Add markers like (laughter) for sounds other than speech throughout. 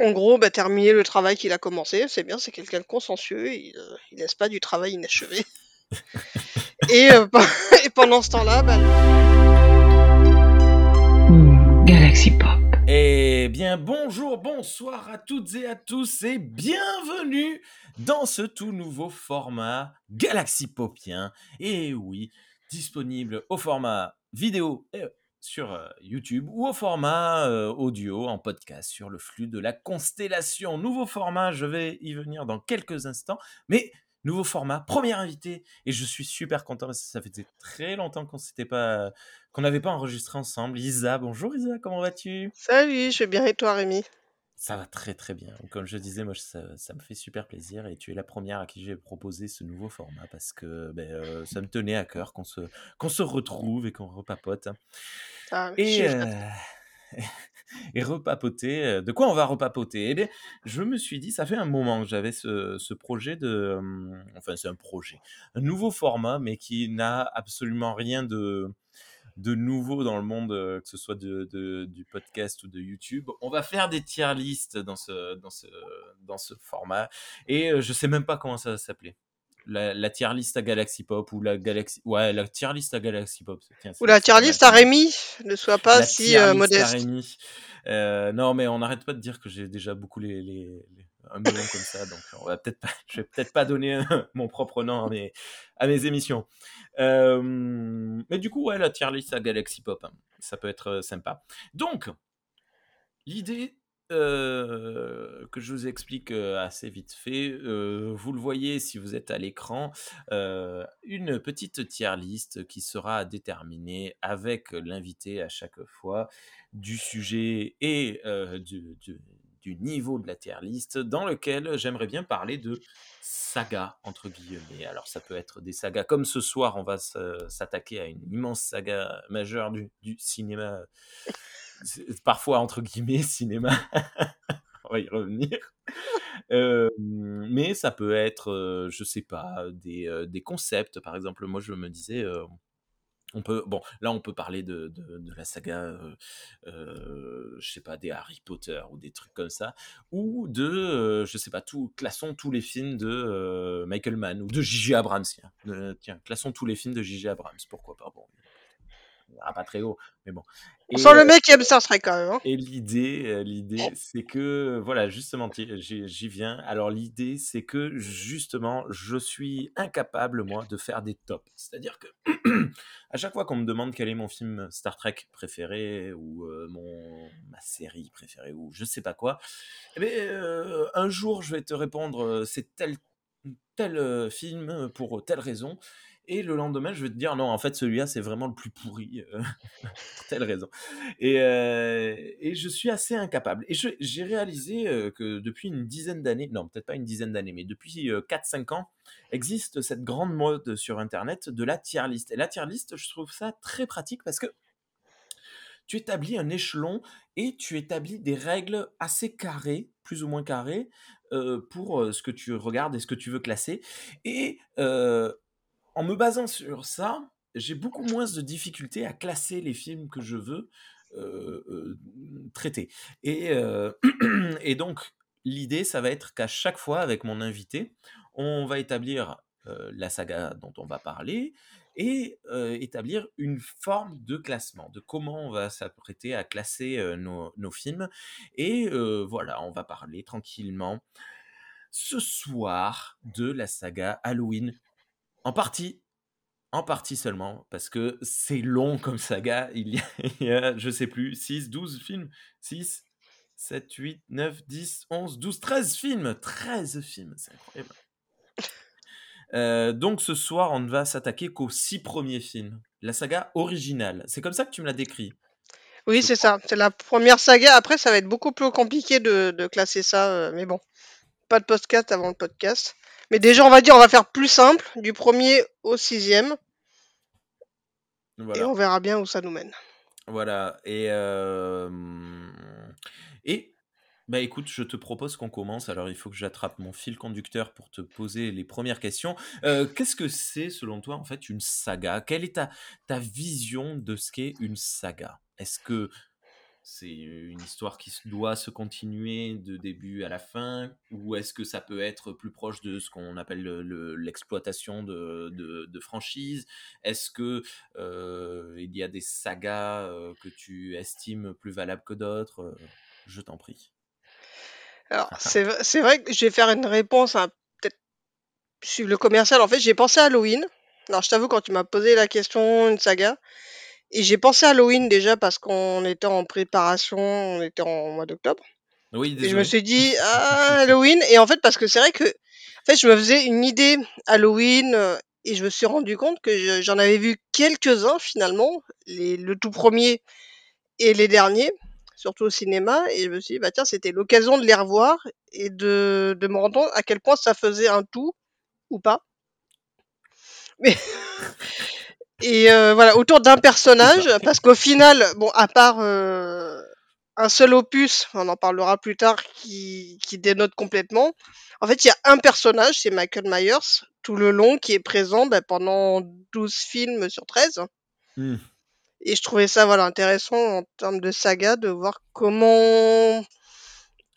En gros, bah, terminer le travail qu'il a commencé, c'est bien, c'est quelqu'un de consciencieux, il, il laisse pas du travail inachevé. (laughs) Et pen (laughs) et pendant ce temps-là, bah Mmh, Galaxy Pop. Eh bien, bonjour, bonsoir à toutes et à tous et bienvenue dans ce tout nouveau format Galaxy Popien. Et oui, disponible au format vidéo et, euh, sur euh, YouTube ou au format euh, audio en podcast sur le flux de la constellation. Nouveau format, je vais y venir dans quelques instants, mais nouveau format, premier invité et je suis super content parce que ça faisait très longtemps qu'on qu'on n'avait pas enregistré ensemble. Isa, bonjour Isa, comment vas-tu? Salut, je vais bien et toi Rémi? Ça va très très bien. Comme je disais, moi ça, ça me fait super plaisir et tu es la première à qui j'ai proposé ce nouveau format parce que ben, euh, ça me tenait à cœur qu'on se, qu'on se retrouve et qu'on repapote. Ah, Et, suis flattée. euh, (laughs) et repapoter. euh, De quoi on va repapoter? Eh bien, je me suis dit, ça fait un moment que j'avais ce, ce projet de... hum, Enfin, c'est un projet. Un nouveau format, mais qui n'a absolument rien de, de nouveau dans le monde, euh, que ce soit de, de- du podcast ou de YouTube. On va faire des tier lists dans ce, dans ce, dans ce format. Et euh, je sais même pas comment ça va s'appeler. La, la tier list à Galaxy Pop ou la Galaxy... Ouais, la tier list à Galaxy Pop. Tiens, Ou la tier list à. Rémi, ne sois pas La si tier euh, à modeste. Rémi. Euh, non, mais on n'arrête pas de dire que j'ai déjà beaucoup les, les, les- un million comme ça, donc on va peut-être pas, (laughs) je vais peut-être pas donner (laughs) mon propre nom à mes, à mes émissions. Euh, mais du coup, ouais, la tier list à Galaxy Pop, hein, ça peut être euh, sympa. Donc, l'idée euh, que je vous explique assez vite fait, vous le voyez si vous êtes à l'écran, une petite tier list qui sera déterminée avec l'invité à chaque fois du sujet et du, du- du niveau de la tier list dans lequel j'aimerais bien parler de saga entre guillemets. Alors ça peut être des sagas comme ce soir, on va s'attaquer à une immense saga majeure du, du cinéma, parfois entre guillemets (laughs) cinéma. on va y revenir. (laughs) Euh, mais ça peut être, euh, je sais pas, des, euh, des concepts. Par exemple, moi je me disais, euh, on peut, bon, là on peut parler de, la saga, euh, euh, sais pas, des Harry Potter ou des trucs comme ça, ou de, euh, je sais pas, tout, classons tous les films de Michael Mann ou de J.J. Abrams. Tiens, tiens, classons tous les films de J.J. Abrams. Pourquoi pas Bon, on ira pas très haut, mais bon. On Et, sent euh, le mec qui aime Star Trek quand même. Hein. et l'idée, euh, l'idée, c'est que, voilà, justement, j'y viens. Alors, l'idée, c'est que, justement, je suis incapable, moi, de faire des tops. C'est-à-dire que, (clears throat) à chaque fois qu'on me demande quel est mon film Star Trek préféré, ou euh, mon, ma série préférée, ou je sais pas quoi, eh ben, euh, un jour, je vais te répondre, euh, c'est tel, tel euh, film pour telle raison. Et le lendemain, je vais te dire, non, en fait, celui-là, c'est vraiment le plus pourri, euh, (laughs) pour telle raison. Et, euh, et je suis assez incapable. Et j'ai réalisé euh, que depuis une dizaine d'années, non, peut-être pas une dizaine d'années, mais depuis euh, 4-5 ans, existe cette grande mode sur Internet de la tier list. Et la tier list, je trouve ça très pratique parce que tu établis un échelon et tu établis des règles assez carrées, plus ou moins carrées, pour ce que tu regardes et ce que tu veux classer. Et en me basant sur ça, j'ai beaucoup moins de difficultés à classer les films que je veux euh, euh, traiter. Et, euh, (clears throat) et donc, l'idée, ça va être qu'à chaque fois, avec mon invité, on va établir la saga dont on va parler et établir une forme de classement, de comment on va s'apprêter à classer nos, films. Et voilà, on va parler tranquillement ce soir de la saga Halloween en partie, en partie seulement, parce que c'est long comme saga. Il y a, (laughs) il y a, je sais plus, 6, 12 films. 6, 7, 8, 9, 10, 11, 12, 13 films. 13 films, c'est incroyable. (laughs) Euh, donc ce soir, on ne va s'attaquer qu'aux 6 premiers films. La saga originale. C'est comme ça que tu me l'as décrit. Oui, c'est ça. C'est la première saga. Après, ça va être beaucoup plus compliqué de, de classer ça. euh, mais bon, pas de podcast avant le podcast. Mais déjà, on va dire, on va faire plus simple, du premier au sixième, et on verra bien où ça nous mène. Voilà. Et, euh, et bah écoute, je te propose qu'on commence. Alors il faut que j'attrape mon fil conducteur pour te poser les premières questions. Euh, Qu'est-ce que c'est selon toi en fait une saga? Quelle est ta, ta vision de ce qu'est une saga? Est-ce que c'est une histoire qui doit se continuer de début à la fin ou est-ce que ça peut être plus proche de ce qu'on appelle le- le- l'exploitation de, de, de franchise? Est-ce que euh, il y a des sagas euh, que tu estimes plus valables que d'autres? Je t'en prie. Alors, (laughs) c'est vrai que je vais faire une réponse, hein, peut-être suivre le commercial. En fait, j'ai pensé à Halloween. Alors, je t'avoue, quand tu m'as posé la question, une saga, et j'ai pensé à Halloween déjà parce qu'on était en préparation, on était en mois d'octobre. Oui, Et je me suis dit, (laughs) ah, Halloween. Et en fait, parce que c'est vrai que, en fait, je me faisais une idée Halloween, euh, et je me suis rendu compte que je- j'en avais vu quelques-uns finalement, les, le tout premier et les derniers, surtout au cinéma. Et je me suis dit, bah tiens, c'était l'occasion de les revoir et de, de me rendre compte à quel point ça faisait un tout ou pas. Mais (laughs) et euh, voilà, autour d'un personnage, parce qu'au final, bon, à part euh, un seul opus, on en parlera plus tard, qui, qui dénote complètement. En fait, il y a un personnage, c'est Michael Myers, tout le long, qui est présent bah, pendant 12 films sur 13. Hmm. Et je trouvais ça voilà, intéressant en termes de saga, de voir comment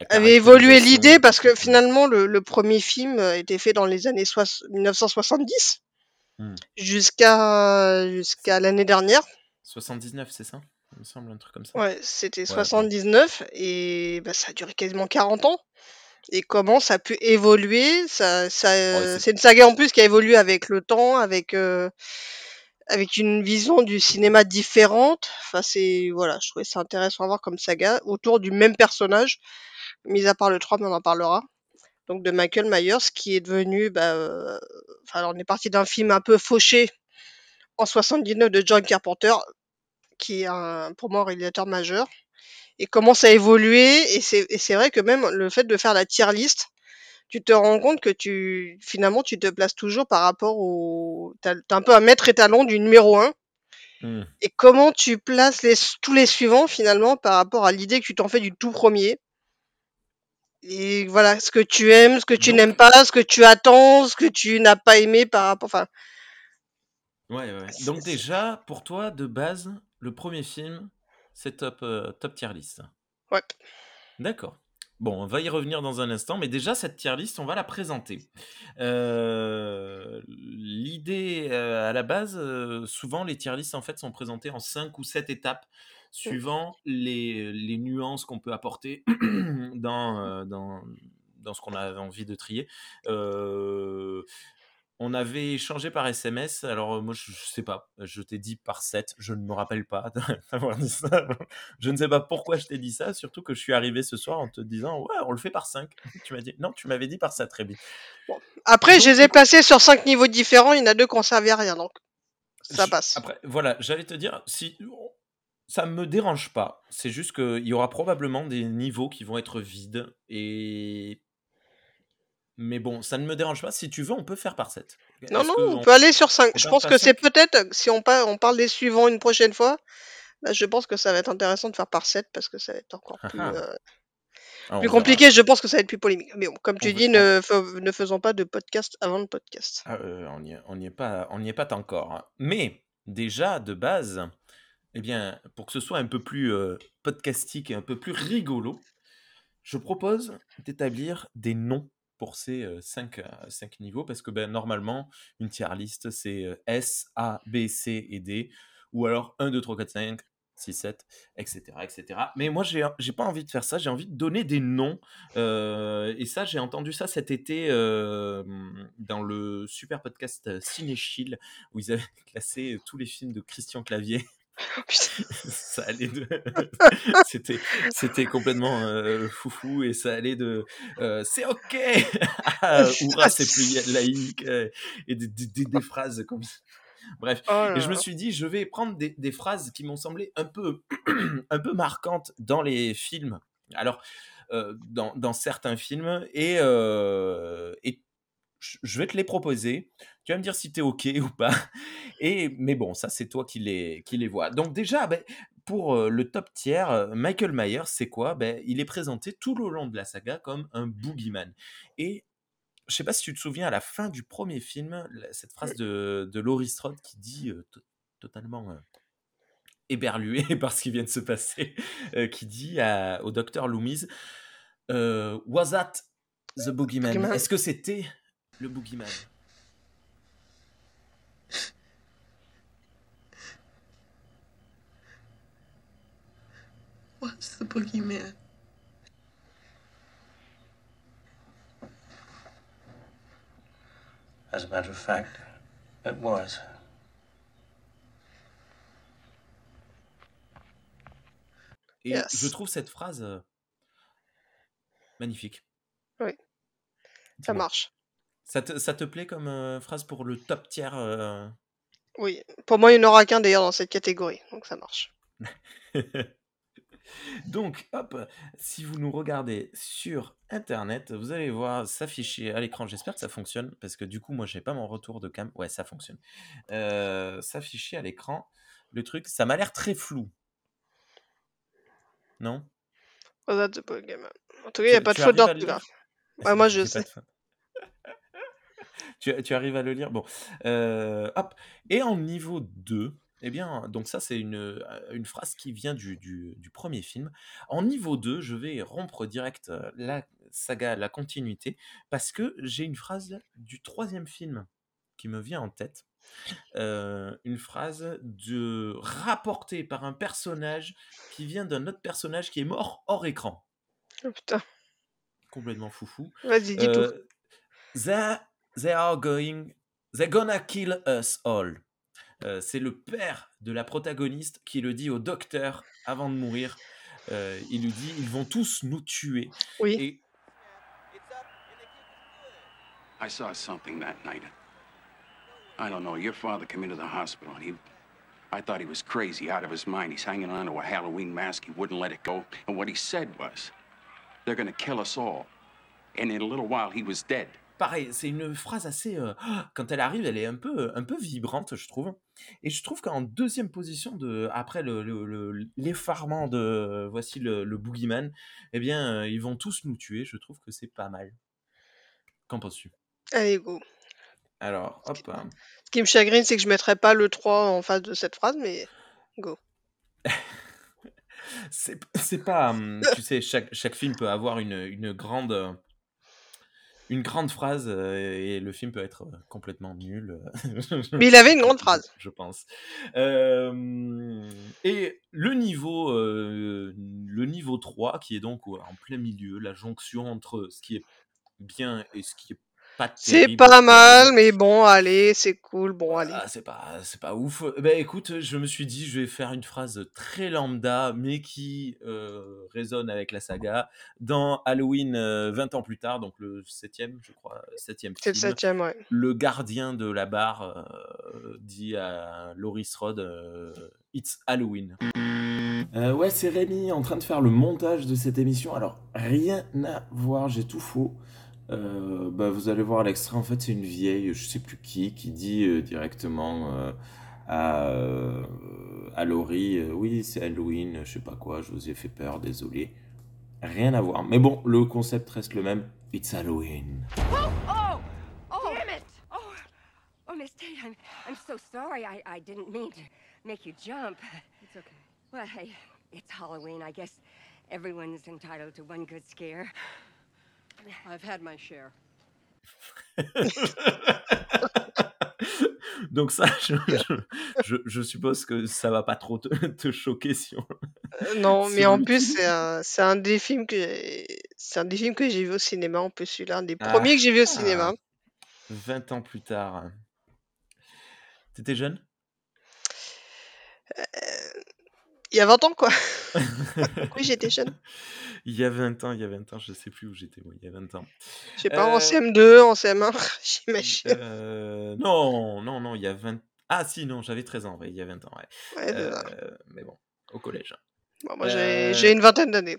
avait évolué l'idée, parce que finalement, le, le premier film a été fait dans les années soix- 1970, Hmm. jusqu'à jusqu'à l'année dernière. 79, c'est ça? Il me semble un truc comme ça. Ouais, c'était Ouais, 79 et bah, ça a duré quasiment 40 ans. Et comment ça a pu évoluer? Ça, ça, c'est- C'est une saga en plus qui a évolué avec le temps, avec, euh, avec une vision du cinéma différente. Enfin, c'est voilà, je trouvais ça intéressant à voir comme saga autour du même personnage, mis à part le 3, mais on en parlera. Donc de Michael Myers qui est devenu, bah, euh, enfin, alors on est parti d'un film un peu fauché en 79 de John Carpenter, qui est un, pour moi un réalisateur majeur, et comment ça a évolué. Et c'est vrai que même le fait de faire la tier list, tu te rends compte que tu finalement tu te places toujours par rapport au. T'as un peu un maître étalon du numéro 1. Hmm. Et comment tu places les, tous les suivants finalement par rapport à l'idée que tu t'en fais du tout premier? Et voilà, ce que tu aimes, ce que tu n'aimes pas, ce que tu attends, ce que tu n'as pas aimé par rapport. Enfin, Ouais, ouais. Donc déjà, pour toi, de base, le premier film, c'est top, euh, top tier list. ouais. D'accord. Bon, on va y revenir dans un instant, mais déjà, cette tier list, on va la présenter. Euh, L'idée, euh, à la base, euh, souvent, les tier lists, en fait, sont présentées en 5 ou 7 étapes, suivant les, les nuances qu'on peut apporter (clears throat) dans, euh, dans, dans ce qu'on a envie de trier. Euh, on avait échangé par SMS, alors moi je, je sais pas, je t'ai dit par 7, je ne me rappelle pas (laughs) d'avoir dit ça. (laughs) Je ne sais pas pourquoi je t'ai dit ça, surtout que je suis arrivé ce soir en te disant ouais, on le fait par 5. (laughs) Tu m'as dit non, tu m'avais dit par 7, Rémi. Après, Donc, je les ai placés sur cinq niveaux différents. Il y en a deux qui ont servi à rien, donc ça Je- passe. Après, voilà, j'allais te dire, si ça me dérange pas, c'est juste qu'il y aura probablement des niveaux qui vont être vides et. Mais bon, ça ne me dérange pas. Si tu veux, on peut faire par 7. Non, non, on on- peut aller sur 5. on Je pense que c'est peut-être, si on, pa- on parle des suivants une prochaine fois, là, je pense que ça va être intéressant de faire par 7 parce que ça va être encore Ah plus, ah. euh, Ah, plus compliqué. Je pense que ça va être plus polémique. Mais bon, comme tu dis, ne, ne faisons pas de podcast avant le podcast. Ah, euh, on n'y est, pas, on est pas encore. hein. Mais déjà de base, eh bien, pour que ce soit un peu plus euh, podcastique et un peu plus rigolo, je propose d'établir des noms pour ces euh, cinq, euh, cinq niveaux parce que ben, normalement, une tier list c'est euh, S, A, B, C et D ou alors 1, 2, 3, 4, 5, 6, 7, etc. etc. Mais moi, j'ai j'ai pas envie de faire ça, j'ai envie de donner des noms. euh, et ça, j'ai entendu ça cet été euh, dans le super podcast euh, Cinéchil où ils avaient (laughs) classé tous les films de Christian Clavier. (laughs) ça allait de (laughs) c'était c'était complètement euh, foufou et ça allait de euh, c'est ok à (laughs) Oura c'est plus laïque euh, et des, des- des- des phrases comme ça. Bref Oh là et je me suis dit je vais prendre des, des phrases qui m'ont semblé un peu (clears throat) un peu marquantes dans les films. Alors euh, dans, dans certains films et, euh, et je vais te les proposer. Tu vas me dire si tu es OK (laughs) ou pas. Et, mais bon, ça, c'est toi qui les, qui les vois. Donc, déjà, ben, pour euh, le top tiers, euh, Michael Myers, c'est quoi? Ben, Il est présenté tout le long de la saga comme un boogeyman. Et je sais pas si tu te souviens, à la fin du premier film, cette phrase de, de Laurie Strode qui dit euh, to- totalement euh, éberlué (laughs) par ce qui vient de se passer, euh, qui dit à- au docteur Loomis Was that the Boogeyman. Est-ce que c'était le boogeyman What's the boogeyman? As a matter of fact, it was. Et Yes. je trouve cette phrase euh, magnifique. Oui. Ça marche. Ça te, ça te plaît comme euh, phrase pour le top tiers euh, Oui. Pour moi, il n'y en aura qu'un d'ailleurs dans cette catégorie, donc ça marche. (laughs) Donc, hop, si vous nous regardez sur Internet, vous allez voir s'afficher à l'écran. J'espère que ça fonctionne, parce que du coup, moi, j'ai pas mon retour de cam. Ouais, ça fonctionne. Euh, s'afficher à l'écran, le truc, ça m'a l'air très flou. Non? Oh. En tout cas, il n'y a pas de faute d'orthographe. Ouais, moi, je pas sais. de. Tu, tu arrives à le lire Bon. Euh, hop. Et en niveau 2, eh bien, donc ça, c'est une, euh, une phrase qui vient du, du- du premier film. En niveau 2, je vais rompre direct euh, la saga, la continuité, parce que j'ai une phrase du troisième film qui me vient en tête. Euh, une phrase de rapportée par un personnage qui vient d'un autre personnage qui est mort hors écran. Oh, putain. Complètement foufou. Vas-y, dis tout. Euh, they, are going, they're gonna kill us all. Euh, c'est le père de la protagoniste qui le dit au docteur avant de mourir. Euh, il lui dit ils vont tous nous tuer. Oui. Et I saw something that night. I don't know. Your father came into the hospital and he. I thought he was crazy, out of his mind. He's hanging on to a Halloween mask. He wouldn't let it go. And what he said was, they're going to kill us all. And in a little while, he was dead. Pareil, c'est une phrase assez. euh, (gasps) quand elle arrive, elle est un peu, un peu vibrante, je trouve. Et je trouve qu'en deuxième position, de, après le- le- le- l'effarement de euh, voici le, le boogeyman, eh bien, euh, ils vont tous nous tuer. Je trouve que c'est pas mal. Qu'en penses-tu? Allez, go. Alors, hop. hein. Ce qui me chagrine, c'est que je ne mettrais pas le 3 en face de cette phrase, mais go. (laughs) C'est c'est pas. hum, tu sais, chaque, chaque film peut avoir une, une grande. Une grande phrase euh, et le film peut être euh, complètement nul. euh, (laughs) Mais il avait une grande phrase. Je pense. Euh, et le niveau, euh, le niveau 3, qui est donc en plein milieu, la jonction entre ce qui est bien et ce qui est pas C'est pas mal, mais bon, allez, c'est cool, bon, allez. Ah, c'est pas, c'est pas ouf. Ben écoute, je me suis dit, je vais faire une phrase très lambda, mais qui euh, résonne avec la saga. Dans Halloween, euh, 20 ans plus tard, donc le septième, je crois, septième C'est le septième, ouais. le gardien de la barre euh, dit à Loris Rod, euh, It's Halloween. Euh, ouais, c'est Rémi en train de faire le montage de cette émission. Alors, rien à voir, j'ai tout faux. Euh, bah, vous allez voir l'extrait, en fait, c'est une vieille, je sais plus qui, qui dit euh, directement euh, à, euh, à Laurie euh, Oui, c'est Halloween, je sais pas quoi, je vous ai fait peur, désolé. Rien à voir. Mais bon, le concept reste le même It's Halloween. Oh! Oh! Damn it! Oh, oh Miss Tate, I'm, I'm so sorry. I, I didn't mean to make you jump. It's okay. Well, hey, it's Halloween. I guess everyone's entitled to one good scare. I've had my share. (laughs) Donc ça, je, je- je- je suppose que ça va pas trop te, (laughs) te choquer si on... Euh, Non, (laughs) si mais on en plus, c'est un, c'est un des films que c'est un des films que j'ai vu au cinéma. En plus, celui-là, un des Ah. premiers que j'ai vu au cinéma. 20 ans plus tard. T'étais jeune? Il y a 20 ans, quoi. Oui, j'étais jeune. (laughs) Il y a 20 ans, il y a 20 ans, je sais plus où j'étais, moi, il y a 20 ans. Je sais pas, en Euh, CM2, en CM1, (laughs) j'imagine. Euh, non, non, non, il y a 20... Ah si, non, j'avais 13 ans, ouais, il y a 20 ans, ouais. Ouais. Euh, mais bon, au collège. Bon, moi, j'ai une vingtaine d'années.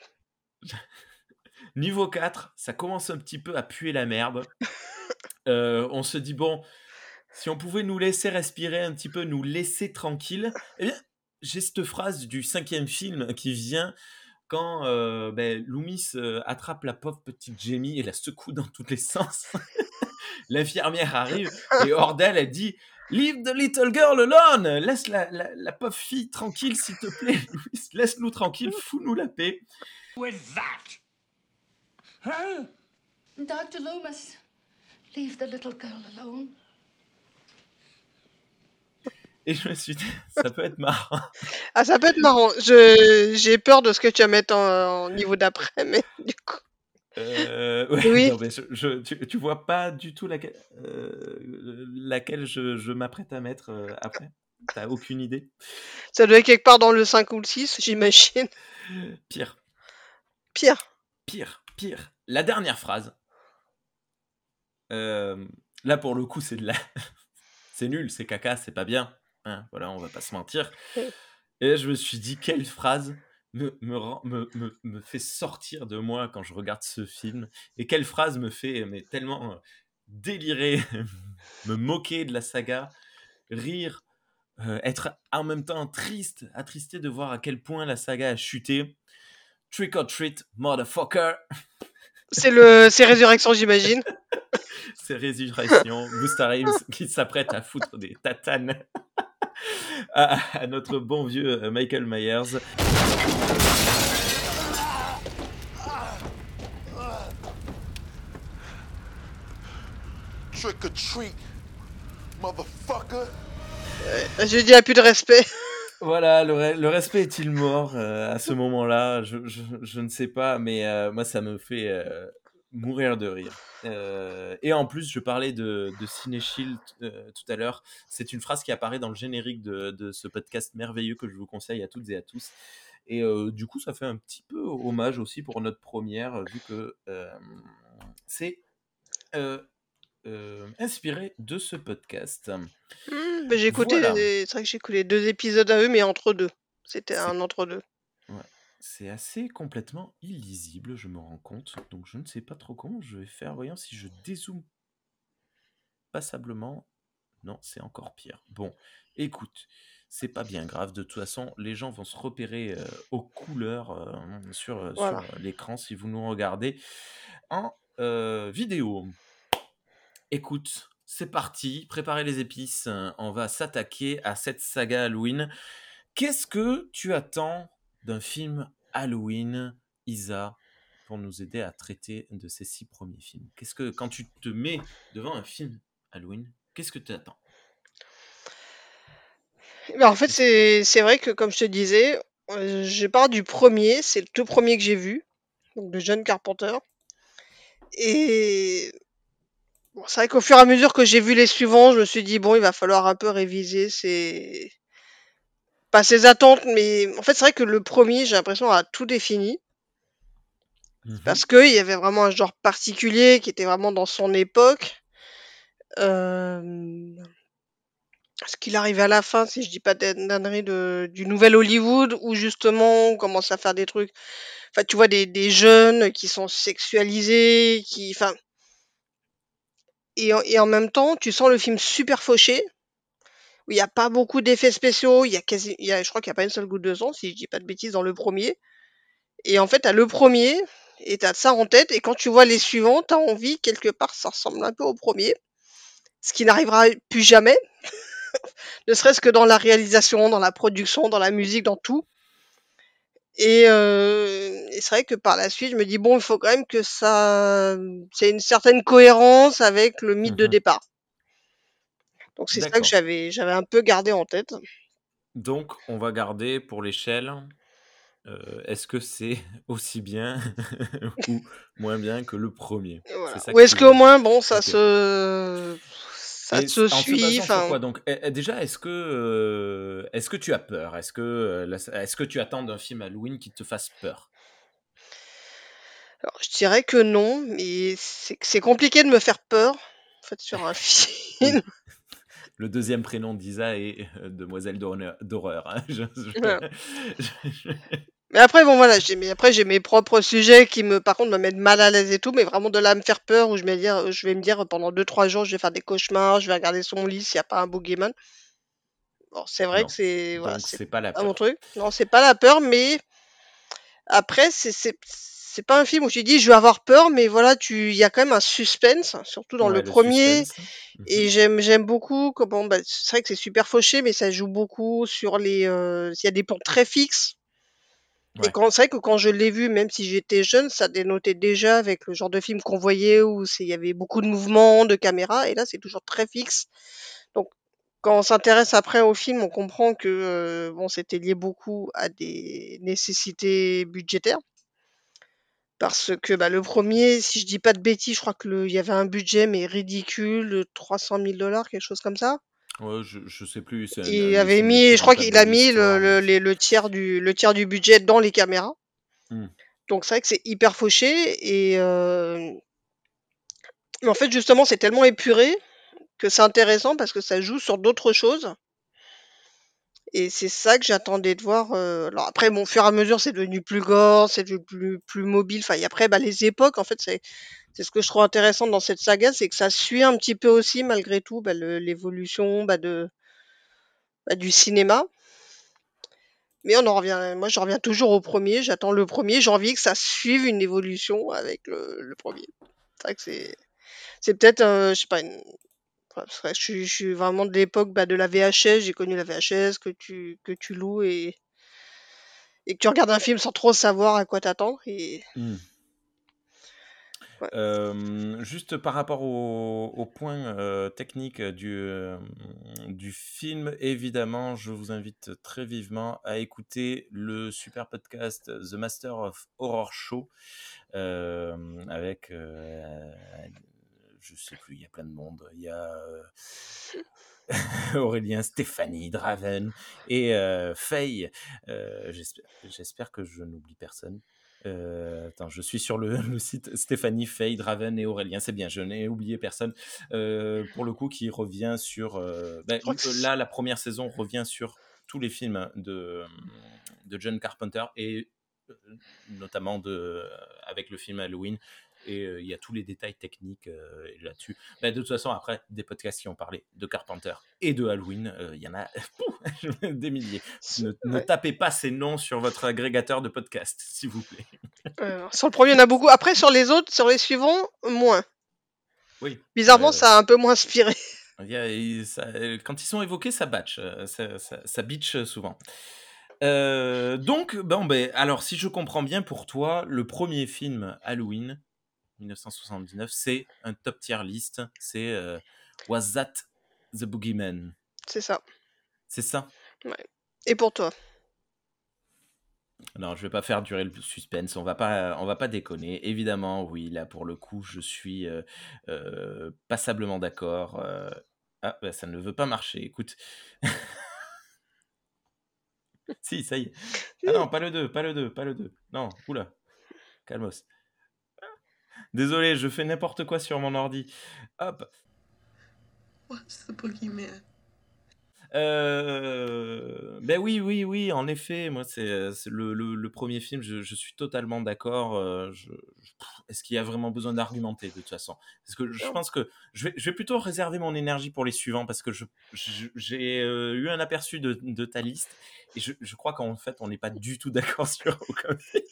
(laughs) Niveau 4, ça commence un petit peu à puer la merde. On se dit, bon, si on pouvait nous laisser respirer un petit peu, nous laisser tranquille, eh bien, j'ai cette phrase du cinquième film qui vient quand euh, ben, Loomis euh, attrape la pauvre petite Jamie et la secoue dans tous les sens. (laughs) L'infirmière arrive et hors d'elle, elle dit Leave the little girl alone. Laisse la, la, la pauvre fille tranquille, s'il te plaît, Louis. Laisse-nous tranquille, fous-nous la paix. With that? Huh? Dr. Loomis, leave the little girl alone. Et je me suis dit, (laughs) ça peut être marrant. Ah, ça peut être marrant. J'ai peur de ce que tu vas mettre en, en niveau d'après, mais (laughs) du coup. Euh, ouais, Oui. non, mais je, je- tu, tu vois pas du tout laquelle, euh, laquelle je, je m'apprête à mettre euh, après? T'as aucune idée? Ça doit être quelque part dans le 5 ou le 6, (laughs) j'imagine. Pire, Pire. pire, pire. La dernière phrase. Là, pour le coup, c'est de la... c'est nul, c'est caca, c'est pas bien. Hein, voilà, on va pas se mentir. Et je me suis dit, quelle phrase me, me, me, me, me fait sortir de moi quand je regarde ce film Et quelle phrase me fait mais, tellement euh, délirer, (laughs) me moquer de la saga, rire, euh, être en même temps triste, attristé de voir à quel point la saga a chuté. Trick or treat, motherfucker C'est le, c'est Résurrection, j'imagine. (laughs) C'est Résurrection, Busta Rhymes qui s'apprête à foutre des tatanes (laughs) à, à notre bon vieux euh, Michael Myers. Trick or treat, motherfucker. Je dis, à plus de respect. (laughs) Voilà, le, re- le respect est-il mort euh, à ce moment-là? Je, je- je ne sais pas, mais euh, moi ça me fait euh, mourir de rire. Euh, et en plus, je parlais de, de euh, tout à l'heure. C'est une phrase qui apparaît dans le générique de, de ce podcast merveilleux que je vous conseille à toutes et à tous. Et euh, du coup, ça fait un petit peu hommage aussi pour notre première, vu que c'est inspiré de ce podcast. Hmm, mais j'ai écouté, Voilà. c'est vrai que j'ai écouté deux épisodes à eux, mais entre deux. C'était un entre deux. C'est assez complètement illisible, je me rends compte. Donc je ne sais pas trop comment je vais faire. Voyons si je dézoome passablement. Non, c'est encore pire. Bon, écoute, c'est pas bien grave. De toute façon, les gens vont se repérer euh, aux couleurs euh, sur, euh, Voilà. sur l'écran si vous nous regardez en vidéo. Écoute, c'est parti. Préparez les épices. On va s'attaquer à cette saga Halloween. Qu'est-ce que tu attends d'un film Halloween, Isa, pour nous aider à traiter de ces six premiers films Qu'est-ce que quand tu te mets devant un film Halloween, qu'est-ce que tu attends Ben, en fait, c'est vrai que, comme je te disais, euh, je pars du premier, c'est le tout premier que j'ai vu, de John Carpenter. Et c'est vrai qu'au fur et à mesure que j'ai vu les suivants, je me suis dit, bon, il va falloir un peu réviser ses... Pas ses attentes, mais en fait, c'est vrai que le premier, j'ai l'impression, a tout défini. Mhm. Parce qu'il y avait vraiment un genre particulier qui était vraiment dans son époque. Euh... Ce qu'il arrive à la fin, si je dis pas de d'ânerie, de, du nouvel Hollywood, où justement on commence à faire des trucs. Enfin, tu vois, des, des jeunes qui sont sexualisés, qui. Enfin. Et, en- et en même temps, tu sens le film super fauché, où il n'y a pas beaucoup d'effets spéciaux, il y a quasi. Il y a, je crois qu'il n'y a pas une seule goutte de sang, si je dis pas de bêtises, dans le premier. Et en fait, t'as le premier, et t'as ça en tête, et quand tu vois les suivants, t'as envie, quelque part, ça ressemble un peu au premier. Ce qui n'arrivera plus jamais. (laughs) ne serait-ce que dans la réalisation, dans la production, dans la musique, dans tout. Et, euh, et c'est vrai que par la suite, je me dis, bon, il faut quand même que ça. C'est une certaine cohérence avec le mythe de Mhm. départ. Donc c'est ça que j'avais j'avais un peu gardé en tête. Donc, on va garder pour l'échelle. euh, Est-ce que c'est (laughs) aussi bien (laughs) ou moins bien que le premier? Voilà. Ou est-ce qu'au moins, bon, ça se. Ça Et suit. donc Eh, Déjà, est-ce que, euh, est-ce que tu as peur? Est-ce que, euh, est-ce que tu attends d'un film Halloween qui te fasse peur? Alors, je dirais que non, mais c'est c'est compliqué de me faire peur, en fait, sur un (laughs) film. Le deuxième prénom d'Isa est euh, Demoiselle d'horreur. hein. (laughs) Je- je- (laughs) Mais après, bon, voilà, j'ai mes, après, j'ai mes propres sujets qui me, par contre, me mettent mal à l'aise et tout, mais vraiment de là à me faire peur, où je vais dire, je vais me dire pendant 2-3 jours, je vais faire des cauchemars, je vais regarder sur mon lit s'il n'y a pas un boogeyman. Bon, c'est vrai Non. que c'est, voilà, c'est pas la pas mon peur. truc. Non, c'est pas la peur, mais après, c'est, c'est, pas un film où j'ai dit je vais avoir peur, mais voilà, tu, il y a quand même un suspense, surtout dans Ouais, le le premier. suspense. Et Mhm. j'aime, j'aime beaucoup comment, bah, c'est vrai que c'est super fauché, mais ça joue beaucoup sur les, euh, il y a des plans très fixes. Et quand, c'est vrai que quand je l'ai vu, même si j'étais jeune, ça dénotait déjà avec le genre de film qu'on voyait où il y avait beaucoup de mouvements, de caméras, et là c'est toujours très fixe. Donc quand on s'intéresse après au film, on comprend que euh, bon, c'était lié beaucoup à des nécessités budgétaires. Parce que bah, le premier, si je dis pas de bêtises, je crois que le, il y avait un budget mais ridicule, de 300 000 dollars, quelque chose comme ça. Ouais, je, je sais plus, c'est un, un Il avait mis, je crois qu'il a mis le, l'histoire, le, mais les- le tiers du, le tiers du budget dans les caméras. Hmm. Donc c'est vrai que c'est hyper fauché et euh, mais en fait justement c'est tellement épuré que c'est intéressant parce que ça joue sur d'autres choses et c'est ça que j'attendais de voir. euh, Alors après bon, au fur et à mesure c'est devenu plus gore, c'est devenu plus plus mobile. Enfin et après bah les époques en fait c'est c'est ce que je trouve intéressant dans cette saga, c'est que ça suit un petit peu aussi malgré tout bah, l'évolution bah, de bah, du cinéma. Mais on en revient, moi je reviens toujours au premier, j'attends le premier, j'ai envie que ça suive une évolution avec le, le premier. C'est vrai que c'est, c'est peut-être, euh, je sais pas, une- que je, suis, je suis vraiment de l'époque bah, de la VHS, j'ai connu la VHS que tu, que tu loues et, et que tu regardes un film sans trop savoir à quoi. Et Hmm. ouais. Euh, juste par rapport au, au point euh, technique du, euh, du film, évidemment, je vous invite très vivement à écouter le super podcast The Master of Horror Show euh, avec, euh, je sais plus, il y a plein de monde. Il y a euh, (laughs) Aurélien, Stéphanie, Draven et euh, Faye. Euh, J'espère que je n'oublie personne. Euh, attends, je suis sur le, (laughs) le site Stéphanie, Faye, Draven et Aurélien. C'est bien, je n'ai oublié personne. Pour le coup, qui revient sur. ben, là, la première saison revient sur tous les films de, de John Carpenter et notamment de, avec le film Halloween. Et euh, il y a tous les détails techniques euh, là-dessus. Ben, de toute façon, après, des podcasts qui ont parlé de Carpenter et de Halloween, euh, il y en a (laughs) (laughs) des milliers. Ne, tapez pas ces noms sur votre agrégateur de podcast, s'il vous plaît. (laughs) Sur le premier, il y en a beaucoup. Après, sur les autres, sur les suivants, moins. Oui. Bizarrement, ça a un peu moins inspiré. a- ça- quand ils sont évoqués, ça batch, ça, ça, ça bitch souvent. Euh, donc, bon, ben, alors si je comprends bien pour toi, le premier film Halloween 1979, c'est un top tier list. C'est euh, Was That the Boogeyman? C'est ça. C'est ça? Ouais. Et pour toi? Non, je vais pas faire durer le suspense. On va pas, on va pas déconner. Évidemment, oui, là pour le coup, je suis euh, euh, passablement d'accord. euh. Ah, bah, ça ne veut pas marcher. Écoute. (laughs) si, ça y est. Ah non, pas le 2, pas le 2, pas le 2. Non, oula. Calmos. Désolé, je fais n'importe quoi sur mon ordi. Hop. What's the boogeyman? Euh, ben oui, oui, oui, en effet, moi, c'est le, le- le premier film, je, je suis totalement d'accord. euh, je- Est-ce qu'il y a vraiment besoin d'argumenter de toute façon? Parce que je pense que je vais, je vais plutôt réserver mon énergie pour les suivants parce que j'ai euh, eu un aperçu de, de ta liste et je, je crois qu'en fait, on n'est pas du tout d'accord (laughs) sur aucun film.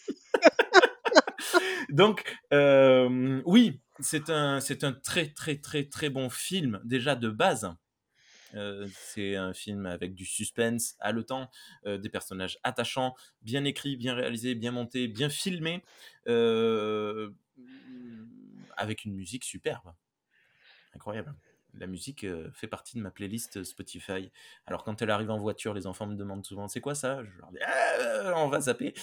Donc, euh, oui, c'est un, c'est un très, très, très, très bon film déjà de base. Euh, c'est un film avec du suspense haletant, euh, des personnages attachants, bien écrits, bien réalisés, bien montés, bien filmés, avec une musique superbe. Incroyable. La musique euh, fait partie de ma playlist Spotify. Alors quand elle arrive en voiture, les enfants me demandent souvent c'est quoi ça? Je leur dis Ah, on va zapper.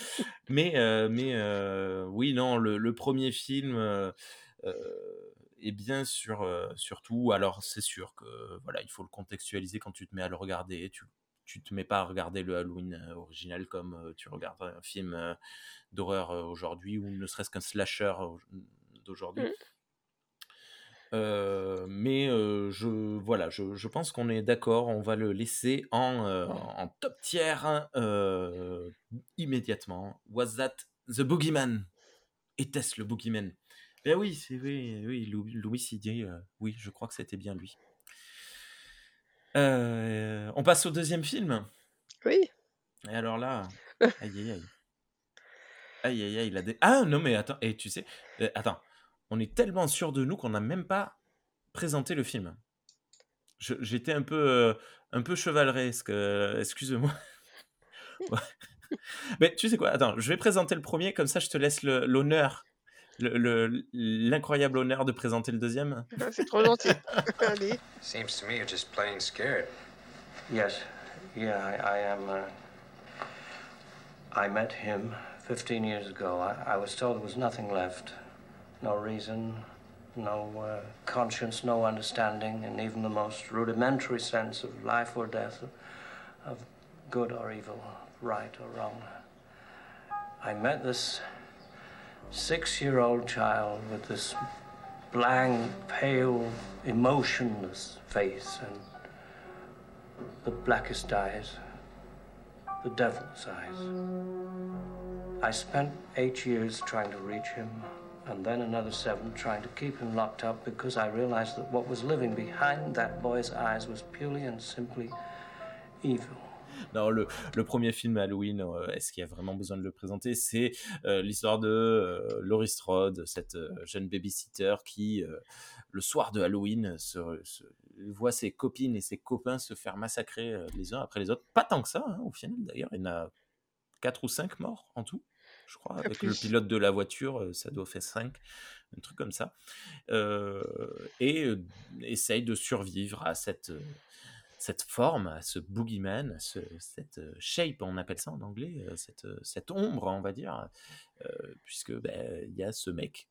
Mais, euh, euh, oui, non, le, premier film est bien sur, euh, sur tout. Alors c'est sûr que voilà, il faut le contextualiser quand tu te mets à le regarder. Tu tu te mets pas à regarder le Halloween original comme tu regardes un film d'horreur aujourd'hui ou ne serait-ce qu'un slasher d'aujourd'hui. Mm. Euh, mais euh, je voilà, je, je pense qu'on est d'accord. On va le laisser en, euh, en top tier hein, euh, immédiatement. Was that the boogeyman? Était-ce le boogeyman? Eh oui, c'est oui, oui, Lou- Louis Sidier. euh, oui, je crois que c'était bien lui. On passe au deuxième film. Oui. Et alors là, (laughs) aïe aïe aïe. Aïe, aïe, aïe, il a des... Ah non, mais attends, et tu sais, attends, on est tellement sûr de nous qu'on n'a même pas présenté le film. J'étais un peu, euh, un peu chevaleresque, euh, excuse-moi. (laughs) Ouais. Mais tu sais quoi, attends, je vais présenter le premier, comme ça je te laisse l'honneur, le- le- l'incroyable honneur de présenter le deuxième. Ah, C'est trop gentil. (laughs) Allez. Seems to me you're just plain scared. Yes, yeah, I, I am. Uh, I met him 15 years ago. I, I was told there was nothing left no reason, no uh, conscience, no understanding, and even the most rudimentary sense of life or death, of good or evil, right or wrong. I met this six year old child with this blank, pale, emotionless face and the blackest eyes, the devil's eyes. I spent eight years trying to reach him, and then another seven trying to keep him locked up because I realized that what was living behind that boy's eyes was purely and simply evil. Non, le, le premier film Halloween, euh, est-ce qu'il y a vraiment besoin de le présenter? C'est euh, l'histoire de euh, Laurie Strode, cette euh, jeune babysitter qui, euh, le soir de Halloween, se, se- voit ses copines et ses copains se faire massacrer euh, les uns après les autres. Pas tant que ça, hein, au final d'ailleurs. Il y en a 4 ou 5 morts en tout, je crois. Avec le pilote de la voiture, euh, ça doit faire 5, un truc comme ça. Euh, et euh, essaye de survivre à cette, cette forme, à ce boogeyman, à ce- cette shape, on appelle ça en anglais, cette, cette ombre, on va dire, euh, puisque ben, il y a ce mec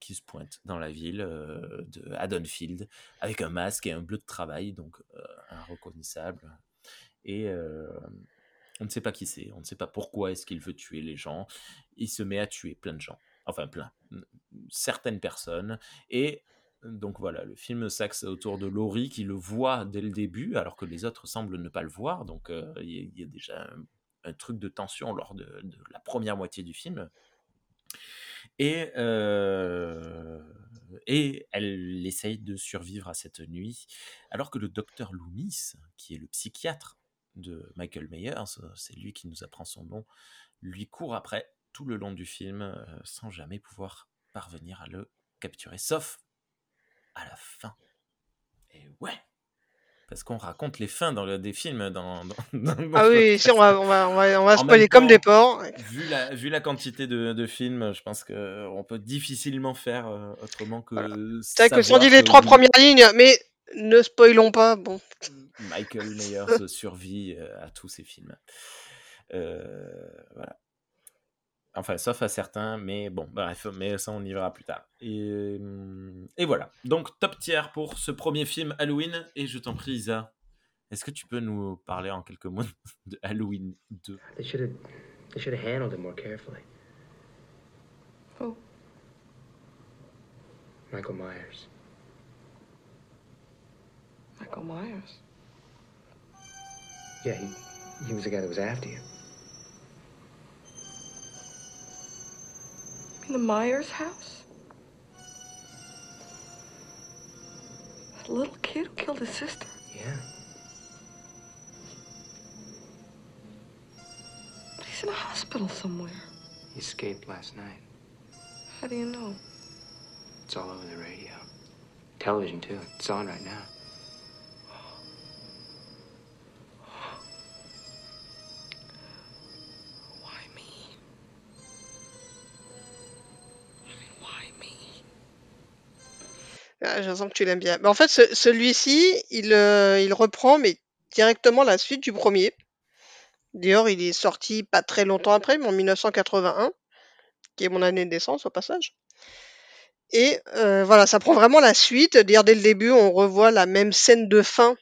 qui se pointe dans la ville euh, de Haddonfield avec un masque et un bleu de travail, donc euh, inreconnaissable. Et euh, on ne sait pas qui c'est, on ne sait pas pourquoi est-ce qu'il veut tuer les gens. Il se met à tuer plein de gens, enfin plein, certaines personnes. Et donc voilà, le film s'axe autour de Laurie qui le voit dès le début, alors que les autres semblent ne pas le voir. Donc euh, il y, a- déjà un, truc de tension lors de, de la première moitié du film. Et, euh, et elle essaye de survivre à cette nuit, alors que le docteur Loomis, qui est le psychiatre de Michael Myers, c'est lui qui nous apprend son nom, lui court après tout le long du film euh, sans jamais pouvoir parvenir à le capturer, sauf à la fin. Et ouais Parce qu'on raconte les fins dans le- des films dans, dans, dans- (laughs) dans Ah oui, si, on va, on va, on va, on va spoiler comme des porcs. Vu la, vu la quantité de, de films, je pense qu'on peut difficilement faire euh, autrement que C'est vrai que si on dit les trois premières lignes, mais ne spoilons pas. Bon, Michael (laughs) Myers survit euh, à tous ces films. Euh, voilà. Enfin, sauf à certains, mais bon, bref, mais ça on y verra plus tard. Et, hum, et voilà. Donc, top tier pour ce premier film Halloween. Et je t'en prie, Isa, est-ce que tu peux nous parler en quelques mots de Halloween 2 They should have, they should have handled it more carefully. Who? Michael Myers. Michael Myers. Yeah, he, he was the guy that was after you. In the Myers house? That little kid who killed his sister? Yeah. But he's in a hospital somewhere. He escaped last night. How do you know? It's all over the radio. Television, too. It's on right now. Ah, je sens que tu l'aimes bien. Mais en fait, ce- celui-ci, il, euh, il reprend mais directement la suite du premier. D'ailleurs, il est sorti pas très longtemps après, mais en 1981, qui est mon année de naissance au passage. Et euh, voilà, ça prend vraiment la suite. D'ailleurs, dès le début, on revoit la même scène de fin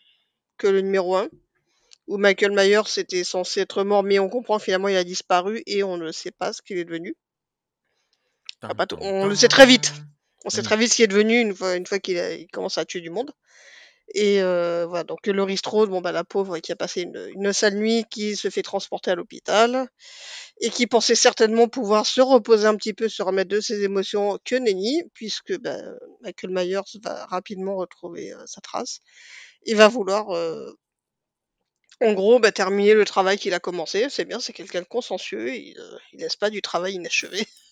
que le numéro 1, où Michael Myers était censé être mort, mais on comprend finalement il a disparu et on ne sait pas ce qu'il est devenu. Ah, pas tout- on le sait très vite. On sait Mm. très vite ce qu'il est devenu une fois, une fois qu'il a- il commence à tuer du monde. Et euh, voilà, donc Laurie Strode, bon bah la pauvre qui a passé une, une sale nuit, qui se fait transporter à l'hôpital et qui pensait certainement pouvoir se reposer un petit peu, se remettre de ses émotions, que nenni, puisque bah, Michael Myers va rapidement retrouver euh, sa trace. Il va vouloir euh, En gros, bah, terminer le travail qu'il a commencé, c'est bien, c'est quelqu'un de consciencieux, il, heu, il laisse pas du travail inachevé. (laughs)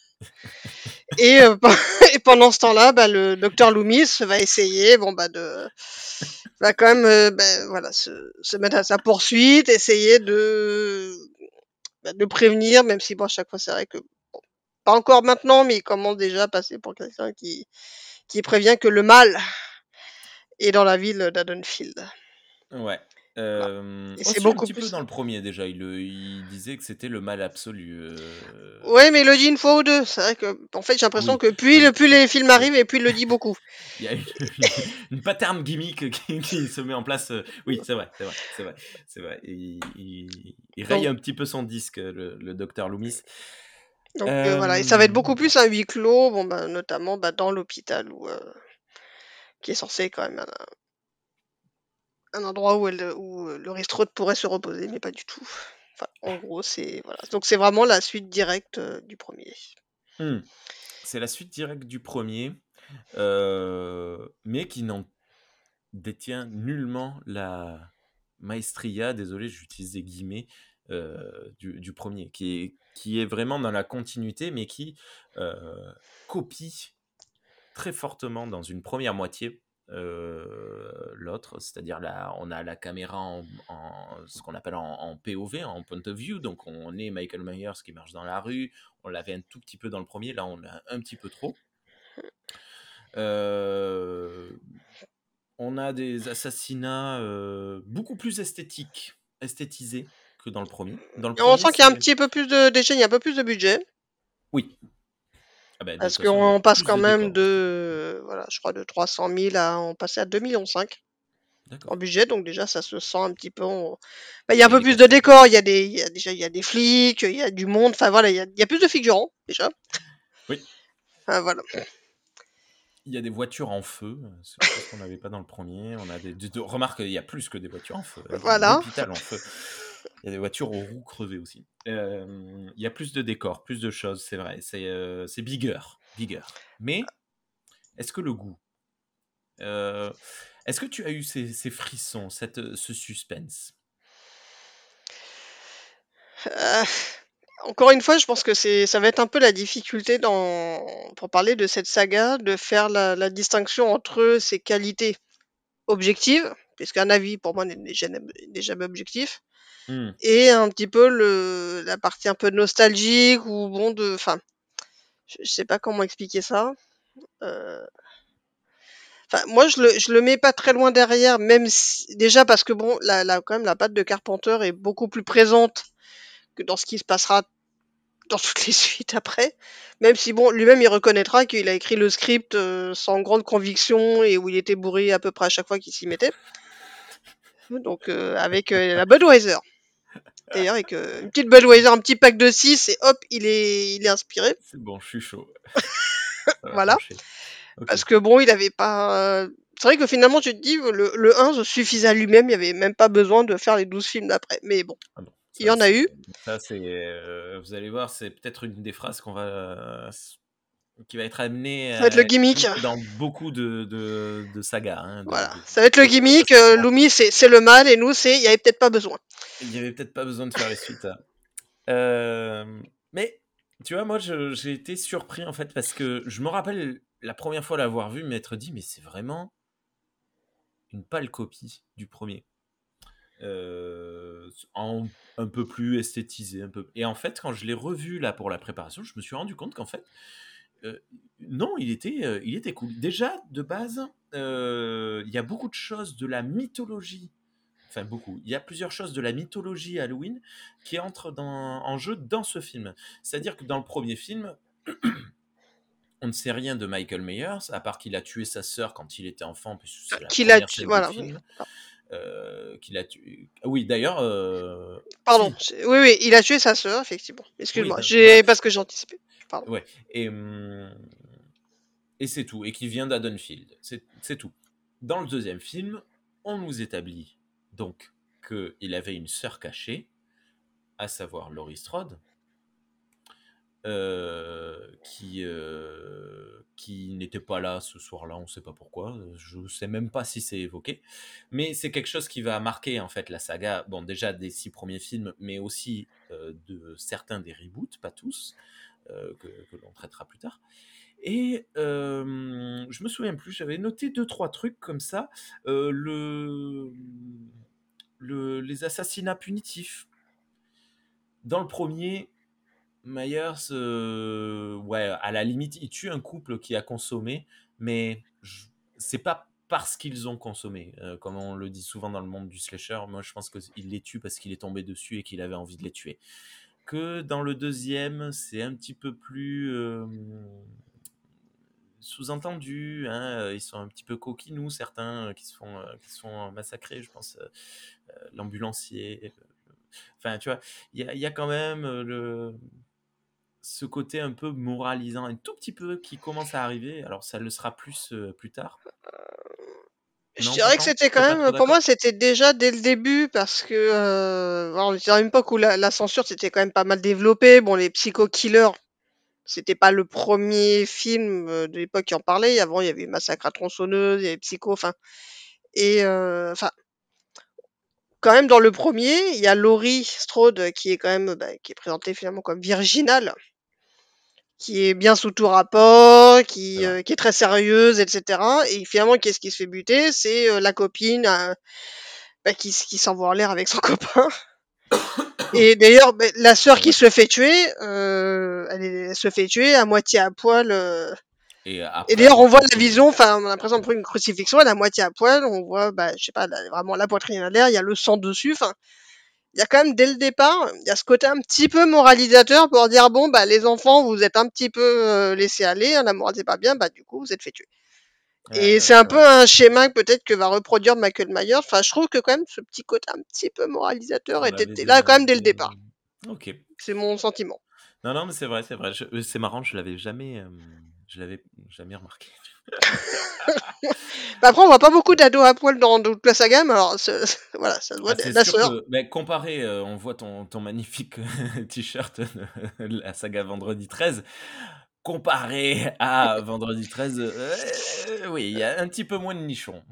Et pen (laughs) et pendant ce temps-là, bah, le docteur Loomis va essayer, bon, bah, de va quand même, heu, beh, voilà, se se mettre à sa poursuite, essayer de bah, de prévenir, même si bon, à chaque fois, c'est vrai que bon, pas encore maintenant, mais il commence déjà à passer pour quelqu'un qui qui prévient que le mal est dans la ville d'Haddonfield. Ouais, Hem, et c'est aussi un beaucoup petit peu plus dans le premier déjà, il le il disait que c'était le mal absolu, heu Ouais, mais il le dit une fois ou 2. C'est vrai qu'en fait, j'ai l'impression Oui, que plus le plus peu, les films arrivent et plus il le dit beaucoup. Il y a une (laughs) une pattern gimmick qui qui se met en place, heu, oui, c'est vrai, c'est vrai, c'est vrai, c'est vrai. Il il il raye Donc un petit peu son disque, le le docteur Loomis. donc heu, voilà et ça va être beaucoup plus un huis clos, bon, bah, notamment, bah, dans l'hôpital où, heu qui est censé quand même un endroit où elle où, heu, Laurie Strode pourrait se reposer, mais pas du tout. En gros, c'est voilà, donc c'est vraiment la suite directe, heu, du premier. Mmh. C'est la suite directe du premier, heu, mais qui n'en détient nullement la maestria, désolé, j'utilise des guillemets, du du premier, qui est qui est vraiment dans la continuité, mais qui, copie très fortement dans une première moitié, heu, l'autre. C'est-à-dire là, on a la caméra en en ce qu'on appelle en en POV, en point of view, donc on est Michael Myers qui marche dans la rue. On l'avait un tout petit peu dans le premier, là, on l'a un petit peu trop. Heu, on a des assassinats, heu, beaucoup plus esthétiques, esthétisés que dans le premier. Dans le on sent qu'il y a un petit peu plus de déjà, il y a un peu plus de budget. Oui. Ah de Parce qu'on passe quand même de, voilà, je crois de 300 000 à on passait à 2,5 millions en D'accord. budget, donc déjà ça se sent un petit peu on bah, il y a un peu plus de décors, il y a des il y a déjà il y a des flics, il y a du monde, enfin voilà, il y a il y a plus de figurants, déjà. Oui. Enfin voilà. Il y a des voitures en feu, chose qu'on n'avait pas dans le premier. On a des de de remarque, il y a plus que des voitures en feu, il y a un Voilà. hôpital en feu. Il y a des voitures aux roues crevées aussi. Il y a plus de décors, plus de choses, c'est vrai. C'est, c'est bigger, bigger. Mais, est-ce que le goût? Heu, est-ce que tu as eu ces ces frissons, cette, ce suspense? Heu, encore une fois, je pense que c'est ça va être un peu la difficulté dans pour parler de cette saga, de faire la la distinction entre ses qualités objectives, puisqu'un avis pour moi n'est jamais objectif Mmh. et un petit peu le la partie un peu nostalgique ou bon de enfin, je je sais pas comment expliquer ça. Enfin moi je le je le mets pas très loin derrière, même si déjà parce que bon, la la quand même la patte de Carpenter est beaucoup plus présente que dans ce qui se passera dans toutes les (laughs) suites après. Même si bon, lui-même il reconnaîtra qu'il a écrit le script, heu, sans grande conviction et où il était bourré à peu près à chaque fois qu'il s'y mettait. Donc heu, avec, la Budweiser. D'ailleurs avec, une petite Budweiser, un petit pack de 6 et hop, il est il est inspiré. C'est bon, je suis chaud. (laughs) Voilà. Parce que bon, il avait pas, heu c'est vrai que finalement tu te dis, le le 1 se suffisait à lui-même, il y avait même pas besoin de faire les 12 films d'après. Mais bon, Ah il y en a eu. ça c'est, heu, vous allez voir, c'est peut-être une des phrases qu'on va s qui va être amenée Ça va être le gimmick. dans beaucoup de de de sagas, hein, Voilà, de ça va être le gimmick, Loomis c'est le mal et nous c'est il y avait peut-être pas besoin. il y avait peut-être pas besoin de faire les suites, hein. Mais tu vois, moi j'ai été surpris en fait parce que je me rappelle la première fois l'avoir vu, m'être dit: «Mais c'est vraiment une pâle copie du premier». En un peu plus esthétisé, un peu et en fait, quand je l'ai revu là pour la préparation, je me suis rendu compte qu'en fait, heu, non, il était, heu, il était cool. Déjà, de base, il y a beaucoup de choses de la mythologie, enfin beaucoup, il y a plusieurs choses de la mythologie Halloween qui entrent dans en jeu dans ce film. C'est-à-dire que dans le premier film, (clears throat) on ne sait rien de Michael Myers, à part qu'il a tué sa sœur quand il était enfant, Qu'il a première tu scène voilà, film. Heu, qu'il a tué ah oui d'ailleurs, heu, Pardon, oui, oui, il a tué sa sœur effectivement. Excuse-moi, j'ai parce que j'ai anticipé. Pardon. Ouais et mmh et c'est tout et qui vient d'Haddonfield, c'est tout. Dans le deuxième film, on nous établit donc qu'il avait une sœur cachée, à savoir Laurie Strode euh, qui, euh, qui n'était pas là ce soir-là, on ne sait pas pourquoi, je ne sais même pas si c'est évoqué, mais c'est quelque chose qui va marquer en fait la saga, bon déjà des six premiers films, mais aussi euh, de certains des reboots, pas tous, que, que l'on traitera plus tard. Et je me souviens plus, j'avais noté deux trois trucs comme ça, le, les assassinats punitifs. Dans le premier, Myers, euh, à la limite, il tue un couple qui a consommé, mais c'est pas parce qu'ils ont consommé, euh, comme on le dit souvent dans le monde du slasher. Moi, je pense qu'il les tue parce qu'il est tombé dessus et qu'il avait envie de les tuer. Que dans le deuxième, c'est un petit peu plus euh, sous-entendu. hein, euh, ils sont un petit peu coquinous, certains euh, qui se font, euh, qui se font massacrer. Je pense l'ambulancier. Enfin, tu vois, il y a, il y a quand même le, ce côté un peu moralisant, un tout petit peu qui commence à arriver. Alors, ça le sera plus plus tard. Je dirais que c'était quand même, pour moi, c'était déjà dès le début parce que, euh, alors, à une époque où la, la censure c'était quand même pas mal développé. Bon, les psycho-killers, c'était pas le premier film euh, de l'époque qui en parlait. Avant, il y avait Massacre à tronçonneuse, il y avait Psycho, enfin, et, euh, enfin, quand même dans le premier, il y a Laurie Strode qui est quand même, bah, qui est présentée finalement comme virginale, qui est bien sous tout rapport, qui, vrai. euh, qui est très sérieuse, etc. Et finalement, qu'est-ce qui se fait buter? C'est euh, la copine euh, bah, qui, s- qui s'envoie en l'air avec son (laughs) copain. Et d'ailleurs, bah, la sœur qui se fait tuer, euh, elle, est- elle se fait tuer à moitié à poil. euh. Et d'ailleurs, on voit la vision, enfin, on a l'impression de une crucifixion, elle est à moitié à poil, on voit, bah, je sais pas, vraiment la poitrine à l'air, il y a le sang dessus, enfin, il y a quand même dès le départ, il y a ce côté un petit peu moralisateur pour dire bon bah les enfants vous êtes un petit peu euh, laissés aller, hein, la morale c'est pas bien, bah du coup vous êtes fait tuer. Et c'est un c'est peu un schéma que peut-être que va reproduire Michael Myers. Enfin, je trouve que quand même ce petit côté un petit peu moralisateur On était l'avait là déjà quand même dès le départ. euh, Ok. C'est mon sentiment. Non, non, mais c'est vrai, c'est vrai. Je- euh, C'est marrant, je l'avais jamais, euh, je l'avais jamais remarqué. Bah, après on voit pas beaucoup d'ados à poil dans, toute la saga, mais alors (laughs) voilà, ça Ah, c'est la sûr sœur. que, ben, comparé, euh, on voit ton, ton magnifique (laughs) t-shirt (laughs) de la saga Vendredi 13, comparé à Vendredi 13, euh, oui, il y a un petit peu moins de nichons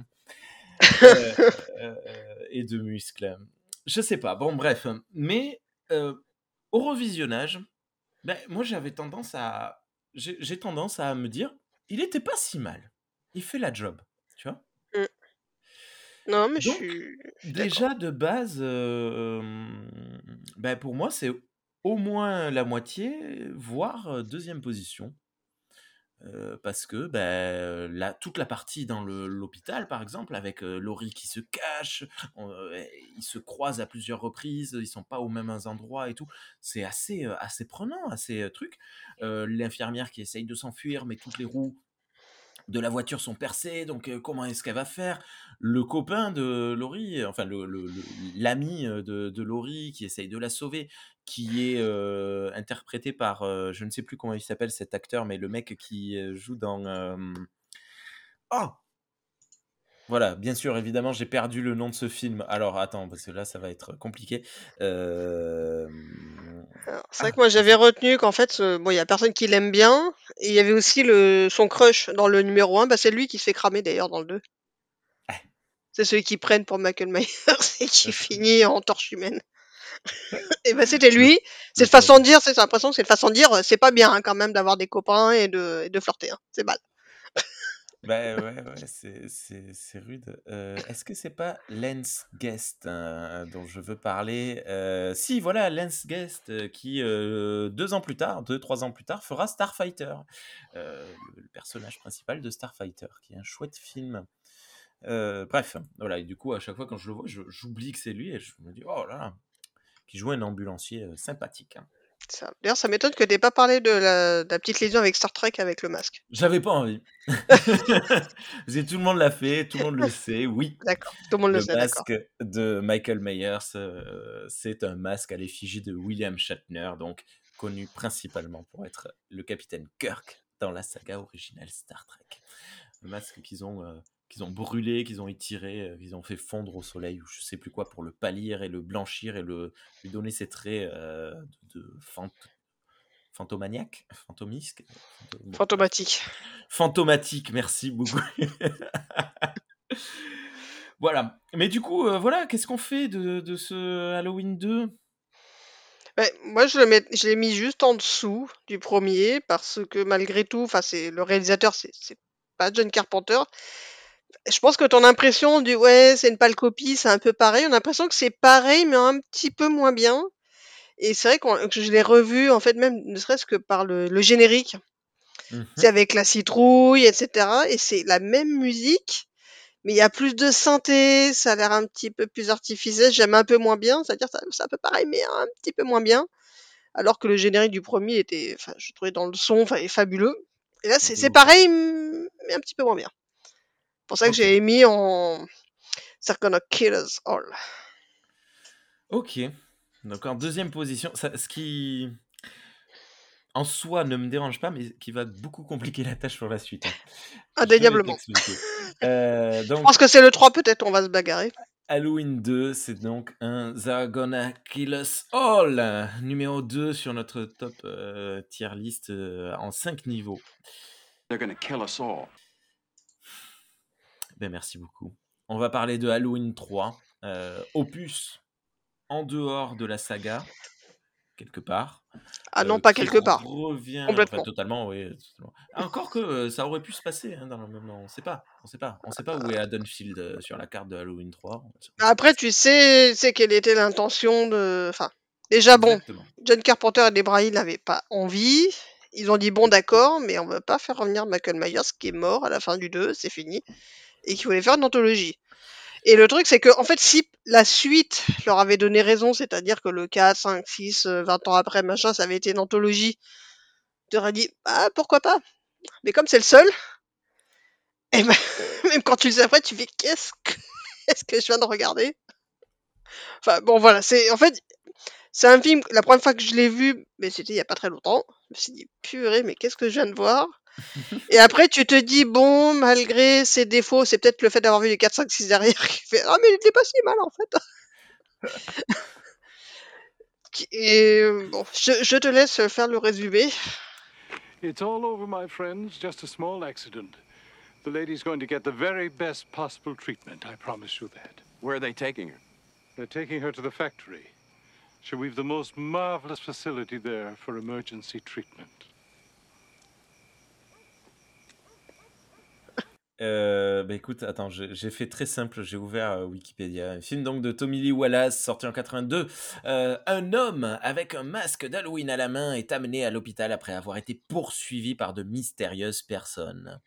euh, euh, et de muscles. Je sais pas, bon, bref. Mais euh, au revisionnage, ben, moi j'avais tendance à. J'ai tendance à me dire, il était pas si mal. Il fait la job, tu vois. Mm. Non, mais je Donc, suis, je suis d'accord. déjà de base, euh, ben pour moi, c'est au moins la moitié, voire deuxième position. Euh, parce que ben, la, toute la partie dans l'hôpital, par exemple, avec euh, Laurie qui se cache, on- ils se croisent à plusieurs reprises, ils sont pas aux mêmes endroits et tout, c'est assez, euh, assez prenant, assez truc. L'infirmière qui essaye de s'enfuir, mais toutes les roues de la voiture sont percées, donc euh, comment est-ce qu'elle va faire? Le copain de Laurie, enfin l'ami euh, de, de Laurie qui essaye de la sauver, qui est euh, interprété par, je ne sais plus comment il s'appelle cet acteur, mais le mec qui joue dans... Oh voilà, bien sûr, évidemment, j'ai perdu le nom de ce film. Alors, attends, parce que là, ça va être compliqué. Euh... Alors, C'est vrai Ah, que moi j'avais retenu qu'en fait, bon, il y a personne qui l'aime bien, et il y avait aussi le son crush dans le numéro 1, bah c'est lui qui se fait cramer d'ailleurs dans le 2. Ouais, (laughs) C'est celui qui prennent pour Michael Myers (laughs) et qui finit en torche humaine. (laughs) Et ben c'était le, lui. le Cette façon de dire, c'est l'impression que c'est une façon de dire, c'est pas bien hein, quand même d'avoir des copains et de, et de flirter. hein. C'est mal. Bah ouais, ouais, c'est c'est- rude. Euh, Est-ce que c'est pas Lance Guest hein, dont je veux parler? Euh, Si, voilà, Lance Guest euh, qui, deux ans plus tard, deux, trois ans plus tard, fera Starfighter, le, le personnage principal de Starfighter, qui est un chouette film. Bref, voilà, et du coup, à chaque fois quand je le vois, j'oublie que c'est lui et je me dis, oh là là, qui joue un ambulancier sympathique. hein. Ça- D'ailleurs, ça m'étonne que t'aies pas parlé de la, de la petite lésion avec Star Trek avec le masque. J'avais pas envie. (laughs) Tout le monde l'a fait, tout le monde le sait, oui. D'accord, tout le monde le Le sait, d'accord. masque de Michael Myers, euh, c'est un masque à l'effigie de William Shatner, donc connu principalement pour être le capitaine Kirk dans la saga originale Star Trek. Un masque qu'ils ont, euh, qu'ils ont brûlé, qu'ils ont étiré, euh, qu'ils ont fait fondre au soleil ou je sais plus quoi pour le pâlir et le blanchir et le, lui donner ses traits euh, de, de fant- fantomaniaque, fantomisque, Fantom- Fantomatique. fantomatique. Merci beaucoup. (laughs) voilà. Mais du coup, euh, voilà, qu'est-ce qu'on fait de, de ce Halloween 2 Ouais, moi, je l'ai mis juste en dessous du premier parce que malgré tout, enfin, c'est le réalisateur, c'est pas John Carpenter. Je pense que ton impression du ouais, c'est une pâle copie, c'est un peu pareil. On a l'impression que c'est pareil, mais un petit peu moins bien. Et c'est vrai qu'on- que je l'ai revu, en fait, même ne serait-ce que par le, le générique. Mhm. C'est avec la citrouille, etc. Et c'est la même musique, mais il y a plus de synthé, ça a l'air un petit peu plus artificiel. J'aime un peu moins bien, c'est-à-dire ça- c'est un peu pareil, mais un petit peu moins bien. Alors que le générique du premier était, enfin, je trouvais dans le son, enfin, est fabuleux. Et là, c'est c'est pareil, mais un petit peu moins bien. C'est pour ça que j'ai mis en They're gonna kill us all. Ok. Donc en deuxième position, ça- ce qui en soi ne me dérange pas, mais qui va beaucoup compliquer la tâche pour la suite. hein. (laughs) Je Indéniablement. (laughs) Euh, Je pense que c'est le 3, peut-être, on va se bagarrer. Halloween 2, c'est donc un They're Gonna Kill Us All, numéro 2 sur notre top euh, tier list euh, en 5 niveaux. They're gonna kill us all. Ben, merci beaucoup. On va parler de Halloween 3, euh, opus en dehors de la saga, quelque part. Ah non, euh, pas quelque part. Revient, Complètement. enfin, totalement, oui. totalement. Encore que euh, ça aurait pu se passer hein, dans le même. On sait pas. On sait pas. On sait pas où est Haddonfield sur la carte de Halloween 3. Après, tu sais, c'est quelle était l'intention de. Enfin, déjà, bon, Exactement. John Carpenter et Debra Hill n'avaient pas envie. Ils ont dit bon, d'accord, mais on va pas faire revenir Michael Myers qui est mort à la fin du 2, c'est fini. Et qui voulait faire une anthologie. Et le truc, c'est que, en fait, si la suite leur avait donné raison, c'est-à-dire que le 4, 5, 6, euh, 20 ans après, machin, ça avait été une anthologie, tu aurais dit, ah, pourquoi pas? Mais comme c'est le seul, et ben, (laughs) même quand tu le sais après, tu fais, qu'est-ce que, qu'est-ce que je viens de regarder? Enfin, bon, voilà, c'est, en fait, c'est un film, la première fois que je l'ai vu, mais c'était il y a pas très longtemps, je me suis dit, purée, mais qu'est-ce que je viens de voir? Et après, tu te dis, bon, malgré ses défauts, c'est peut-être le fait d'avoir vu les 4, 5, 6 derrière qui fait, ah, mais il était pas si mal, en fait. (laughs) Et bon, je, je te laisse faire le résumé. It's all over, my friends. Just a small accident. The lady's going to get the very best possible treatment, I promise you that. Where are they taking her? They're taking her to the factory. She we've the most marvelous facility there for emergency treatment. Euh, bah écoute, attends, j'ai fait très simple, j'ai ouvert euh, Wikipédia. Un film donc de Tommy Lee Wallace, sorti en 82. Euh, un homme avec un masque d'Halloween à la main est amené à l'hôpital après avoir été poursuivi par de mystérieuses personnes.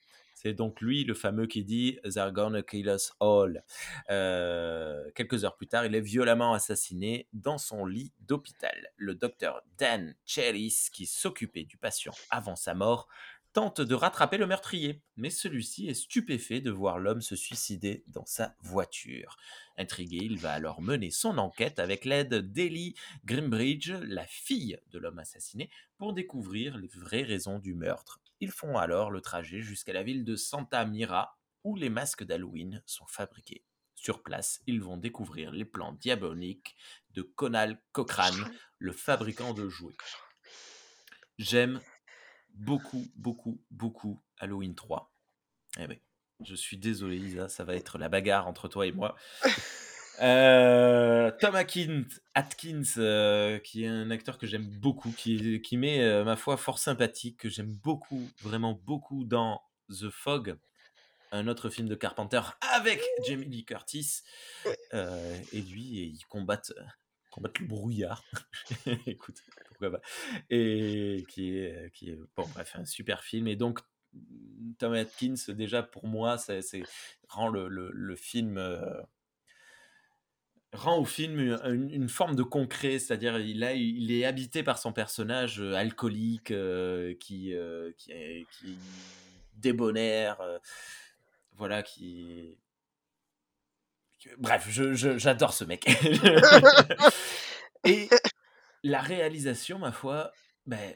C'est donc lui, le fameux, qui dit They're gonna kill us all. Euh, quelques heures plus tard, il est violemment assassiné dans son lit d'hôpital. Le docteur Dan Cheris, qui s'occupait du patient avant sa mort, tente de rattraper le meurtrier, mais celui-ci est stupéfait de voir l'homme se suicider dans sa voiture. Intrigué, il va alors mener son enquête avec l'aide d'Ellie Grimbridge, la fille de l'homme assassiné, pour découvrir les vraies raisons du meurtre. Ils font alors le trajet jusqu'à la ville de Santa Mira, où les masques d'Halloween sont fabriqués. Sur place, ils vont découvrir les plans diaboliques de Conal Cochrane, le fabricant de jouets. J'aime beaucoup, beaucoup, beaucoup Halloween 3. Eh oui, je suis désolé, Isa, ça va être la bagarre entre toi et moi. (laughs) Euh, Tom Atkins, Atkins euh, qui est un acteur que j'aime beaucoup, qui, qui m'est, euh, ma foi, fort sympathique, que j'aime beaucoup, vraiment beaucoup dans The Fog, un autre film de Carpenter avec Jamie Lee Curtis. Euh, et lui, ils combattent, combattent le brouillard. (laughs) Écoute. Et qui est, qui est, bon, bref, un super film. Et donc, Tom Atkins, déjà, pour moi, c'est, rend le, le, film. euh, rend au film une, forme de concret, c'est-à-dire il, a, il est habité par son personnage euh, alcoolique euh, qui, euh, est, qui débonnaire, euh, voilà, qui... Bref, j'adore ce mec. (laughs) Et la réalisation, ma foi, ben,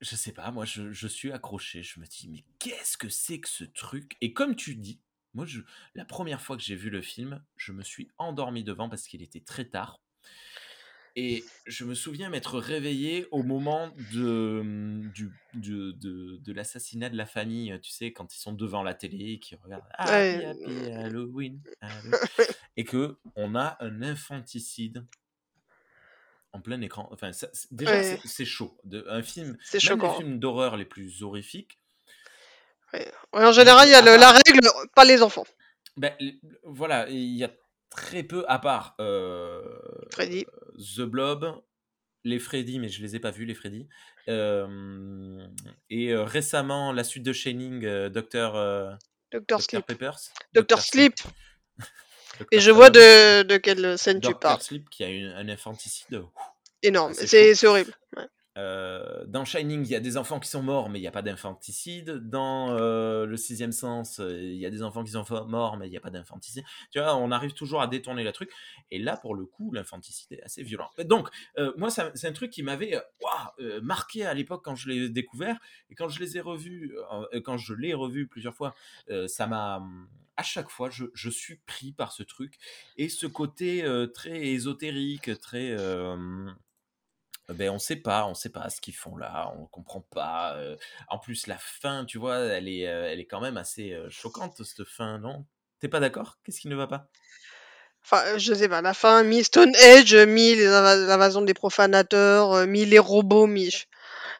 je sais pas, moi je, je suis accroché, je me dis, mais qu'est-ce que c'est que ce truc? Et comme tu dis, moi, je, la première fois que j'ai vu le film, je me suis endormi devant parce qu'il était très tard. Et je me souviens m'être réveillé au moment de, mmh, du, de, de, de l'assassinat de la famille, tu sais, quand ils sont devant la télé, qui regardent Happy, Ouais. Happy Halloween, Halloween (laughs) et que on a un infanticide en plein écran. Enfin, ça- déjà, Ouais. c'est- chaud. De, un film, C'est même les films d'horreur les plus horrifiques, Ouais. Ouais, en général, il y a le- la règle, pas les enfants. ben, voilà, il y a très peu, à part euh, Freddy. The Blob, les Freddy, mais je les ai pas vus, les Freddy. Euh, et euh, récemment, la suite de Shining, euh, euh. Dr. Sleep. Peppers. Dr. Sleep. Dr. (laughs) Et je vois de, de quelle scène tu Dr. parles. Sleep qui a une- un infanticide ouf, Énorme. assez C'est horrible. Ouais. Euh, dans Shining, il y a des enfants qui sont morts, mais il n'y a pas d'infanticide. Dans euh, Le Sixième Sens, euh, il y a des enfants qui sont morts, mais il n'y a pas d'infanticide. Tu vois, on arrive toujours à détourner le truc. Et là, pour le coup, l'infanticide est assez violent. Donc, euh, moi, c'est un truc qui m'avait marqué à l'époque quand je l'ai découvert. Et quand je les ai revus, quand je l'ai revu plusieurs fois, ça m'a. À chaque fois, je, suis pris par ce truc. Et ce côté très ésotérique, très. Ben on sait pas, on sait pas ce qu'ils font là, on comprend pas. euh. En plus, la fin, tu vois, elle est, euh, elle est quand même assez euh, choquante cette fin, non? T'es pas d'accord? Qu'est-ce qui ne va pas? Enfin, euh, je sais pas, la fin, mi Stone Age, mi les inva- l'invasion des profanateurs, euh, mi les robots, mi.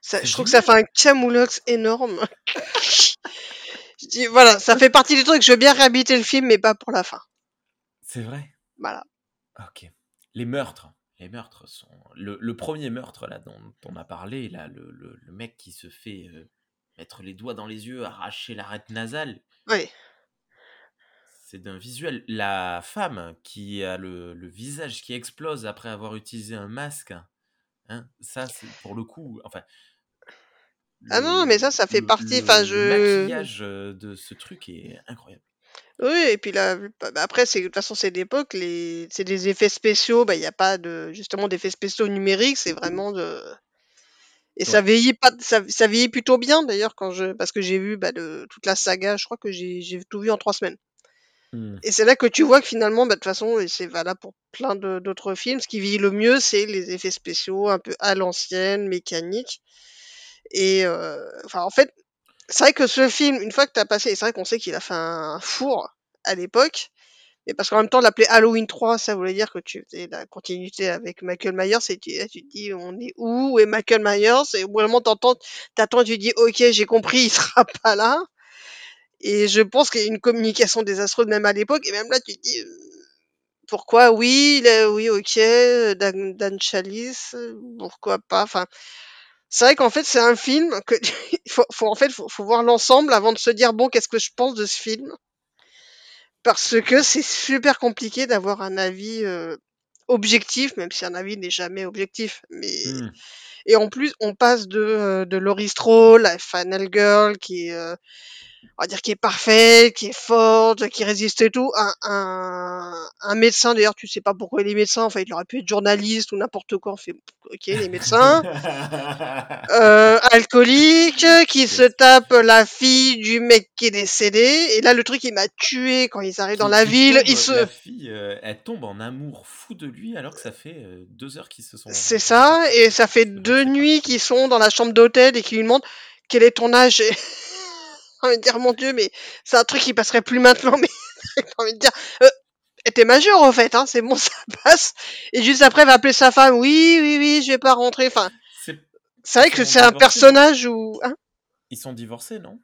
Ça, C'est je trouve que ça fait génial. un camoulox énorme. (laughs) je dis, voilà, ça fait partie du truc, je veux bien réhabiter le film, mais pas pour la fin. C'est vrai? Voilà. Ok. Les meurtres, les meurtres sont le, le premier meurtre là dont on a parlé là, le, le- le mec qui se fait euh, mettre les doigts dans les yeux, arracher l'arête nasale. Oui. C'est d'un visuel. La femme qui a le, le visage qui explose après avoir utilisé un masque, hein, ça c'est pour le coup, enfin, Ah non, mais ça, ça fait partie, enfin, le- le je... maquillage euh, de ce truc est incroyable. Oui, et puis là, bah, bah, après, c'est, de toute façon, c'est d'époque, les... c'est des effets spéciaux, bah, il n'y a pas de, justement, d'effets spéciaux numériques, c'est vraiment de... Et ça Ouais. vieillit pas, ça, ça vieillit plutôt bien, d'ailleurs, quand je, parce que j'ai vu, bah, de, toute la saga, je crois que j'ai, j'ai tout vu en trois semaines. Hmm. Et c'est là que tu vois que finalement, bah, de toute façon, et c'est valable pour plein de- d'autres films, ce qui vieillit le mieux, c'est les effets spéciaux un peu à l'ancienne, mécaniques. Et euh, enfin, en fait, c'est vrai que ce film, une fois que tu as passé, et c'est vrai qu'on sait qu'il a fait un four à l'époque, et parce qu'en même temps, l'appeler Halloween 3, ça voulait dire que tu faisais la continuité avec Michael Myers, et tu, là, tu te dis, on est où, est Michael Myers, et au bout d'un moment, t'entends, t'attends, tu dis, ok, j'ai compris, (laughs) il sera pas là. Et je pense qu'il y a une communication désastreuse même à l'époque, et même là, tu te dis, euh, pourquoi oui, est- oui, ok, Dan, Dan Chalice, pourquoi pas, enfin, c'est vrai qu'en fait, c'est un film que (laughs) il faut, faut- en fait, faut, faut voir l'ensemble avant de se dire bon, qu'est-ce que je pense de ce film, parce que c'est super compliqué d'avoir un avis euh, objectif, même si un avis n'est jamais objectif. Mais Hmm. Et en plus, on passe de euh, de Laurie Strode, la Final Girl, qui est euh, on va dire qui est parfaite, qui est forte, qui résiste et tout, un, un, un médecin, d'ailleurs, tu sais pas pourquoi il est médecin, enfin, il aurait pu être journaliste ou n'importe quoi, on fait, ok, il est médecin, (laughs) euh, alcoolique, qui se tape la fille du mec qui est décédé, et là, le truc, il m'a tué quand ils arrivent dans la ville, tombe- se... La fille, elle tombe en amour fou de lui alors que ça fait deux heures qu'ils se sont. C'est ça, et ça fait ne deux nuits qu'ils sont dans la chambre d'hôtel et qu'ils lui demandent quel est ton âge? Et... (laughs) J'ai envie de dire, mon Dieu, mais c'est un truc qui passerait plus maintenant, mais (laughs) j'ai envie de dire, euh, était majeure en fait, hein, c'est bon, (laughs) ça passe. Et juste après, va appeler sa femme, oui, oui, oui, je vais pas rentrer. Enfin, C'est- vrai que c'est un personnage où. Hein? Ils sont divorcés, non?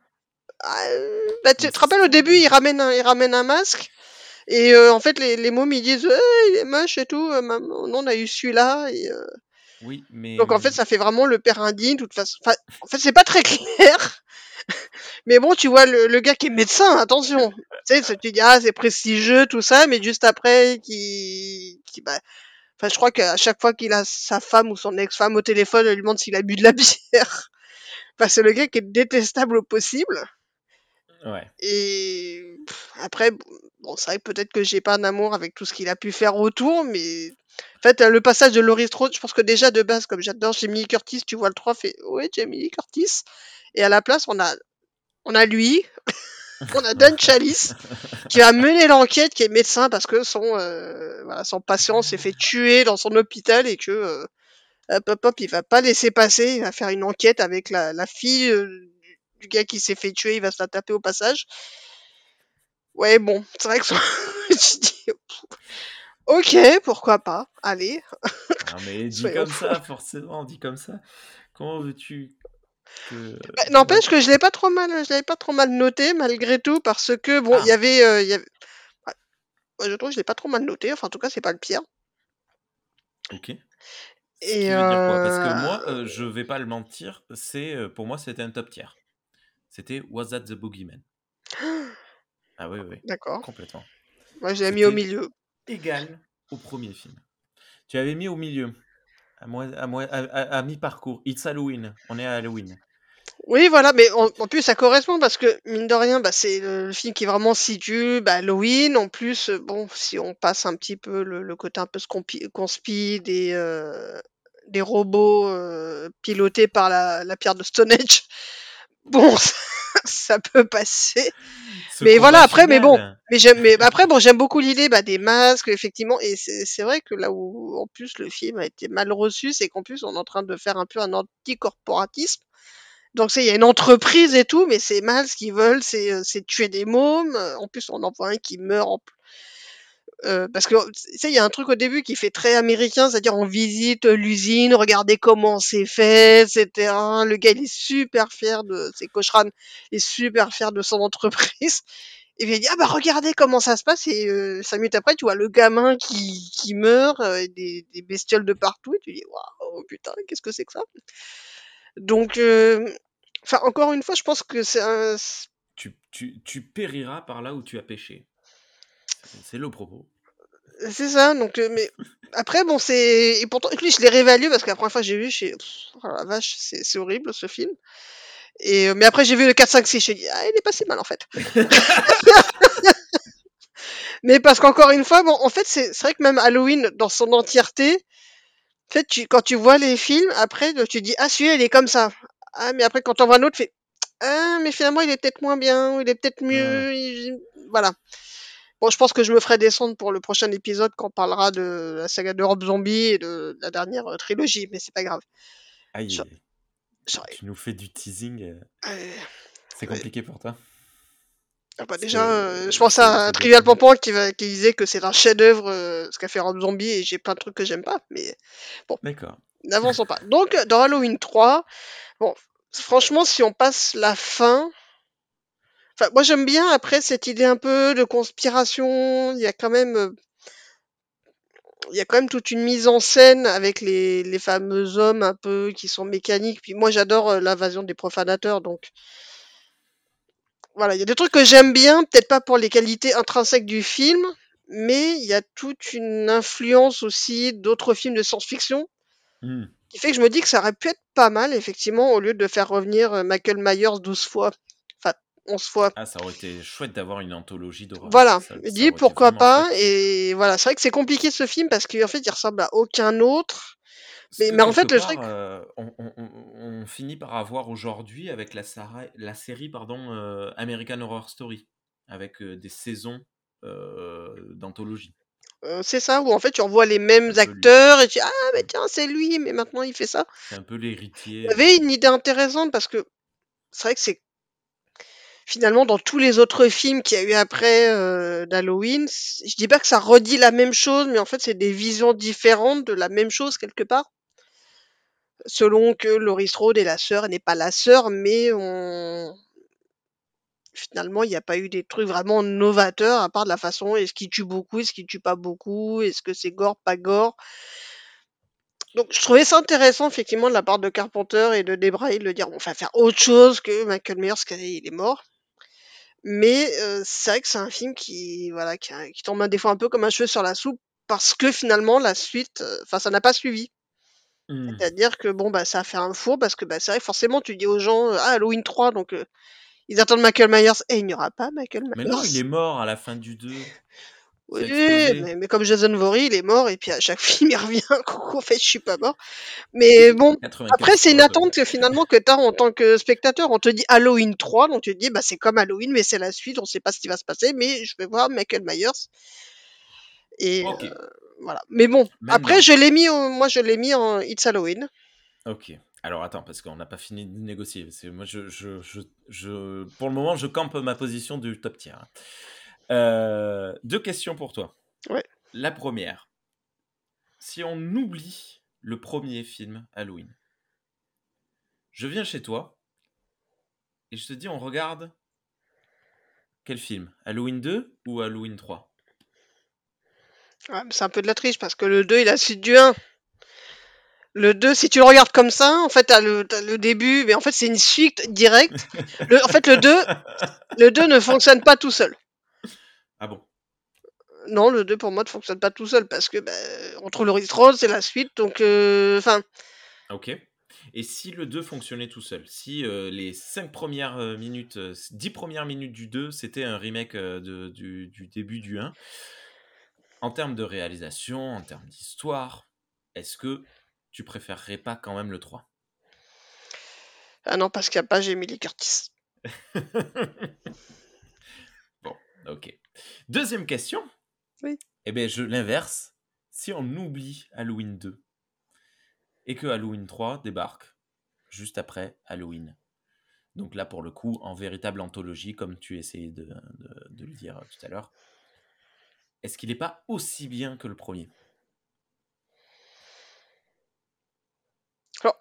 Euh, bah, tu te rappelles au début, il ramène un, il ramène un masque. Et euh, en fait, les, les mômes, ils disent, Eh, il est moche et tout. euh, maman, non, on a eu celui-là. Et, euh, Oui, mais. Donc en fait, ça fait vraiment le père indigne, de toute façon. Enfin, en fait, c'est pas très (laughs) clair. Mais bon, tu vois, le, le gars qui est médecin, attention. Tu sais, tu dis, ah, c'est prestigieux, tout ça, mais juste après, qui, qui bah, enfin, je crois qu'à chaque fois qu'il a sa femme ou son ex-femme au téléphone, elle lui demande s'il a bu de la bière. Enfin, c'est le gars qui est détestable au possible. Ouais. Et pff, après, bon, c'est vrai que peut-être que j'ai pas un amour avec tout ce qu'il a pu faire autour, mais en fait, le passage de Laurie Strode, je pense que déjà de base, comme j'adore Jamie Curtis, tu vois le 3, fait ouais, Jamie Curtis. Et à la place, on a, on a lui. (laughs) On a Dan Chalice qui va mener l'enquête, qui est médecin parce que son, euh, voilà, son patient s'est fait tuer dans son hôpital et que euh, hop, hop, il va pas laisser passer. Il va faire une enquête avec la, la fille euh, du- gars qui s'est fait tuer. Il va se la taper au passage. Ouais, bon, c'est vrai que (laughs) ok, pourquoi pas. Allez. Non, mais (laughs) dit Soyons comme fous. ça, forcément, dit comme ça. Comment veux-tu que. Bah, N'empêche que je l'ai pas trop mal, je l'avais pas trop mal noté malgré tout parce que bon, il y Ah. avait, euh, y avait... ouais, je trouve que je l'ai pas trop mal noté. Enfin, en tout cas, c'est pas le pire. Ok. Ce Et dire quoi? Parce que euh, moi, euh, je vais pas le mentir, c'est euh, pour moi c'était un top tier. C'était Was That the Boogeyman? (gasps) Ah oui, oui, D'accord. complètement. Moi, je l'ai mis au milieu. Égal au premier film. Tu avais mis au milieu, à, mi-parcours. It's Halloween, on est à Halloween. Oui, voilà, mais en, plus ça correspond parce que mine de rien, bah, c'est le, film qui vraiment se situe bah, Halloween. En plus, euh, bon, si on passe un petit peu le, côté un peu conspi des, euh, robots euh, pilotés par la, pierre de Stonehenge, (laughs) bon, (laughs) ça peut passer. Mais voilà, après, mais bon, mais j'aime, mais après, bon, j'aime beaucoup l'idée bah, des masques, effectivement, et c'est c'est vrai que là où, en plus, le film a été mal reçu, c'est qu'en plus, on est en train de faire un peu un anticorporatisme. Donc, c'est, il y a une entreprise et tout, mais c'est mal, ce qu'ils veulent, c'est, c'est tuer des mômes. En plus, on en voit un qui meurt en, euh, parce que, tu sais, il y a un truc au début qui fait très américain, c'est-à-dire on visite l'usine, regardez comment c'est fait, etc. Le gars, il est super fier de, c'est Cochran, il est super fier de son (laughs) entreprise. Et puis il dit, ah bah regardez comment ça se passe, et euh, cinq minutes après, tu vois le gamin qui, qui meurt, euh, des, des bestioles de partout, et tu dis, waouh, putain, qu'est-ce que c'est que ça? Donc, euh, enfin, encore une fois, je pense que c'est un, Tu, tu, tu périras par là où tu as péché. C'est- le propos. C'est ça, donc, euh, mais après, bon, c'est. Et pourtant, lui, je l'ai réévalué parce que la première fois que j'ai vu, je suis. Oh la vache, c'est horrible ce film. Et, euh, mais après, j'ai vu le 4, 5, 6, j'ai dit, ah, il est pas si mal en fait. (laughs) mais parce qu'encore une fois, bon, en fait, c'est vrai que même Halloween, dans son entièreté, en fait, tu, quand tu vois les films, après, tu dis, ah, celui-là, il est comme ça. Ah, mais après, quand on voit un autre, tu fais, ah, mais finalement, il est peut-être moins bien, ou il est peut-être mieux. il- Voilà. Bon, je pense que je me ferai descendre pour le prochain épisode quand on parlera de la saga de Rob Zombie et de la dernière euh, trilogie, mais c'est pas grave. Aïe, Je- tu nous fais du teasing. euh, C'est compliqué pour toi ah bah déjà, euh, je pense à c'est Trivial. Pampan qui, va- qui disait que c'est un chef-d'œuvre euh, ce qu'a fait Rob Zombie et j'ai plein de trucs que j'aime pas, mais bon, D'accord. n'avançons (laughs) pas. Donc, dans Halloween 3, bon, franchement, si on passe la fin, enfin, moi j'aime bien après cette idée un peu de conspiration, il y a quand même. euh, il y a quand même toute une mise en scène avec les, les fameux hommes un peu qui sont mécaniques. Puis moi, j'adore euh, l'invasion des profanateurs, donc voilà, il y a des trucs que j'aime bien, peut-être pas pour les qualités intrinsèques du film, mais il y a toute une influence aussi d'autres films de science-fiction Hmm. qui fait que je me dis que ça aurait pu être pas mal, effectivement, au lieu de faire revenir euh, Michael Myers 12 fois, enfin 11 fois. Ah, ça aurait été chouette d'avoir une anthologie d'horreur. Voilà, Ça, je dis pourquoi pas, chouette. et voilà, c'est vrai que c'est compliqué ce film parce qu'en fait il ressemble à aucun autre. Mais, en fait, le truc, euh, on, on- on- on finit par avoir aujourd'hui avec la, série pardon, euh, American Horror Story, avec euh, des saisons d'anthologie. C'est ça, où en fait tu revois les mêmes lui. acteurs et tu dis ah mais tiens c'est lui mais maintenant il fait ça. C'est un peu l'héritier. Il avait une idée intéressante parce que c'est vrai que c'est finalement dans tous les autres films qu'il y a eu après euh, d'Halloween, je dis pas que ça redit la même chose mais en fait c'est des visions différentes de la même chose quelque part. Selon que Laurie Strode est la sœur, n'est pas la sœur mais on finalement il n'y a pas eu des trucs vraiment novateurs à part de la façon est-ce qu'il tue beaucoup, est-ce qu'il tue pas beaucoup, est-ce que c'est gore, pas gore. Donc, je trouvais ça intéressant, effectivement, de la part de Carpenter et de Debray de le dire, on va faire autre chose que Michael Myers, il est mort. Mais euh, c'est vrai que c'est un film qui, voilà, qui, tombe un- des fois un peu comme un cheveu sur la soupe, parce que finalement, la suite, euh, ça n'a pas suivi. hmm. C'est-à-dire que, bon, bah, ça a fait un four, parce que, bah, c'est vrai, forcément, tu dis aux gens, ah, Halloween 3, donc, ils attendent Michael Myers, et il n'y aura pas Michael Mais non, il Myers. est mort à la fin du 2. Oui, mais, mais comme Jason Voorhees, il est mort et puis à chaque (laughs) film il revient. (laughs) Coucou, en fait, je suis pas mort. Mais bon, 95 après c'est une attente que finalement que t'as en tant que spectateur. On te dit Halloween 3, donc tu te dis bah c'est comme Halloween, mais c'est la suite. On sait pas ce qui va se passer, mais je vais voir Michael Myers. Et euh, voilà. Mais bon, après je l'ai mis, en- moi je l'ai mis en It's Halloween. Ok. Alors attends, parce qu'on n'a pas fini de négocier. Moi, je, je, je, je- pour le moment, je campe ma position du top tier. Euh, deux questions pour toi. Ouais. La première, si on oublie le premier film Halloween, je viens chez toi et je te dis, on regarde quel film? Halloween 2 ou Halloween 3 Ouais, mais c'est un peu de la triche parce que le 2 il a la suite du 1. Le 2, si tu le regardes comme ça, en fait, t'as le, début, mais en fait, c'est une suite directe. Le, en fait, le 2, le 2 ne fonctionne pas tout seul. Ah bon? Non, le 2 pour moi ne fonctionne pas tout seul parce que bah, on trouve Laurie Strode, c'est la suite, donc euh, enfin, Ok. Et si le 2 fonctionnait tout seul Si euh, les 5 premières euh, minutes, euh, 10 premières minutes du 2, c'était un remake de- du, du début du 1, en termes de réalisation, en termes d'histoire, est-ce que tu préférerais pas quand même le 3 ah non parce qu'il n'y a pas Jamie Lee Curtis. (laughs) Bon, ok. Deuxième question. Oui. Eh bien, je l'inverse. Si on oublie Halloween 2 et que Halloween 3 débarque juste après Halloween. Donc là, pour le coup, en véritable anthologie, comme tu essayais de, de- de le dire tout à l'heure, est-ce qu'il n'est pas aussi bien que le premier? Alors,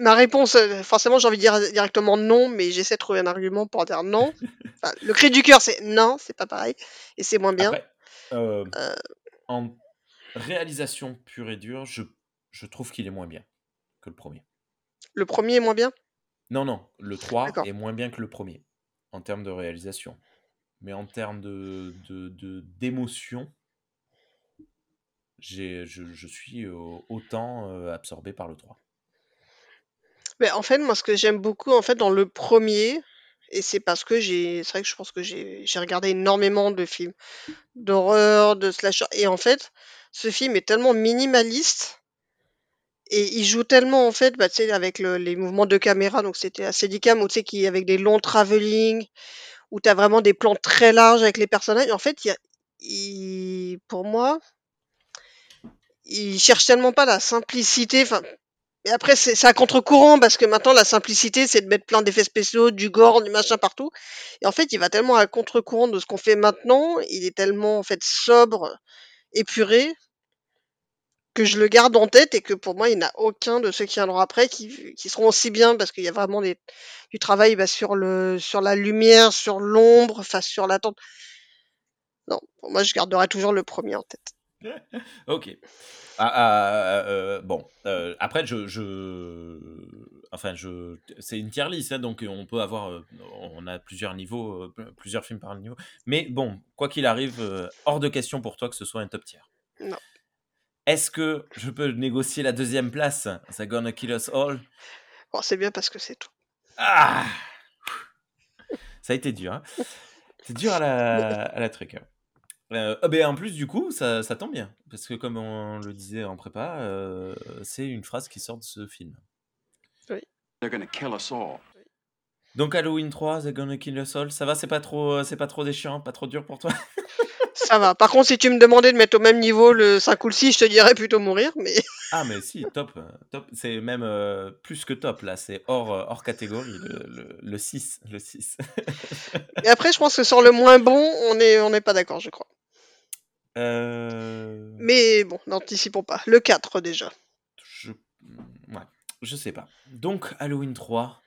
ma réponse, euh, forcément, j'ai envie de dire directement non, mais j'essaie de trouver un argument pour dire non. (laughs) Enfin, le cri du cœur, c'est non, c'est pas pareil, et c'est moins bien. Après, euh, Euh, en réalisation pure et dure, je, je trouve qu'il est moins bien que le premier. le premier est moins bien? Non, non, le 3 D'accord. est moins bien que le premier, en termes de réalisation. Mais en termes de, de, de- d'émotion, je, je suis autant absorbé par le 3. Mais en fait, moi, ce que j'aime beaucoup, en fait, dans le premier, et c'est parce que j'ai, c'est vrai que je pense que j'ai, j'ai regardé énormément de films d'horreur, de slasher, et en fait, ce film est tellement minimaliste, et il joue tellement, en fait, bah, tu sais, avec le- les mouvements de caméra, donc c'était assez Steadicam, ou tu sais, qui, avec des longs travelling, où tu as vraiment des plans très larges avec les personnages, en fait, il y a, pour moi, il cherche tellement pas la simplicité, enfin, mais après, c'est à contre-courant parce que maintenant, la simplicité, c'est de mettre plein d'effets spéciaux, du gore, du machin partout. Et en fait, il va tellement à contre-courant de ce qu'on fait maintenant. Il est tellement, en fait, sobre, épuré, que je le garde en tête et que pour moi, il n'y a aucun de ceux qui viendront après qui, qui seront aussi bien parce qu'il y a vraiment des, du travail bah, sur, le, sur la lumière, sur l'ombre, enfin, sur l'attente. Non, pour moi, je garderai toujours le premier en tête. (laughs) Ok. Ah, ah, euh, bon, euh, après, je, je, enfin, je, c'est une tier list, hein, donc on peut avoir, euh, on a plusieurs niveaux, euh, plusieurs films par niveau. Mais bon, quoi qu'il arrive, euh, hors de question pour toi que ce soit un top tier. Non. Est-ce que je peux négocier la deuxième place? C'est Gonna Kill Us All? Bon, c'est bien parce que c'est tout. Ah Ça a été dur. Hein c'est dur à la, à la truc. hein. Euh, ah ben, en plus, du coup, ça, ça tombe bien. Parce que, comme on le disait en prépa, euh, c'est une phrase qui sort de ce film. They're gonna kill us all. Donc, Halloween 3, They're Gonna Kill Us All, ça va C'est pas trop, c'est pas trop déchirant Pas trop dur pour toi? (laughs) Ça va. Par contre, si tu me demandais de mettre au même niveau le 5 ou le 6, je te dirais plutôt mourir, mais. (laughs) Ah, mais si, top. euh, top. C'est même euh, plus que top, là. C'est hors, euh, hors catégorie, le, le, le 6. Le 6. (laughs) Mais après, je pense que sur le moins bon, on n'est on n'est pas d'accord, je crois. Euh... Mais bon, n'anticipons pas. Le 4 déjà. Je... Ouais, je sais pas. Donc, Halloween 3,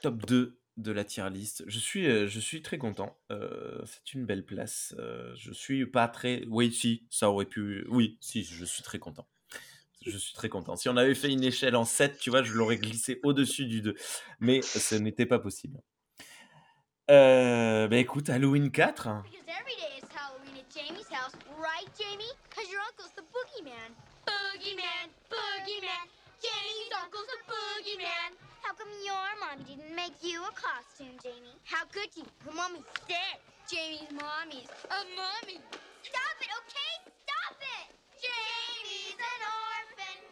top 2 de la tier list. Je suis, euh, je suis très content. Euh, c'est une belle place. Euh, je suis pas très. Oui, si, ça aurait pu. Oui, si, je suis très content. Je suis très content. Si on avait fait une échelle en 7, tu vois, je l'aurais glissé au-dessus du 2. Mais ce n'était pas possible. Euh, bah écoute, Halloween 4. Jamie's house, right, Jamie? Because your uncle's the boogeyman. Boogeyman, boogeyman, Jamie's uncle's the boogeyman. How come your mommy didn't make you a costume, Jamie? How could you? Her mommy's sick. Jamie's mommy's a mommy. Stop it, okay? Stop it! Jamie's an orphan.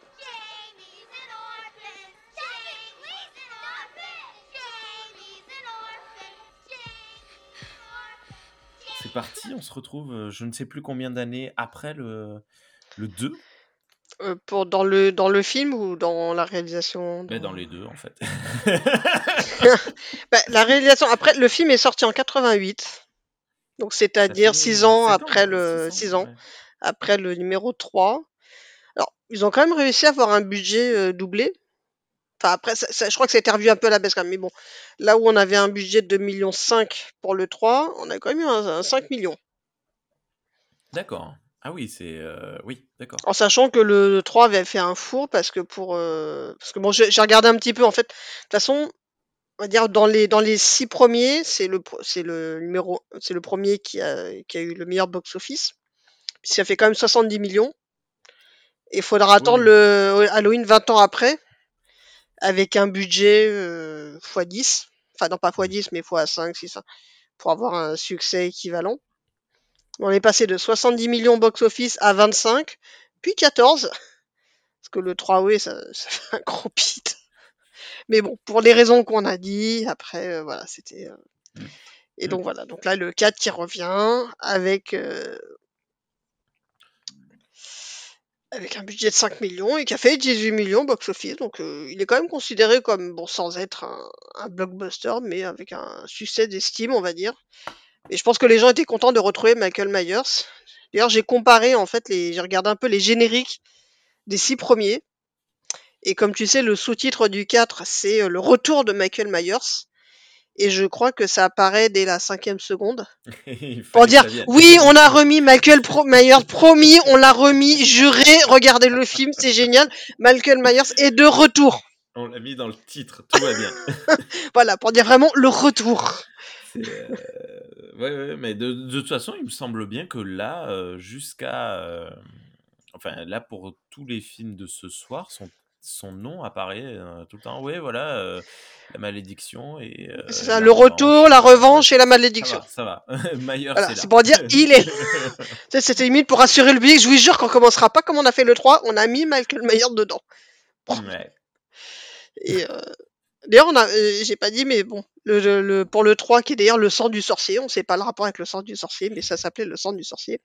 C'est parti, on se retrouve, euh, je ne sais plus combien d'années après le, le 2. Euh, pour, dans, le, dans le film ou dans la réalisation Mais dans les deux, en fait. (laughs) Bah, La réalisation, après, le film est sorti en 88. Donc, c'est-à-dire 6 ans après le, six ans, six ans, ouais. après le numéro 3. Alors, ils ont quand même réussi à avoir un budget euh, doublé. Enfin, après, ça- ça- je crois que ça a été revu un peu à la baisse quand même. Mais bon, là où on avait un budget de 2,5 millions pour le 3, on a quand même eu un, un 5 millions. D'accord. Ah oui, c'est... euh, Oui, d'accord. En sachant que le 3 avait fait un four parce que pour euh, parce que bon j'ai regardé un petit peu en fait de toute façon on va dire dans les dans les six premiers c'est le c'est le numéro c'est le premier qui a qui a eu le meilleur box office puis ça fait quand même 70 millions il faudra attendre Oui. le Halloween 20 ans après avec un budget euh, x10 enfin non pas x10 mais x5 6 pour avoir un succès équivalent on est passé de 70 millions box office à 25 puis 14 parce que le 3 ça, ça fait un gros pit. Mais bon, pour les raisons qu'on a dit, après, euh, voilà, c'était. euh, Et donc voilà, donc là, le 4 qui revient avec. Avec un budget de 5 millions et qui a fait 18 millions box-office. Donc euh, il est quand même considéré comme, bon, sans être un, un blockbuster, mais avec un succès d'estime, on va dire. Et je pense que les gens étaient contents de retrouver Michael Myers. D'ailleurs, j'ai comparé, en fait, les... j'ai regardé un peu les génériques des six premiers. Et comme tu sais, le sous-titre du 4, c'est euh, le retour de Michael Myers. Et je crois que ça apparaît dès la cinquième seconde. (laughs) Pour dire, oui, on a remis Michael Pro- Myers, promis, on l'a remis, juré, regardez le film, c'est génial. Michael Myers est de retour. On l'a mis dans le titre, tout va bien. (laughs) Voilà, pour dire vraiment le retour. Euh, ouais, ouais, mais de, de toute façon, il me semble bien que là, euh, jusqu'à. euh, Enfin, là, pour tous les films de ce soir, son, son nom apparaît euh, tout le temps. Oui, voilà, euh, la malédiction et. euh, C'est ça, le revanche. retour, la revanche et la Ça malédiction. va, ça va. (laughs) Maillard, Voilà, c'est pour dire, (laughs) il est. C'était limite pour rassurer le public. Je vous jure qu'on commencera pas comme on a fait le 3, on a mis Michael Myers dedans. Ouais. Et d'ailleurs, on a, euh, j'ai pas dit, mais bon, le, le- le- pour le 3, qui est d'ailleurs le sang du sorcier, on sait pas le rapport avec le sang du sorcier, mais ça s'appelait le sang du sorcier,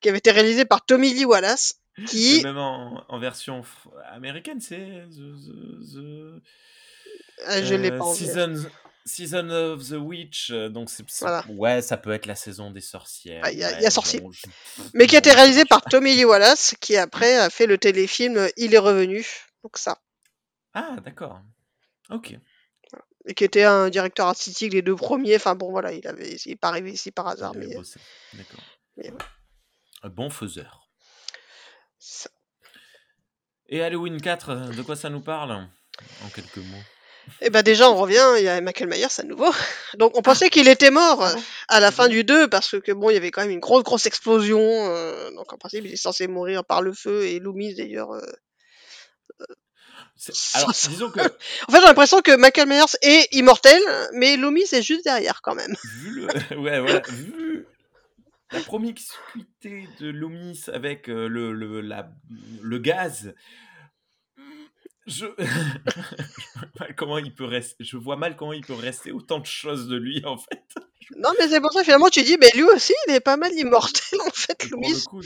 qui avait été réalisé par Tommy Lee Wallace, qui, Même en, en version américaine, c'est The, the- the- Ah, je l'ai euh, pas Season, Season of the Witch. euh, Donc c'est Voilà. ouais, ça peut être la saison des sorcières. Ah, il y a, y ouais, a sorcier. bon, je- mais qui a été (laughs) réalisé par Tommy Lee Wallace, qui après a fait le téléfilm Il est revenu, donc ça, Ah, d'accord. Ok. et qui était un directeur artistique les deux premiers. Enfin bon, voilà, il avait, il est pas arrivé ici par hasard, mais. D'accord. mais Un bon faiseur. Ça. Et Halloween 4, euh, de quoi ça nous parle En quelques mots? Et ben déjà, on revient, il y a Michael Myers à nouveau. (laughs) Donc on pensait qu'il était mort Ah à la fin Bon? du 2 parce que bon, il y avait quand même une grosse grosse explosion. euh, donc en principe, il est censé mourir par le feu et Loomis d'ailleurs. euh, Alors, (laughs) disons que, En fait, j'ai l'impression que Michael Myers est immortel, mais Loomis est juste derrière quand même. vu le, (laughs) ouais, voilà, vu la promiscuité de Loomis avec euh, le, le, la, le gaz, je, (laughs) je vois mal comment il peut rester, je vois mal comment il peut rester autant de choses de lui en fait. Non, mais c'est pour ça finalement tu dis, mais lui aussi, il est pas mal immortel en fait, Loomis. coup,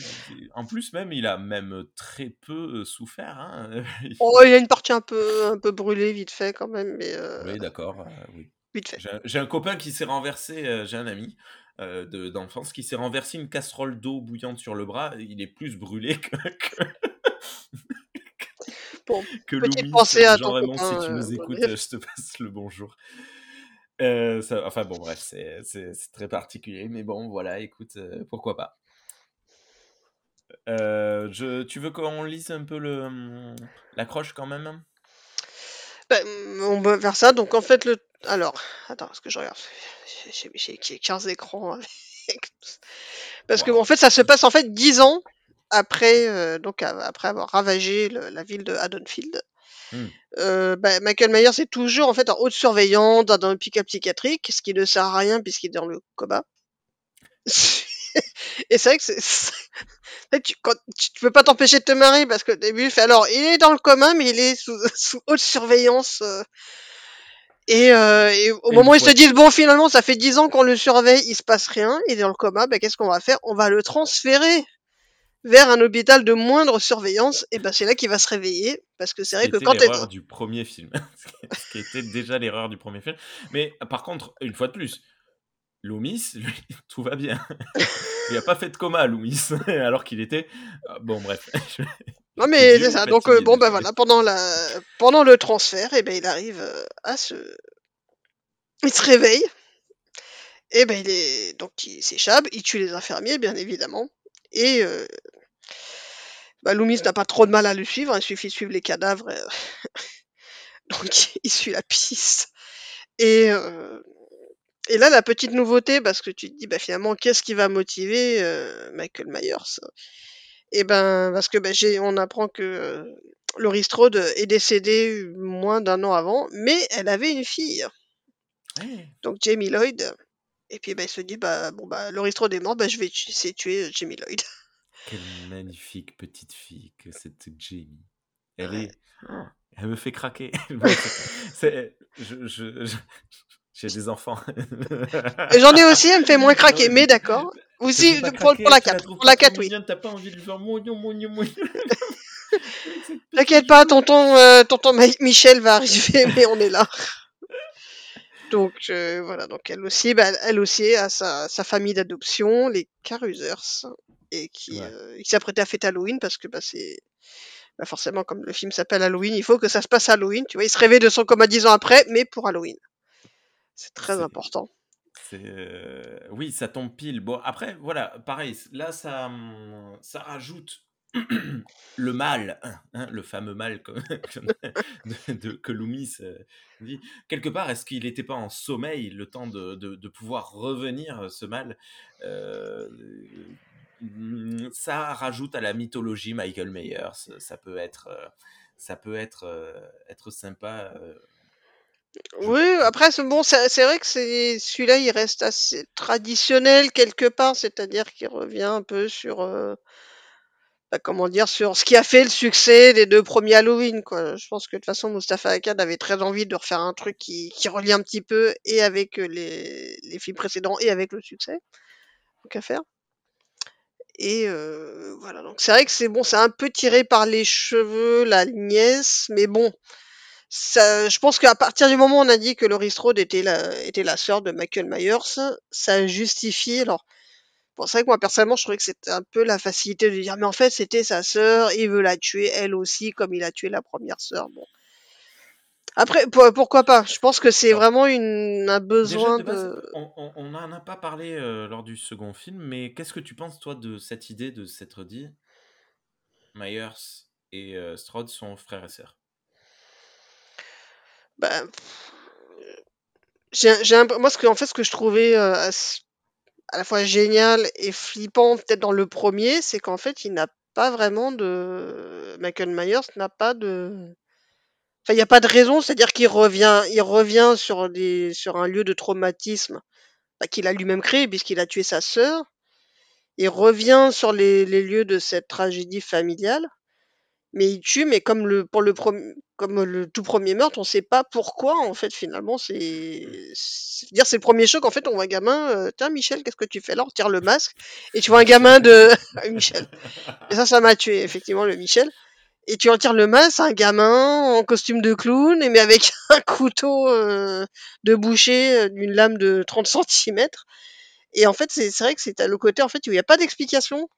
en plus même, il a même très peu euh, souffert. Hein. (laughs) Oh, il a une partie un peu un peu brûlée vite fait quand même, mais euh, Oui, d'accord, euh, oui. vite fait. J'ai un- copain qui s'est renversé, j'ai un ami euh, de- d'enfance qui s'est renversé une casserole d'eau bouillante sur le bras. Il est plus brûlé que, (laughs) que, Bon, que pensée à ton copain. si tu euh, nous écoutes, euh, je te (laughs) passe le bonjour. Euh, ça- enfin bon, bref, c'est très particulier, mais bon, voilà, écoute, euh, pourquoi pas. Euh, je, tu veux qu'on lise un peu hum, l'accroche quand même? Ben, on peut faire ça. Donc en fait, le. Alors, attends, est-ce que je regarde J'ai j'ai- j'ai 15 écrans (laughs) avec. Parce que Waouh. en fait, ça se passe en fait 10 ans après, euh, donc a- après avoir ravagé le- la ville de Haddonfield. Hmm. Euh, ben, Michael Myers est toujours en fait en haute surveillance dans un hôpital psychiatrique, ce qui ne sert à rien puisqu'il est dans le coma. (laughs) Et c'est vrai que c'est, c'est- c'est- tu, quand, tu tu peux pas t'empêcher de te marrer parce que au début, il fait alors, il est dans le coma, mais il est sous, (laughs) sous haute surveillance. euh, Et, euh, et au Et moment où ils se disent bon finalement ça fait 10 ans qu'on le surveille, il se passe rien, il est dans le coma, ben qu'est-ce qu'on va faire? On va le transférer vers un hôpital de moindre surveillance, et ben c'est là qu'il va se réveiller, parce que c'est Ce vrai que quand l'erreur du premier film. (laughs) Ce qui était déjà l'erreur du premier film. Mais par contre, une fois de plus, Loomis, (laughs) lui, tout va bien. (laughs) Il n'a pas fait de coma, Loomis, alors qu'il était. ah, Bon, bref. Non mais c'est ça, donc euh, bon ben voilà, pendant la pendant le transfert, et ben il arrive euh, à se... Il se réveille, et ben il est... Donc il s'échappe, il tue les infirmiers bien évidemment, et... Euh... Bah, Loomis n'a pas trop de mal à le suivre, il suffit de suivre les cadavres. (laughs) Donc il suit la piste. Et, et là, la petite nouveauté, parce que tu te dis, bah, finalement, qu'est-ce qui va motiver euh, Michael Myers? Et ben, parce que bah, j'ai, on apprend que euh, Laurie Strode est décédée moins d'un an avant, mais elle avait une fille. Ouais. Donc Jamie Lloyd. Et puis bah, il se dit, bah, bon, bah, Laurie Strode est morte, bah, je vais essayer de tuer euh, Jamie Lloyd. (laughs) Quelle magnifique petite fille que cette Jamie. Elle est. Elle me fait craquer. (laughs) Bon, c'est- c'est- je- je- je- J'ai des enfants. (laughs) J'en ai aussi, elle me fait moins craquer, mais d'accord. Aussi, pour, craquer, pour la tu la 4. trouves Pour la pas trop 4, oui. T'as pas envie de faire mouillon, mouillon, mouillon. (laughs) T'inquiète pas, tonton, euh, tonton Michel va arriver, mais on est là. Donc euh, voilà, donc elle aussi, bah, elle aussi a sa, sa famille d'adoption, les Carusers, et qui, Ouais. euh, qui s'apprêtait à fêter Halloween parce que bah, c'est bah, forcément comme le film s'appelle Halloween, il faut que ça se passe à Halloween. Tu vois, il se réveille de son coma dix ans après, mais pour Halloween. C'est très important. C'est euh, oui, ça tombe pile. Bon, après, voilà, pareil. Là, ça, hum, ça rajoute (clears throat) le mal, hein, le fameux mal (laughs) que, de, de- que Loomis euh, dit. Quelque part, est-ce qu'il n'était pas en sommeil le temps de, de- de pouvoir revenir euh, ce mal Euh, hum, Ça rajoute à la mythologie Michael Myers. Ça peut être, ça peut être, être sympa. euh, Oui, après, c'est bon, c'est vrai que c'est celui-là, il reste assez traditionnel quelque part, c'est-à-dire qu'il revient un peu sur, euh, bah, comment dire, sur ce qui a fait le succès des deux premiers Halloween. Je pense que de toute façon, Mustafa Akkad avait très envie de refaire un truc qui, qui relie un petit peu et avec euh, les, films précédents et avec le succès, donc à faire. Et euh, voilà, donc c'est vrai que c'est bon, c'est un peu tiré par les cheveux, la nièce, mais bon, ça, je pense qu'à partir du moment où on a dit que Laurie Strode était la, était la sœur de Michael Myers, ça justifie. Alors, bon, c'est vrai que moi personnellement, je trouvais que c'était un peu la facilité de dire, mais en fait, c'était sa sœur, il veut la tuer elle aussi, comme il a tué la première sœur. Bon. Après, pour- pourquoi pas? Je pense que c'est Alors, vraiment une, un Déjà, besoin de base, de. on on- on n'en a pas parlé euh, lors du second film, mais qu'est-ce que tu penses, toi, de cette idée de s'être dit Myers et euh, Strode sont frères et sœurs? Bah, j'ai, un- moi, ce que, en fait, ce que je trouvais euh, à la fois génial et flippant, peut-être dans le premier, c'est qu'en fait, il n'a pas vraiment de. Michael Myers n'a pas de. Enfin, il n'y a pas de raison, c'est-à-dire qu'il revient, il revient sur des, sur un lieu de traumatisme bah, qu'il a lui-même créé puisqu'il a tué sa sœur. Il revient sur les lieux de cette tragédie familiale, mais il tue, mais comme le, pour le, comme le tout premier meurtre, on ne sait pas pourquoi, en fait, finalement, c'est, dire, c'est le premier choc, en fait, on voit un gamin, euh, tiens, Michel, qu'est-ce que tu fais là? On retire le masque, et tu vois un gamin de, (laughs) Michel. Et ça, ça m'a tué, effectivement, le Michel. Et tu retires le masque, un gamin en costume de clown, mais avec (laughs) un couteau euh, de boucher euh, d'une lame de 30 centimètres. Et en fait, c'est vrai que c'est le côté en fait où il n'y a pas d'explication.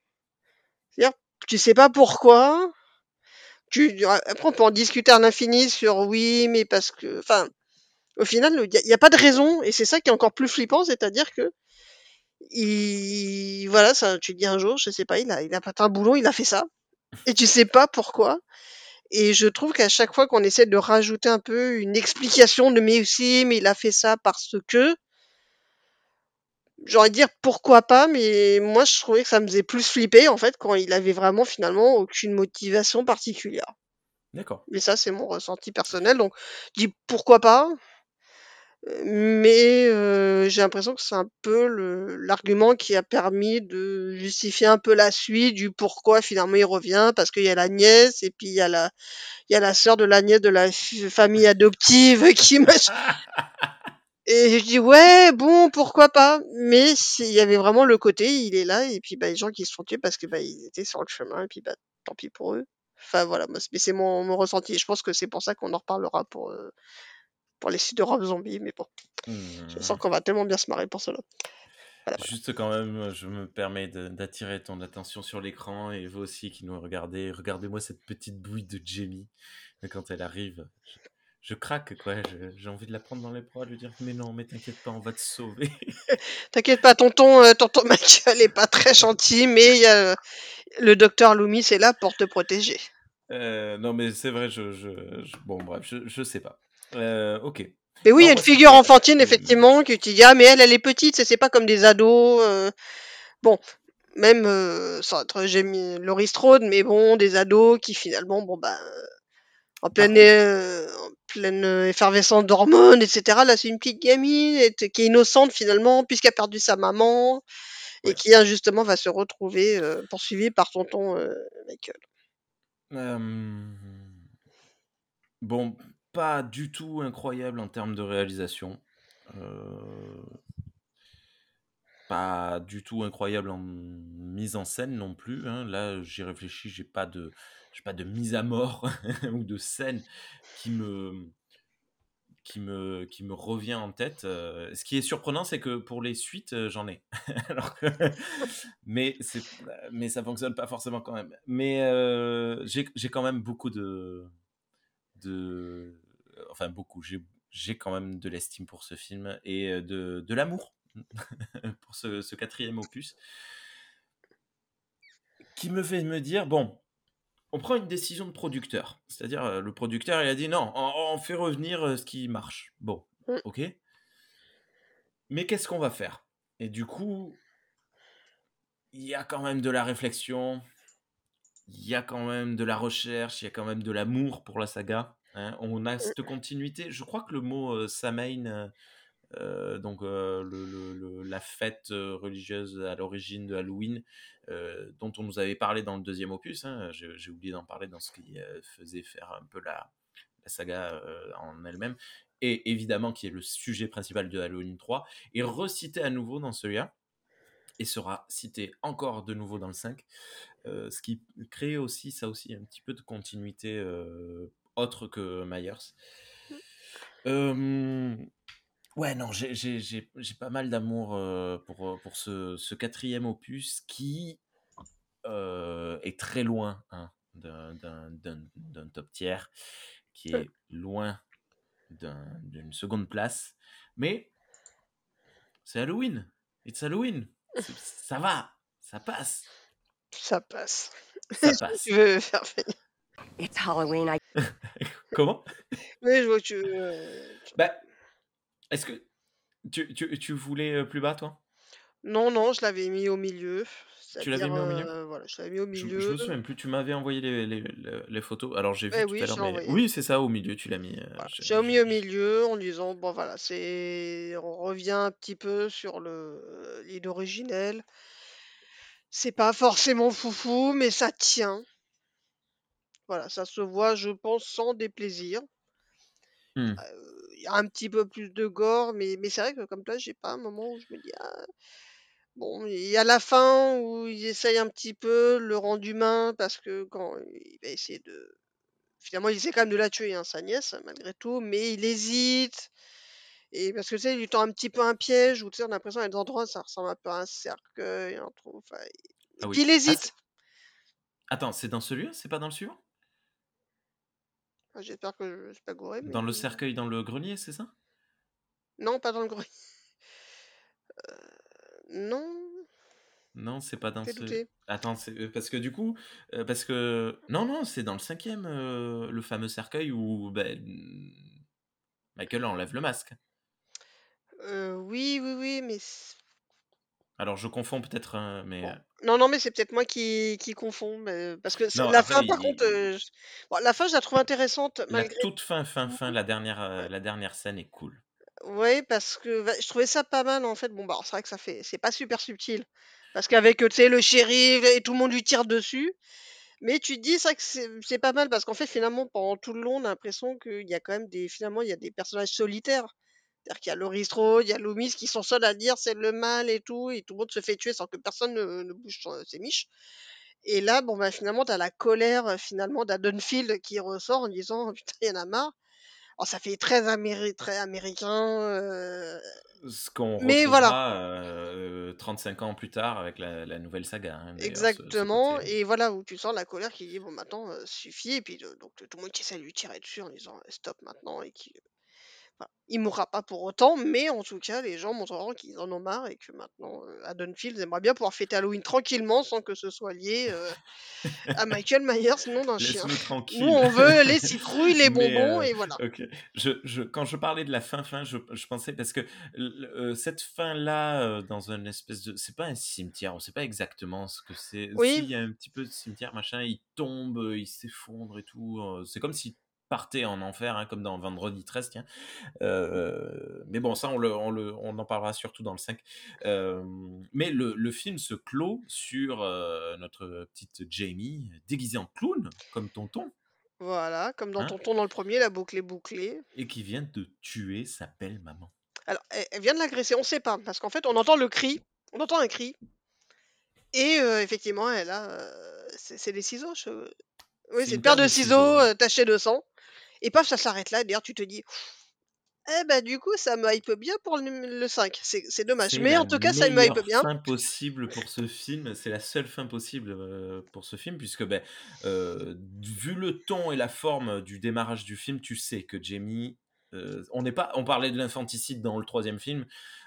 C'est-à-dire, tu sais pas pourquoi. Tu, après, on peut en discuter à l'infini sur oui, mais parce que, enfin, au final, il n'y a, pas de raison, et c'est ça qui est encore plus flippant, c'est-à-dire que il, voilà, ça, tu dis un jour, je sais pas, il a, il a un boulon, il a fait ça, et tu sais pas pourquoi. Et je trouve qu'à chaque fois qu'on essaie de rajouter un peu une explication de mais aussi, mais il a fait ça parce que, j'aurais dire pourquoi pas, mais moi je trouvais que ça me faisait plus flipper en fait quand il avait vraiment finalement aucune motivation particulière. D'accord. Mais ça c'est mon ressenti personnel, donc je dis pourquoi pas. mais heu, j'ai l'impression que c'est un peu le l'argument qui a permis de justifier un peu la suite, du pourquoi finalement il revient. Parce qu'il y a la nièce et puis il y a la il y a la sœur de la nièce de la famille adoptive qui mach (laughs) et je dis: «Ouais, bon, pourquoi pas?» mais il y avait vraiment le côté, il est là et puis, bah, les gens qui se font tuer parce que, bah, ils étaient sur le chemin et puis, bah, tant pis pour eux. Enfin voilà, moi, mais c'est mon mon ressenti. Je pense que c'est pour ça qu'on en reparlera pour, heu, pour les suites de Rob Zombie, mais bon. Je sens Mmh. qu'on va tellement bien se marrer pour cela. Voilà, voilà. Juste quand même, je me permets d'attirer ton attention sur l'écran et vous aussi qui nous regardez, regardez-moi cette petite bouille de Jamie. Quand elle arrive, je craque quoi, j'ai envie de la prendre dans les bras, de lui dire: «Mais non, mais t'inquiète pas, on va te sauver». (laughs) T'inquiète pas, tonton, heu, tonton Michael est pas très gentil, mais heu, le docteur Loomis est là pour te protéger. Heu, non mais c'est vrai, je je je bon bref, je je sais pas. Heu, OK. Mais oui, il y a une moi figure enfantine effectivement que tu dis: «Ah mais elle, elle est petite, c'est pas comme des ados», bon, même, sans être Jamie Laurie Strode, mais bon, des ados qui finalement, bon, bah, en pleine, en pleine, heu, effervescence d'hormones et cetera. Là, c'est une petite gamine et qui est innocente finalement puisqu'elle a perdu sa maman et Ouais. qui injustement va se retrouver, heu, poursuivie par tonton, heu, Michael. Bon, pas du tout incroyable en termes de réalisation. Heu pas du tout incroyable en mise en scène non plus, hein. Là, j'y réfléchis, j'ai pas de j'ai pas de mise à mort (laughs) ou de scène qui me qui me qui me revient en tête, heu, ce qui est surprenant, c'est que pour les suites, heu, j'en ai. (laughs) Alors que (laughs) mais mais ça fonctionne pas forcément quand même. Mais heu, j'ai j'ai quand même beaucoup de de enfin beaucoup, j'ai j'ai quand même de l'estime pour ce film et heu, de de l'amour pour ce ce 4e opus qui me fait me dire: «Bon, on prend une décision de producteur». C'est-à-dire, heu, le producteur, il a dit: «Non, on on fait revenir, heu, ce qui marche». Bon, Mmh. OK. Mais qu'est-ce qu'on va faire? Et du coup il y a quand même de la réflexion, il y a quand même de la recherche, il y a quand même de l'amour pour la saga, hein. On a Mmh. cette continuité. Je crois que le mot, Samhain, heu, donc heu, le le le la fête, heu, religieuse à l'origine de Halloween, dont on nous avait parlé dans le 2e opus, hein, j'ai oublié d'en parler dans ce qui, faisait faire un peu la la saga, en elle-même et évidemment qui est le sujet principal de Halloween 3, est recité à nouveau dans celui-là et sera cité encore de nouveau dans le 5, heu, ce qui crée aussi ça aussi un petit peu de continuité, autre que Myers. Mmh. Ouais, non, j'ai j'ai j'ai j'ai pas mal d'amour, heu, pour, heu, pour ce ce 4e opus qui, heu, est très loin, hein, d'un d'un d'un d'un top tiers, qui est loin d'un d'une 2de place, mais c'est Halloween, it's Halloween, c'est ça va, ça passe. Ça passe. Ça (laughs) où tu passe. veux faire venir. It's Halloween, I (laughs) Comment? Oui, je vois où tu veux, tu Bah, est-ce que tu tu tu voulais, heu, plus bas toi? Non, non, je l'avais mis au milieu, Tu l'avais mis au milieu? heu, voilà, je l'avais mis au Je je milieu. me souviens plus, tu m'avais envoyé les les le les photos. Alors j'ai vu Eh tout oui, à l'heure, mais oui, c'est ça, au milieu, tu l'as mis, Voilà, je j'ai mis au milieu en disant: «Bon voilà, c'est on revient un petit peu sur le l'idée originelle». C'est pas forcément foufou, mais ça tient. Voilà, ça se voit, je pense, sans déplaisir. Il y a un petit peu plus de gore, mais mais c'est vrai que comme toi, j'ai pas un moment où je me dis: «Ah» bon, il y a la fin où ils essayent un petit peu le rendre humain parce que quand il va essayer de finalement, il essaie quand même de la tuer, hein, sa nièce, malgré tout, mais il hésite et parce que tu sais, il lui tend un petit peu un piège où tu sais, on a l'impression, a des endroits, ça ressemble un peu à un cercueil, un trou, enfin Ah oui. il Ah hésite. attends, c'est dans celui-là? C'est pas dans le suivant? Ah, j'espère que je suis pas gouré, mais Dans le cercueil dans le grenier, c'est ça? Non, pas dans le grenier. Heu, non. Non, c'est pas dans ce attends, c'est, heu, parce que du coup, heu, parce que non, non, c'est dans le 5e, heu, le fameux cercueil où, mmh, Michael enlève le masque. Oui, oui, oui, mais Alors je confonds peut-être, hein, mais Bon, heu non, non, mais c'est peut-être moi qui qui confonds, mais parce que Non, la après fin par il contre, bon la fin je la trouve intéressante La malgré toute fin, fin, fin, la dernière, la dernière scène est cool. Ouais, parce que bah, je trouvais ça pas mal en fait. Bon, bah, c'est vrai que ça fait, c'est pas super subtil. Parce qu'avec, euh, tu sais, le shérif et tout le monde lui tire dessus. Mais tu te dis, c'est vrai que c'est c'est pas mal parce qu'en fait, finalement, pendant tout le long, on a l'impression qu'il y a quand même des, finalement, il y a des personnages solitaires. C'est-à-dire qu'il y a Laurie Strode, il y a Loomis qui sont seuls à dire c'est le mal et tout, et tout le monde se fait tuer sans que personne ne, ne bouge ses miches. Et là, bon, bah, finalement, t'as la colère, euh, finalement, d'Adonfield qui ressort en disant, putain, il y en a marre. Alors, ça fait très, améri- très américain. euh, Ce qu'on Mais voilà. retrouvera euh, 35 ans plus tard avec la, la nouvelle saga. hein, d'ailleurs, ce- ce Exactement, et voilà où tu sens la colère qui dit bon maintenant euh, suffit et puis donc tout le monde qui essaie de lui tirer dessus en disant stop maintenant et qui enfin, il mourra pas pour autant mais en tout cas les gens montreront qu'ils en ont marre et que maintenant euh, Haddonfield aimerait bien pouvoir fêter Halloween tranquillement sans que ce soit lié euh, à (laughs) Michael Myers nom d'un chien. Nous on veut les (laughs) citrouilles, les bonbons euh, et voilà. Je, je, quand je parlais de la fin, fin, je, je pensais parce que cette fin-là, dans un espèce de, c'est pas un cimetière, on sait pas exactement ce que c'est. Oui. S'il y a un petit peu de cimetière, machin, il tombe, il s'effondre et tout. C'est comme s'il partait en enfer, hein, comme dans Vendredi 13, tiens. Euh, mais bon, ça, on, le, on, le, on en parlera surtout dans le 5. Euh, mais le, le film se clôt sur euh, notre petite Jamie, déguisée en clown, comme tonton. Voilà, comme dans Hein? Tonton dans le premier, la boucle est bouclée. et qui vient de tuer sa belle maman. Alors, elle, vient de l'agresser, on sait pas, parce qu'en fait, on entend le cri, on entend un cri, et effectivement, elle a, c'est des ciseaux, je- oui, c'est une paire de ciseaux euh, tachés de sang, et paf, ça s'arrête là, d'ailleurs, tu te dis, eh ben, du coup, ça me hype bien pour le, le 5, c'est dommage, mais en tout cas, ça me hype bien. fin possible pour ce film. C'est la seule fin possible euh, pour ce film, puisque ben, euh, vu le ton et la forme du démarrage du film, tu sais que Jamie. euh, on n'est pas. On parlait de l'infanticide dans le troisième film.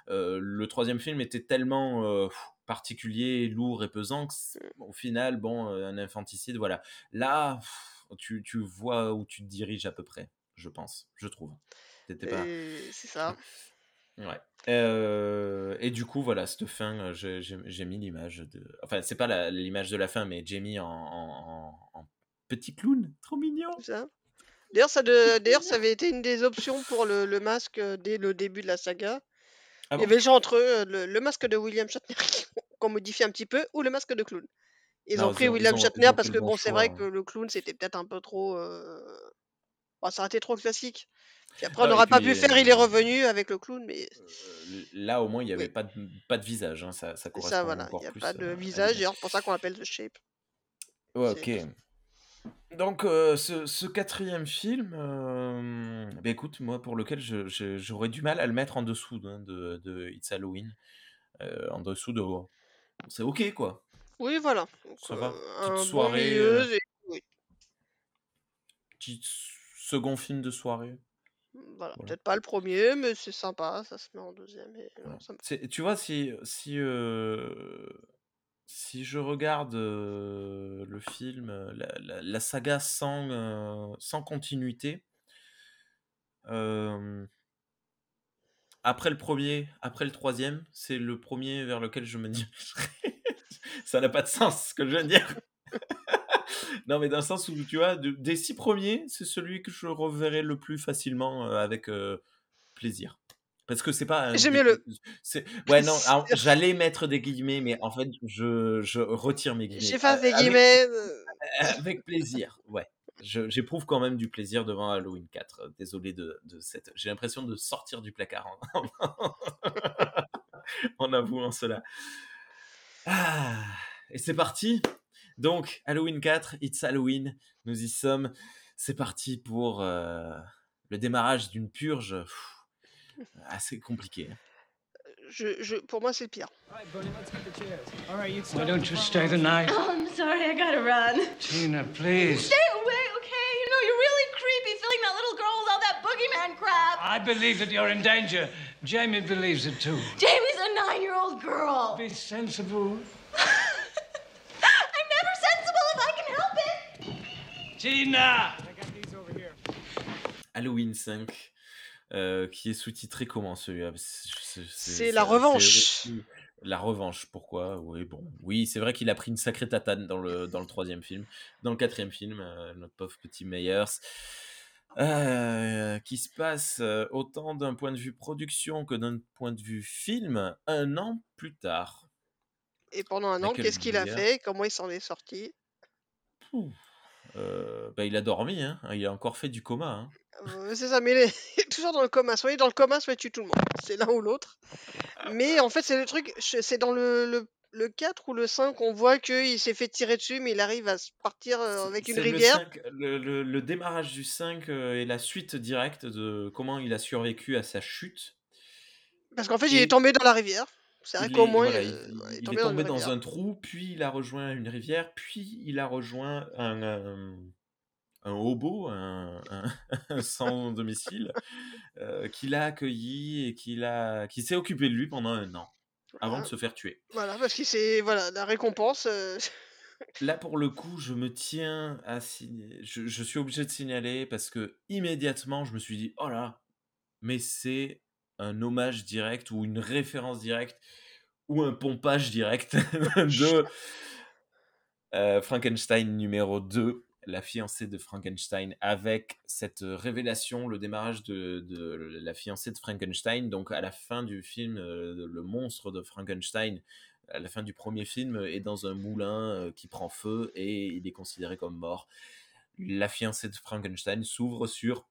le troisième film était tellement particulier, lourd et pesant que au final, bon, un infanticide, voilà. Là, pff, tu, tu vois où tu te diriges à peu près, je pense, je trouve. Pas. C'est ça. Ouais. Euh, et du coup, voilà, cette fin, euh, j'ai mis l'image de. Enfin, c'est pas l'image de la fin, mais Jamie en, en- petit clown, trop mignon. D'ailleurs, ça, de- ça avait été une des options pour le, le masque euh, dès le début de la saga. Ah Il y avait choix entre le, le masque de William Shatner (laughs) qu'on modifie un petit peu ou le masque de clown. Ils Non, ont ils pris ils William ils Shatner ont parce que bon bon, c'est vrai hein. que le clown c'était peut-être un peu trop. euh, bon, ça aurait été trop classique. Puis après, on oui, n'aurait pas pu faire, il est euh, revenu avec le clown, mais Euh, Là, au moins, il n'y avait Oui. pas, de, pas de visage. hein, Ça, ça correspond ça, voilà. Il n'y a plus pas de visage, d'ailleurs, c'est pour ça qu'on l'appelle The Shape. Ouais, ok. Donc, euh, ce, ce quatrième film, euh, bah, écoute, moi, pour lequel je- je- j'aurais du mal à le mettre en dessous hein, de, de It's Halloween. Euh, en dessous de. C'est ok, quoi. Oui, voilà. Donc, Ça va? euh, Petite un soirée. euh, et- oui. petit second film de soirée. Voilà. Voilà. Peut-être pas le premier, mais c'est sympa, ça se met en deuxième. Et, non, me- Tu vois, si, si, euh, si je regarde euh, le film, euh, la, la- la saga sans, euh, sans continuité, euh, après le premier, après le troisième, c'est le premier vers lequel je me (laughs) dirigerai. (laughs) Ça n'a pas de sens ce que je viens de dire. (laughs) non, mais dans le sens où, tu vois, de- des six premiers, c'est celui que je reverrai le plus facilement euh, avec euh, plaisir. Parce que c'est pas dé- le- Ouais, non, (laughs) j'allais mettre des guillemets, mais en fait, je, je retire mes guillemets. J'efface Euh, des avec- guillemets. euh, avec plaisir, ouais. J'éprouve quand même du plaisir devant Halloween 4. Désolé de, de cette. J'ai l'impression de sortir du placard en, en avouant cela. Ah, et c'est parti. Donc, Halloween 4, It's Halloween. Nous y sommes. C'est parti pour euh, le démarrage d'une purge pff, assez compliquée. je, je, pour moi, c'est le pire. Why don't you stay the night? Oh, I'm sorry, I gotta run. Tina, please. Stay away, okay? You know, you're really creepy filling that little girl with all that boogeyman crap. I believe that you're in danger. Jamie believes it too. Nine-year-old girl. Be sensible. (laughs) I'm never sensible if I can help it. Tina! Halloween 5, euh, qui est sous-titré comment celui-là C'est la revanche. La revanche, pourquoi? Oui, bon, oui, c'est vrai qu'il a pris une sacrée tatane dans le, dans le troisième film. Dans le quatrième film, euh, notre pauvre petit Meyers. Euh, qui se passe euh, autant d'un point de vue production que d'un point de vue film, un an plus tard. Et pendant un an, Michael qu'est-ce qu'il a fait? Comment il s'en est sorti? Euh, bah, il a dormi, hein. il a encore fait du coma. hein. C'est ça, mais il est (laughs) toujours dans le coma. Soit il est dans le coma, soit il tue tout le monde. C'est l'un ou l'autre. (laughs) Mais en fait, c'est le truc, c'est dans le, le, le 4 ou le 5 qu'on voit qu'il s'est fait tirer dessus, mais il arrive à se partir euh, avec une le, rivière. 5, le, le- le démarrage du 5 euh, est la suite directe de comment il a survécu à sa chute. Parce qu'en fait, il est tombé dans la rivière. C'est vrai qu'au est, moins, voilà, il, il, euh, ouais, il est il tombé est dans tombé un trou, puis il a rejoint une rivière, puis il a rejoint un, un, un hobo, un, (laughs) sans domicile, euh, qui l'a accueilli et qui, qui s'est occupé de lui pendant un an, avant de se faire tuer. voilà parce que c'est voilà, la récompense. euh, (laughs) Là, pour le coup, je me tiens à signaler. Je, je suis obligé de signaler parce que immédiatement, je me suis dit, oh là, mais c'est un hommage direct ou une référence directe ou un pompage direct (laughs) de euh, Frankenstein numéro 2, la fiancée de Frankenstein, avec cette révélation, le démarrage de, la fiancée de Frankenstein. Donc, à la fin du film, euh, le monstre de Frankenstein, à la fin du premier film, est dans un moulin euh, qui prend feu et il est considéré comme mort. La fiancée de Frankenstein s'ouvre sur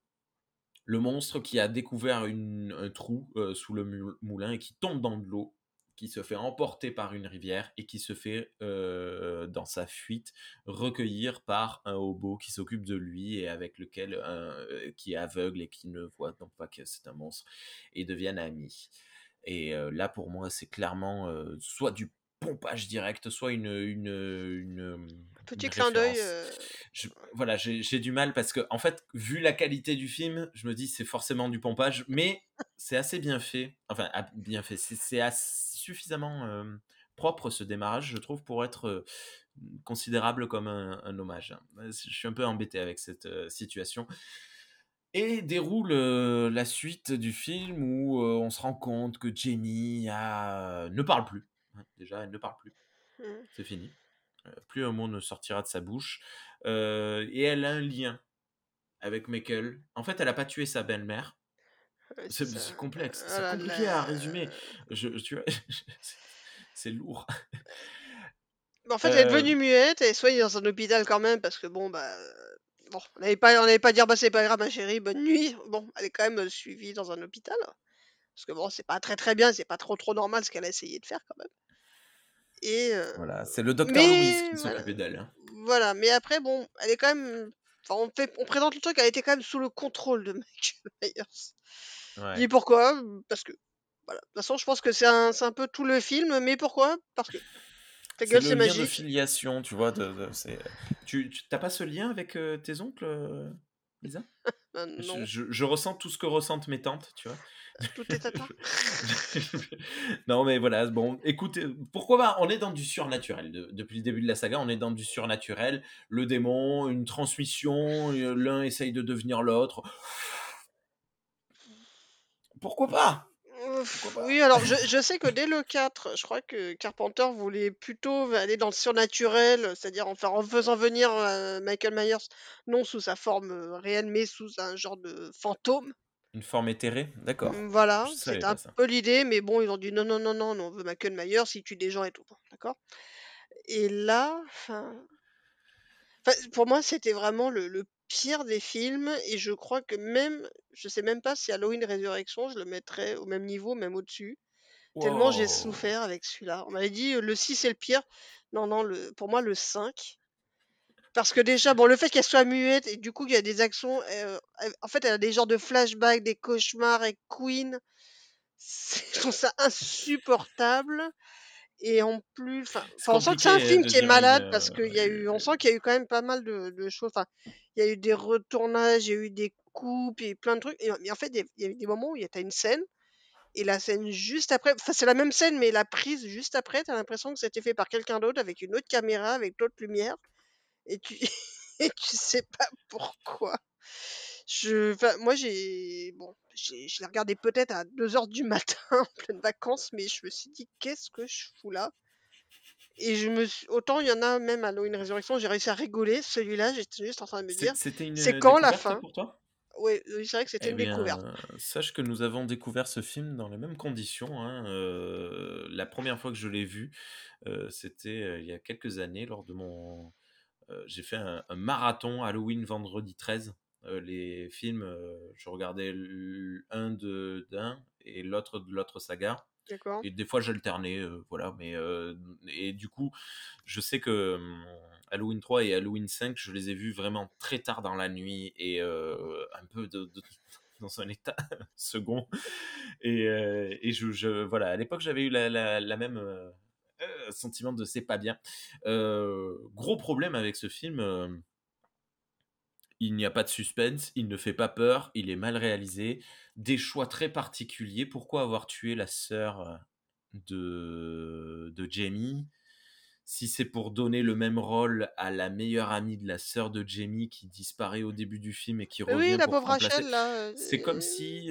le monstre qui a découvert une- un trou euh, sous le mou- moulin et qui tombe dans de l'eau, qui se fait emporter par une rivière et qui se fait, euh, dans sa fuite, recueillir par un hobo qui s'occupe de lui et avec lequel, euh, qui est aveugle et qui ne voit donc pas que c'est un monstre, et deviennent amis. Et euh, là, pour moi, c'est clairement soit du pompage direct, soit une, une, une, Petit une clin d'œil. euh, voilà, j'ai du mal parce que, en fait, vu la qualité du film, je me dis c'est forcément du pompage, mais c'est assez bien fait. Enfin, ah, bien fait. C'est assez- suffisamment euh, propre ce démarrage, je trouve, pour être euh, considérable comme un, un hommage. Euh, Je suis un peu embêté avec cette euh, situation. Et déroule la suite du film où on se rend compte que Jamie a- ne parle plus. Ouais, Déjà, elle ne parle plus. mm. C'est fini. Plus un mot ne sortira de sa bouche. Et elle a un lien avec Michael. En fait, elle n'a pas tué sa belle-mère. Ouais, C'est complexe, c'est compliqué à résumer. Je, tu vois, (laughs) c'est lourd. Mais En fait, elle est Euh, devenue muette et soignée dans un hôpital quand même parce que bon, bah. euh, Bon, on n'allait pas, on pas dire, bah c'est pas grave, ma chérie, bonne nuit. Bon, elle est quand même euh, suivie dans un hôpital. Parce que bon, c'est pas très très bien, c'est pas trop trop normal ce qu'elle a essayé de faire quand même. Et. euh, voilà, c'est le docteur Louise qui voilà, s'occupait d'elle. hein. voilà, mais après, bon, elle est quand même. Enfin, on, fait, on présente le truc, elle était quand même sous le contrôle de Michael Myers. Je Ouais. dis pourquoi? Parce que. Voilà. De toute façon, je pense que c'est un, c'est un peu tout le film, mais pourquoi? Parce que. Ta C'est gueule, le c'est lien de magique. filiation, tu vois. De, de- c'est- tu tu- t'as pas ce lien avec euh, tes oncles, euh, Lisa? (laughs) Euh, je, non, je- je ressens tout ce que ressentent mes tantes, tu vois. tout est tata. (laughs) non, mais voilà, bon, écoute, euh, pourquoi pas? On est dans du surnaturel. De- depuis le début de la saga, on est dans du surnaturel. Le démon, une transmission, l'un essaye de devenir l'autre. Pourquoi pas? Oui, alors je, je sais que dès le 4, je crois que Carpenter voulait plutôt aller dans le surnaturel, c'est-à-dire en, faisant venir euh, Michael Myers, non sous sa forme euh, réelle, mais sous un genre de fantôme. Une forme éthérée D'accord. Mm, Voilà, Je savais c'était un pas ça. peu l'idée, mais bon, ils ont dit non, non, non, non, non, on veut Michael Myers, il tue des gens et tout, bon, d'accord Et là, enfin, enfin, pour moi, c'était vraiment le, le pire des films, et je crois que même, je sais même pas si Halloween Résurrection, je le mettrais au même niveau, même au-dessus. Tellement j'ai Wow. souffert avec celui-là. On m'avait dit euh, le 6 est le pire. Non, non, le, pour moi le 5. Parce que déjà, bon, le fait qu'elle soit muette et du coup qu'il y a des actions, euh, elle- en fait, elle a des genres de flashbacks, des cauchemars avec Queen. C'est- Je trouve ça insupportable. Et en plus, enfin, on sent que c'est un compliqué film qui est malade une, parce euh, qu'il y a eu, on sent qu'il y a eu quand même pas mal de, de choses. Enfin, il y a eu des retournages, il y a eu des coupes et plein de trucs. Et, mais en fait, il y a- il y a eu des moments où il y a t'as une scène et la scène juste après, enfin c'est la même scène, mais la prise juste après, t'as l'impression que c'était fait par quelqu'un d'autre avec une autre caméra, avec d'autres lumières, et tu (laughs) et tu sais pas pourquoi. Je, enfin, moi j'ai, bon, j'ai, je l'ai regardé peut-être à 2 heures du (laughs) matin en pleine vacances, mais je me suis dit qu'est-ce que je fous là? Et je me suis, autant il y en a même à Halloween Résurrection, j'ai réussi à rigoler. Celui-là, j'étais juste en train de me C'est- dire, C'était une c'est quand la fin? pour toi? Oui, c'est vrai que c'était Eh une bien, découverte. sache que nous avons découvert ce film dans les mêmes conditions, hein, heu, la 1re fois que je l'ai vu, heu, c'était, heu, il y a quelques années lors de mon j'ai fait un un marathon Halloween Vendredi 13. Heu, les films, heu, je regardais un de d'un et l'autre de l'autre saga D'accord. et des fois j'alternais, heu, voilà, mais et du coup, je sais que, mmh, Halloween 3 et Halloween 5, je les ai vus vraiment très tard dans la nuit et un peu de de (laughs) dans un état (laughs) second et et je je voilà, à l'époque, j'avais eu la la la même, sentiment de: «C'est pas bien». Gros problème avec ce film, il n'y a pas de suspense, il ne fait pas peur, il est mal réalisé, des choix très particuliers. Pourquoi avoir tué la sœur de de Jamie? Si c'est pour donner le même rôle à la meilleure amie de la sœur de Jamie qui disparaît au début du film et qui Mais oui, revient la pour pauvre remplacer Rachel là, heu, c'est comme si,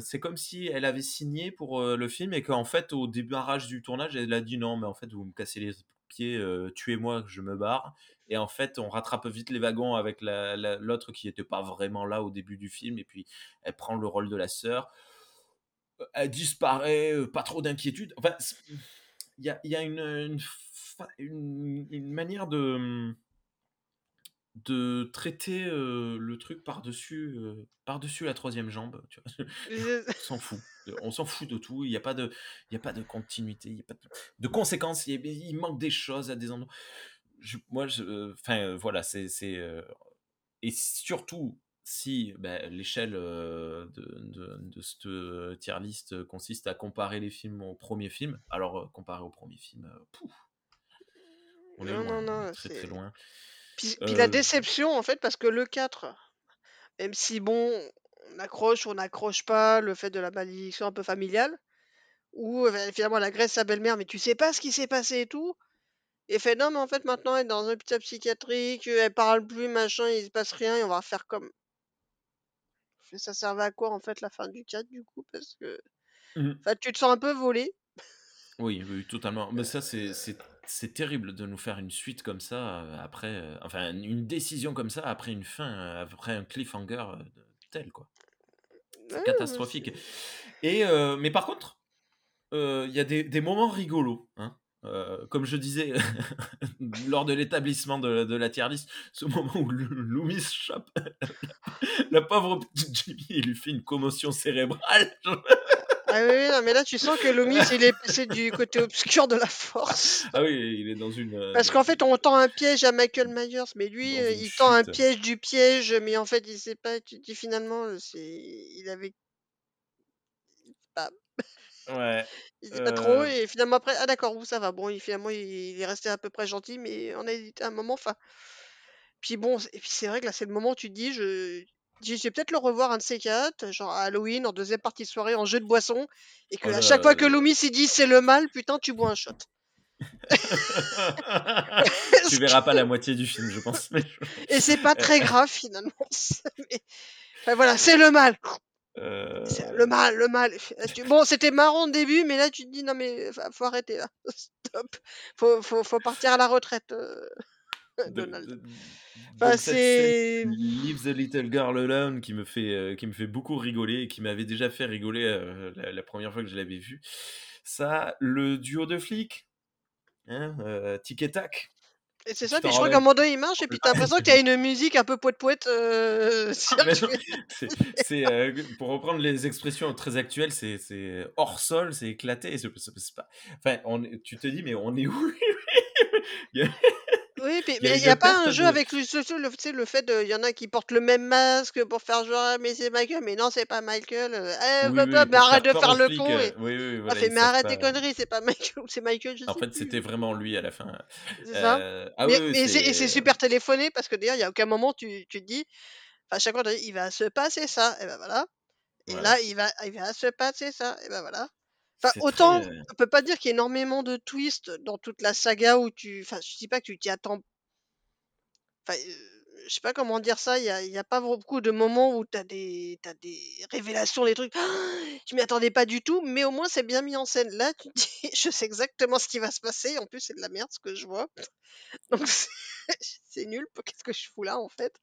c'est comme si elle avait signé pour, le film et qu'en fait, au démarrage du tournage, elle a dit: «Non, mais en fait, vous me cassez les pieds, tuez-moi, je me barre» et en fait, on rattrape vite les wagons avec la la l'autre qui était pas vraiment là au début du film et puis elle prend le rôle de la sœur. Elle disparaît, heu, pas trop d'inquiétude. Enfin, il y a il y a une, heu, une fa une une manière de, de traiter, heu, le truc par-dessus, heu, par-dessus la 3e jambe, tu vois? On s'en fout, on s'en fout de tout, il y a pas de il y a pas de continuité, il y a pas de de conséquences, il y a beh, il manque des choses à des endroits. Je moi, je enfin, heu, voilà, c'est c'est, heu et surtout si, bah, l'échelle, heu, de de de cette, tier list consiste à comparer les films au 1er film. Alors, heu, comparé au 1er film, pouf! On est Non, loin, non, très, très c'est loin. puis puis la déception en fait parce que le 4, même si bon, on accroche ou on n'accroche pas, le fait de la malédiction un peu familiale bah, finalement elle agresse sa belle-mère, mais tu sais pas ce qui s'est passé et tout et fait: «Non, mais en fait, maintenant elle est dans un hôpital psychiatrique, elle parle plus, machin, il se passe rien et on va faire comme» ça servait à quoi en fait la fin du 4 du coup? Parce que Mmh mh. enfin, tu te sens un peu volé. Oui, oui, totalement. Mais ça, c'est terrible de nous faire une suite comme ça, heu, après, heu, enfin une décision comme ça après une fin, après un cliffhanger, tel, quoi. C'est Ouais, catastrophique et mais par contre, il y a des des moments rigolos, hein. Heu, comme je disais (laughs) lors de l'établissement de de la tier list, ce moment où Loo Loomis chope (laughs) la pauvre petite Jamie et lui fait une commotion cérébrale. (laughs) Ah oui, non, mais là, tu sens que Loomis, il est passé du côté obscur de la force. Ah oui, il est dans une, heu, Parce qu'en fait, on tend un piège à Michael Myers, mais lui, une il tend un piège du piège, mais en fait, il sait pas. Tu te dis finalement, il avait bah Ouais, il sait pas trop heu et finalement après: «Ah d'accord, vous ça va». Bon, il finalement, il est resté à peu près gentil, mais on a hésité un moment, enfin puis bon et puis c'est vrai que là, c'est le moment où tu te dis: «Je je vais peut-être le revoir un de ces 4, genre à Halloween en 2e partie de soirée en jeu de boisson» et Oh qu'à chaque fois que Loomis, il dit: «C'est le mal», putain, tu bois un shot. (laughs) Tu verras pas que la moitié du film, je pense, mais et c'est pas (laughs) très grave finalement, (laughs) mais enfin voilà: «C'est le mal!» «C'est le mal, le mal!» bon, c'était marrant au début, mais là, tu te dis: «Non mais faut arrêter là, (laughs) stop, faut faut faut partir à la retraite, (laughs) de Donald». de Enfin, c'est «Leave the little girl alone» qui me fait, heu, qui me fait beaucoup rigoler et qui m'avait déjà fait rigoler, la la 1re fois que je l'avais vu. Ça, le duo de flics, hein, Tic et Tac, et c'est ça, puis je crois qu'à un moment donné, il marche et puis tu as l'impression qu'il y a une musique un peu poète poète, heu, Mais non, circule. c'est c'est, heu, pour reprendre les expressions très actuelles, c'est hors sol, c'est éclaté, c'est pas enfin, on tu te dis: «Mais on est où?» Oui, puis mais il y a pas un jeu de avec le le le fait de il y en a qui portent le même masque pour faire genre: «Ah mais c'est Michael», mais non, c'est pas Michael, heu: «Eh Oui, oui, arrête de faire le con» et heu, oui, oui, a voilà, fait: ils «Mais arrête tes pas conneries, c'est pas Michael c'est Michael, je En sais fait, plus». c'était vraiment lui à la fin, C'est ça. ah oui, Mais et c'est super téléphoné parce que d'ailleurs, il y a aucun moment tu tu te dis à chaque fois, «Il va se passer ça» et bah voilà et là, il va il va se passer ça et bah voilà. Enfin, très, autant heu on peut pas dire qu'il y ait énormément de twists dans toute la saga où tu enfin, je dis pas que tu t'y attends Enfin, je sais pas comment dire ça, il y a, il y a pas beaucoup de moments où t'as des, t'as des révélations, des trucs. (gasps) Je m'y attendais pas du tout, mais au moins c'est bien mis en scène. Là, tu te dis, (laughs) je sais exactement ce qui va se passer. En plus, c'est de la merde ce que je vois. (laughs) Donc c'est (laughs) nul. Qu'est-ce que je fous là en fait?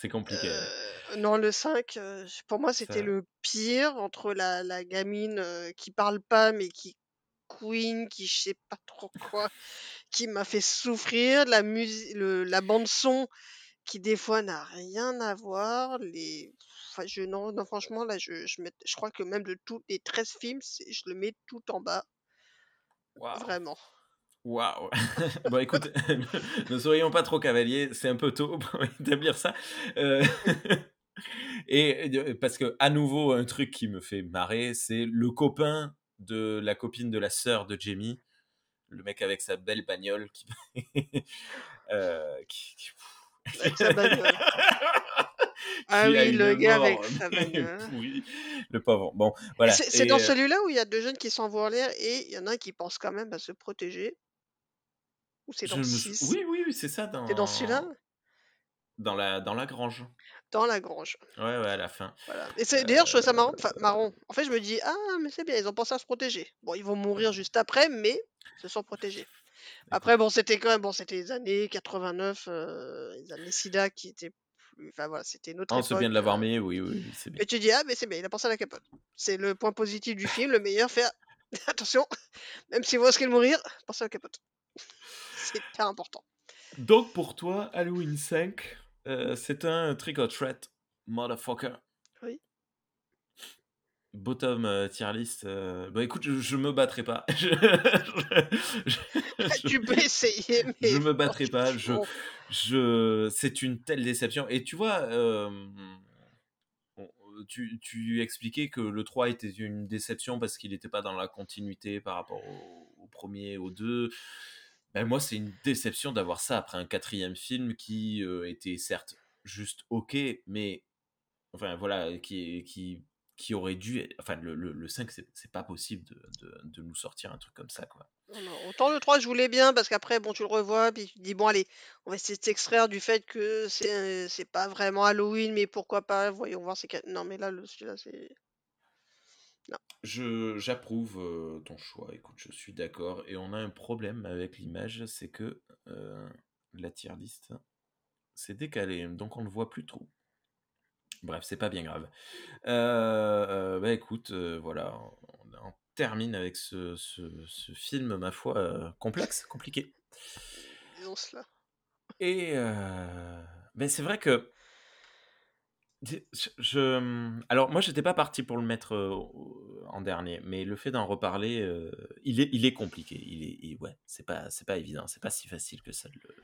C'est compliqué. Euh, non, le 5, euh, pour moi, c'était Ça- le pire entre la, la gamine euh, qui parle pas mais qui queen, qui je sais pas trop quoi, qui m'a fait souffrir, la musique, la bande son qui des fois n'a rien à voir, les, enfin, je non, non franchement là, je, je, mets- je crois que même de tous les 13 films, je le mets tout en bas, Waouh. vraiment. Waouh. (laughs) Bon, écoute, (laughs) ne soyons pas trop cavaliers, c'est un peu tôt pour (laughs) établir ça. Euh, Et parce que à nouveau, un truc qui me fait marrer, c'est le copain de la copine de la sœur de Jamie, le mec avec sa belle bagnole qui, euh, qui- qui- Avec sa bagnole. Ah oui, le gars avec sa bagnole. (laughs) pourrie. (laughs) le pauvre. Bon, voilà. C'est dans euh, celui-là où il y a deux jeunes qui s'envoient en l'air et il y en a un qui pense quand même à se protéger? Ou c'est dans me le 6 Oui, oui, oui, c'est ça C'est dans celui-là? Dans dans la dans la grange. Dans la grange. Ouais, ouais, à la fin. Voilà. Et c'est- d'ailleurs, je trouve ça marrant. Enfin, marrant. En fait, je me dis, ah, mais c'est bien, ils ont pensé à se protéger. Bon, ils vont mourir juste après, mais ils se sont protégés. Après, bon, c'était quand même, bon, c'était les années 89, euh, les années SIDA qui étaient plus. Enfin, voilà, c'était Oh, c'est bien époque. de l'avoir euh, mis, oui, oui, bien. Mais tu dis, ah, mais c'est bien, il a pensé à la capote. C'est le point positif du film, le meilleur, faire (laughs) attention, même si vous risquez de mourir, pensez à la capote. (laughs) C'est hyper important. Donc pour toi, Halloween 5, euh, c'est un trick or treat, motherfucker. Bottom euh, tier list. euh, Bah écoute, je, je me battrai pas. (laughs) Je, je- je- tu peux essayer, mais. je me battrai pas. Je, je, c'est une telle déception. Et tu vois, euh, tu, tu expliquais que le 3 était une déception parce qu'il n'était pas dans la continuité par rapport au, au premier, au 2. Ben moi, c'est une déception d'avoir ça après un quatrième film qui euh, était certes juste ok, mais enfin voilà, qui, qui, qui aurait dû. Enfin, le, le, le 5, c'est pas possible de, de, de nous sortir un truc comme ça, quoi. Non, Autant le 3, je voulais bien, parce qu'après, bon, tu le revois, puis tu te dis, bon, allez, on va essayer de s'extraire du fait que c'est euh, pas vraiment Halloween, mais pourquoi pas, voyons voir. c'est Non, mais là, celui-là, c'est. Non. Je j'approuve euh, ton choix. Écoute, je suis d'accord. Et on a un problème avec l'image, c'est que euh, la tier list s'est décalée, donc on ne voit plus trop. Bref, c'est pas bien grave. Euh, euh, bah écoute, euh, voilà, on, on termine avec ce, ce- ce film, ma foi, complexe, compliqué. Disons cela. Et ben c'est vrai que je, alors moi j'étais pas parti pour le mettre en dernier, mais le fait d'en reparler, euh, il est il est compliqué. Il est il- ouais, c'est pas c'est pas évident, c'est pas si facile que ça le.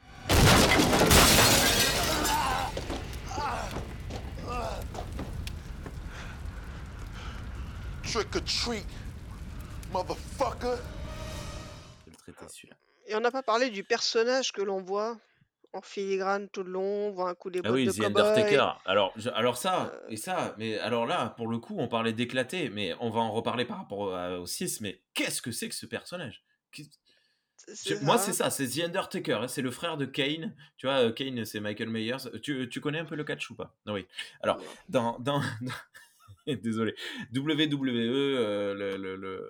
Trick or treat, motherfucker. de le traiter celui-là. Et on n'a pas parlé du personnage que l'on voit en filigrane tout le long, on voit un coup des Ah bottes oui, de The. Undertaker. Alors, je- alors ça, et ça, mais alors là, pour le coup, on parlait d'éclater, mais on va en reparler par rapport à- au 6, mais qu'est-ce que c'est que ce personnage? Je- Moi, c'est ça, c'est The Undertaker, hein, c'est le frère de Kane. Tu vois, euh, Kane, c'est Michael Myers. Tu, tu connais un peu le catch ou pas? Non, oui. Alors, dans. dans, (laughs) dans- (laughs) Désolé. WWE, euh,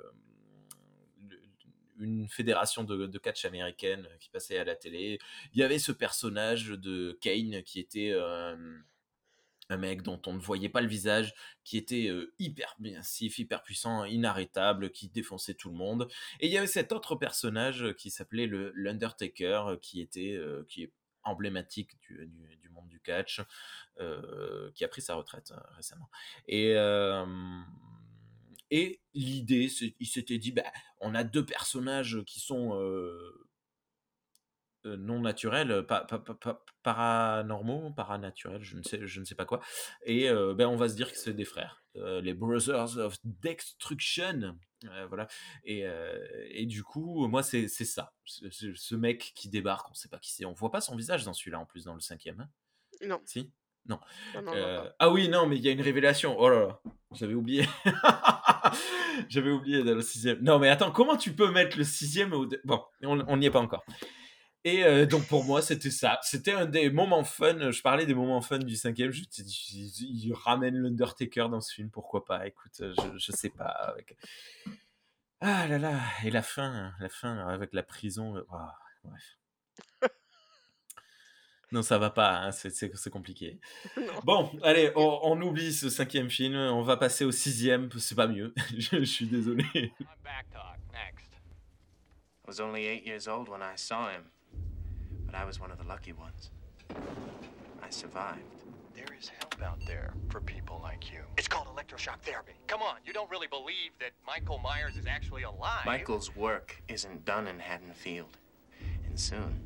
une fédération de, catch américaine qui passait à la télé. Il y avait ce personnage de Kane qui était euh, un mec dont on ne voyait pas le visage, qui était euh, hyper massif, hyper puissant, inarrêtable, qui défonçait tout le monde. Et il y avait cet autre personnage qui s'appelait le l'Undertaker, qui était euh, qui emblématique du, du- monde du catch, euh, qui a pris sa retraite euh, récemment. Et euh, et l'idée, il s'était dit, bah, on a deux personnages qui sont non naturels, pa- pa- pa- pa- paranormaux, paranaturels, je ne sais, je ne sais pas quoi. Et euh, ben, on va se dire que c'est des frères, euh, les Brothers of Destruction. Euh, voilà. Et, euh, et du coup, moi, c'est ça. Ce, mec qui débarque, on ne sait pas qui c'est. On voit pas son visage dans celui-là, en plus, dans le cinquième. hein. Non. Si? Non. Non, non, non, Euh, non. ah oui, non, mais il y a une révélation. Oh là là, j'avais oublié. (laughs) j'avais oublié dans le sixième. Non, mais attends, comment tu peux mettre le sixième au... Bon, on on n'y est pas encore. Et euh, donc pour moi, c'était ça. C'était un des moments fun. Je parlais des moments fun du cinquième. Je t'ai dit, il il ramène l'Undertaker dans ce film, pourquoi pas? Écoute, euh, je, je sais pas. Avec... Ah là là, et la fin, la fin avec la prison. euh, bref. (laughs) Non, ça va pas, hein, c'est- compliqué. (laughs) Non. Bon, allez, on, on oublie ce cinquième film, on va passer au sixième, c'est pas mieux, (laughs) je, je suis désolé. Back talk next. I was only eight years old when I saw him, but I was one of the lucky ones. I survived. There is help out there for people like you. It's called electroshock therapy. Come on, you don't really believe that Michael Myers is actually alive. Michael's work isn't done in Haddonfield. And soon,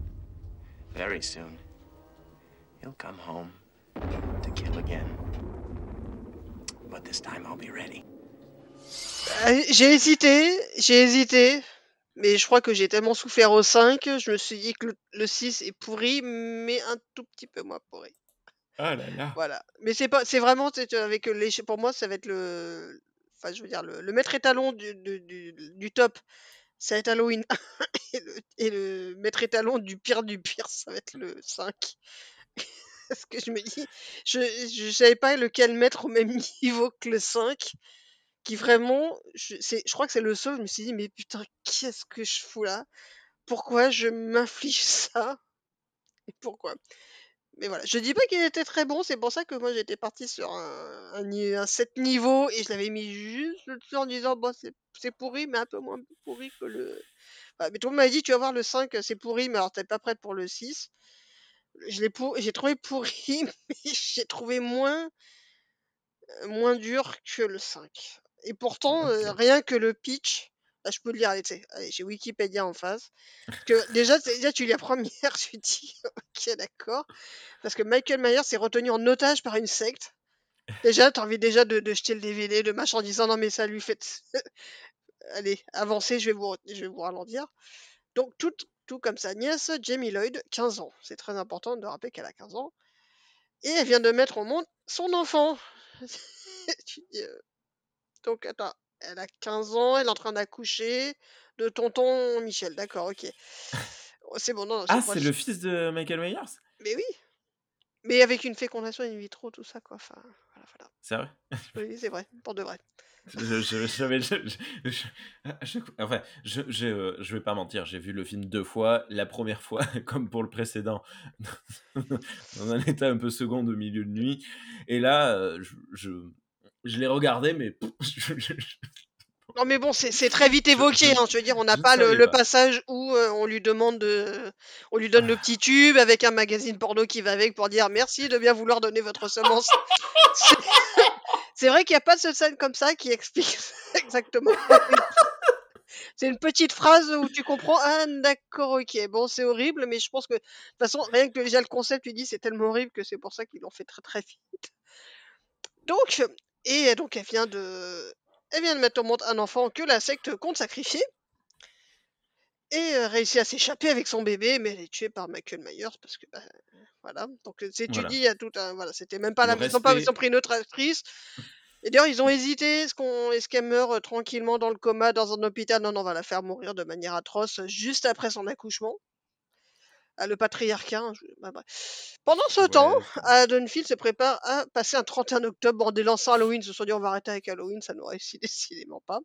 very soon, he'll come home to kill again. But this time I'll be ready. Euh, J'ai hésité, j'ai hésité, mais je crois que j'ai tellement souffert au 5, je me suis dit que le, le 6 est pourri, mais un tout petit peu moins pourri. Ah là là. Voilà. Mais c'est pas, c'est vraiment, c'est avec les, pour moi, ça va être le, enfin, je veux dire, le, le maître étalon du, du, du, du top, ça va être Halloween 1, (laughs) et le, et le maître étalon du pire du pire, ça va être le 5. (laughs) Parce que je me dis, je, je savais pas lequel mettre au même (laughs) niveau que le 5 qui vraiment, je, je crois que c'est le seul, je me suis dit, mais putain, qu'est-ce que je fous là? Pourquoi je m'inflige (laughs) ça? Et pourquoi? Mais voilà, je dis pas qu'il était très bon, c'est pour ça que moi j'étais parti sur un, un, un 7 niveaux et je l'avais mis juste dessus en disant, bon, c'est, pourri, mais un peu moins pourri que le. Mais tout le monde m'avait dit, tu vas voir le 5, c'est pourri, mais alors t'es pas prête pour le 6. Je l'ai pour... J'ai trouvé pourri, (laughs) mais j'ai trouvé moins, moins dur que le 5. Et pourtant, euh, rien que le pitch, là je peux le lire, j'ai Wikipédia en face. Parce que (laughs) déjà, déjà tu lis la première, (laughs) tu dis, ok, d'accord. Parce que Michael Myers s'est retenu en otage par une secte. Déjà, t'as envie déjà de, de jeter le DVD, de machin en disant non, mais ça lui fait. (laughs) Allez, avancez, je vais vous, je vais vous ralentir. Donc, tout, tout comme sa nièce, Jamie Lloyd, 15 ans. C'est très important de rappeler qu'elle a 15 ans. Et elle vient de mettre au monde son enfant. Tu te dis, euh, Donc, attends, elle a 15 ans, elle est en train d'accoucher de tonton Michel. D'accord, ok. Oh, C'est bon, non, non, Ah, c'est le fils de Michael Myers? Mais oui. Mais avec une fécondation in vitro, tout ça, quoi. Enfin, voilà, voilà. C'est vrai? (laughs) Oui, c'est vrai, pour de vrai. enfin, je vais pas mentir, j'ai vu le film deux fois. La première fois, (laughs) comme pour le précédent, (laughs) dans un état un peu second au milieu de nuit. Et là, euh, je, je, l'ai regardé, mais (laughs) Non, mais bon, c'est très vite évoqué. je- hein, je veux dire, on n'a pas le, savais le pas. passage où euh, on lui demande de, on lui donne le petit tube avec un magazine porno qui va avec pour dire merci de bien vouloir donner votre semence. (laughs) C'est- C'est vrai qu'il n'y a pas de scène comme ça qui explique (laughs) exactement. C'est une petite phrase où tu comprends, ah d'accord, ok, bon c'est horrible, mais je pense que de toute façon, rien que déjà le concept, tu dis c'est tellement horrible que c'est pour ça qu'ils l'ont fait très très vite. Donc, et donc elle vient de, elle vient de mettre au monde un enfant que la secte compte sacrifier. Et euh, réussit à s'échapper avec son bébé, mais elle est tuée par Michael Myers parce que bah, voilà. Donc euh, c'est tu dis il y a tout un voilà, c'était même pas Le la ils ont pas ils ont pris une autre actrice. Et d'ailleurs ils ont hésité est-ce qu'on est-ce qu'elle meurt euh, tranquillement dans le coma dans un hôpital? Non non, on va la faire mourir de manière atroce juste après son accouchement. Ah, le patriarcat. hein, bah, bref. Pendant ce temps, Haddonfield se prépare à passer un 31 octobre en délançant Halloween. Ils se sont dit on va arrêter avec Halloween, ça nous réussit (laughs) décidément pas.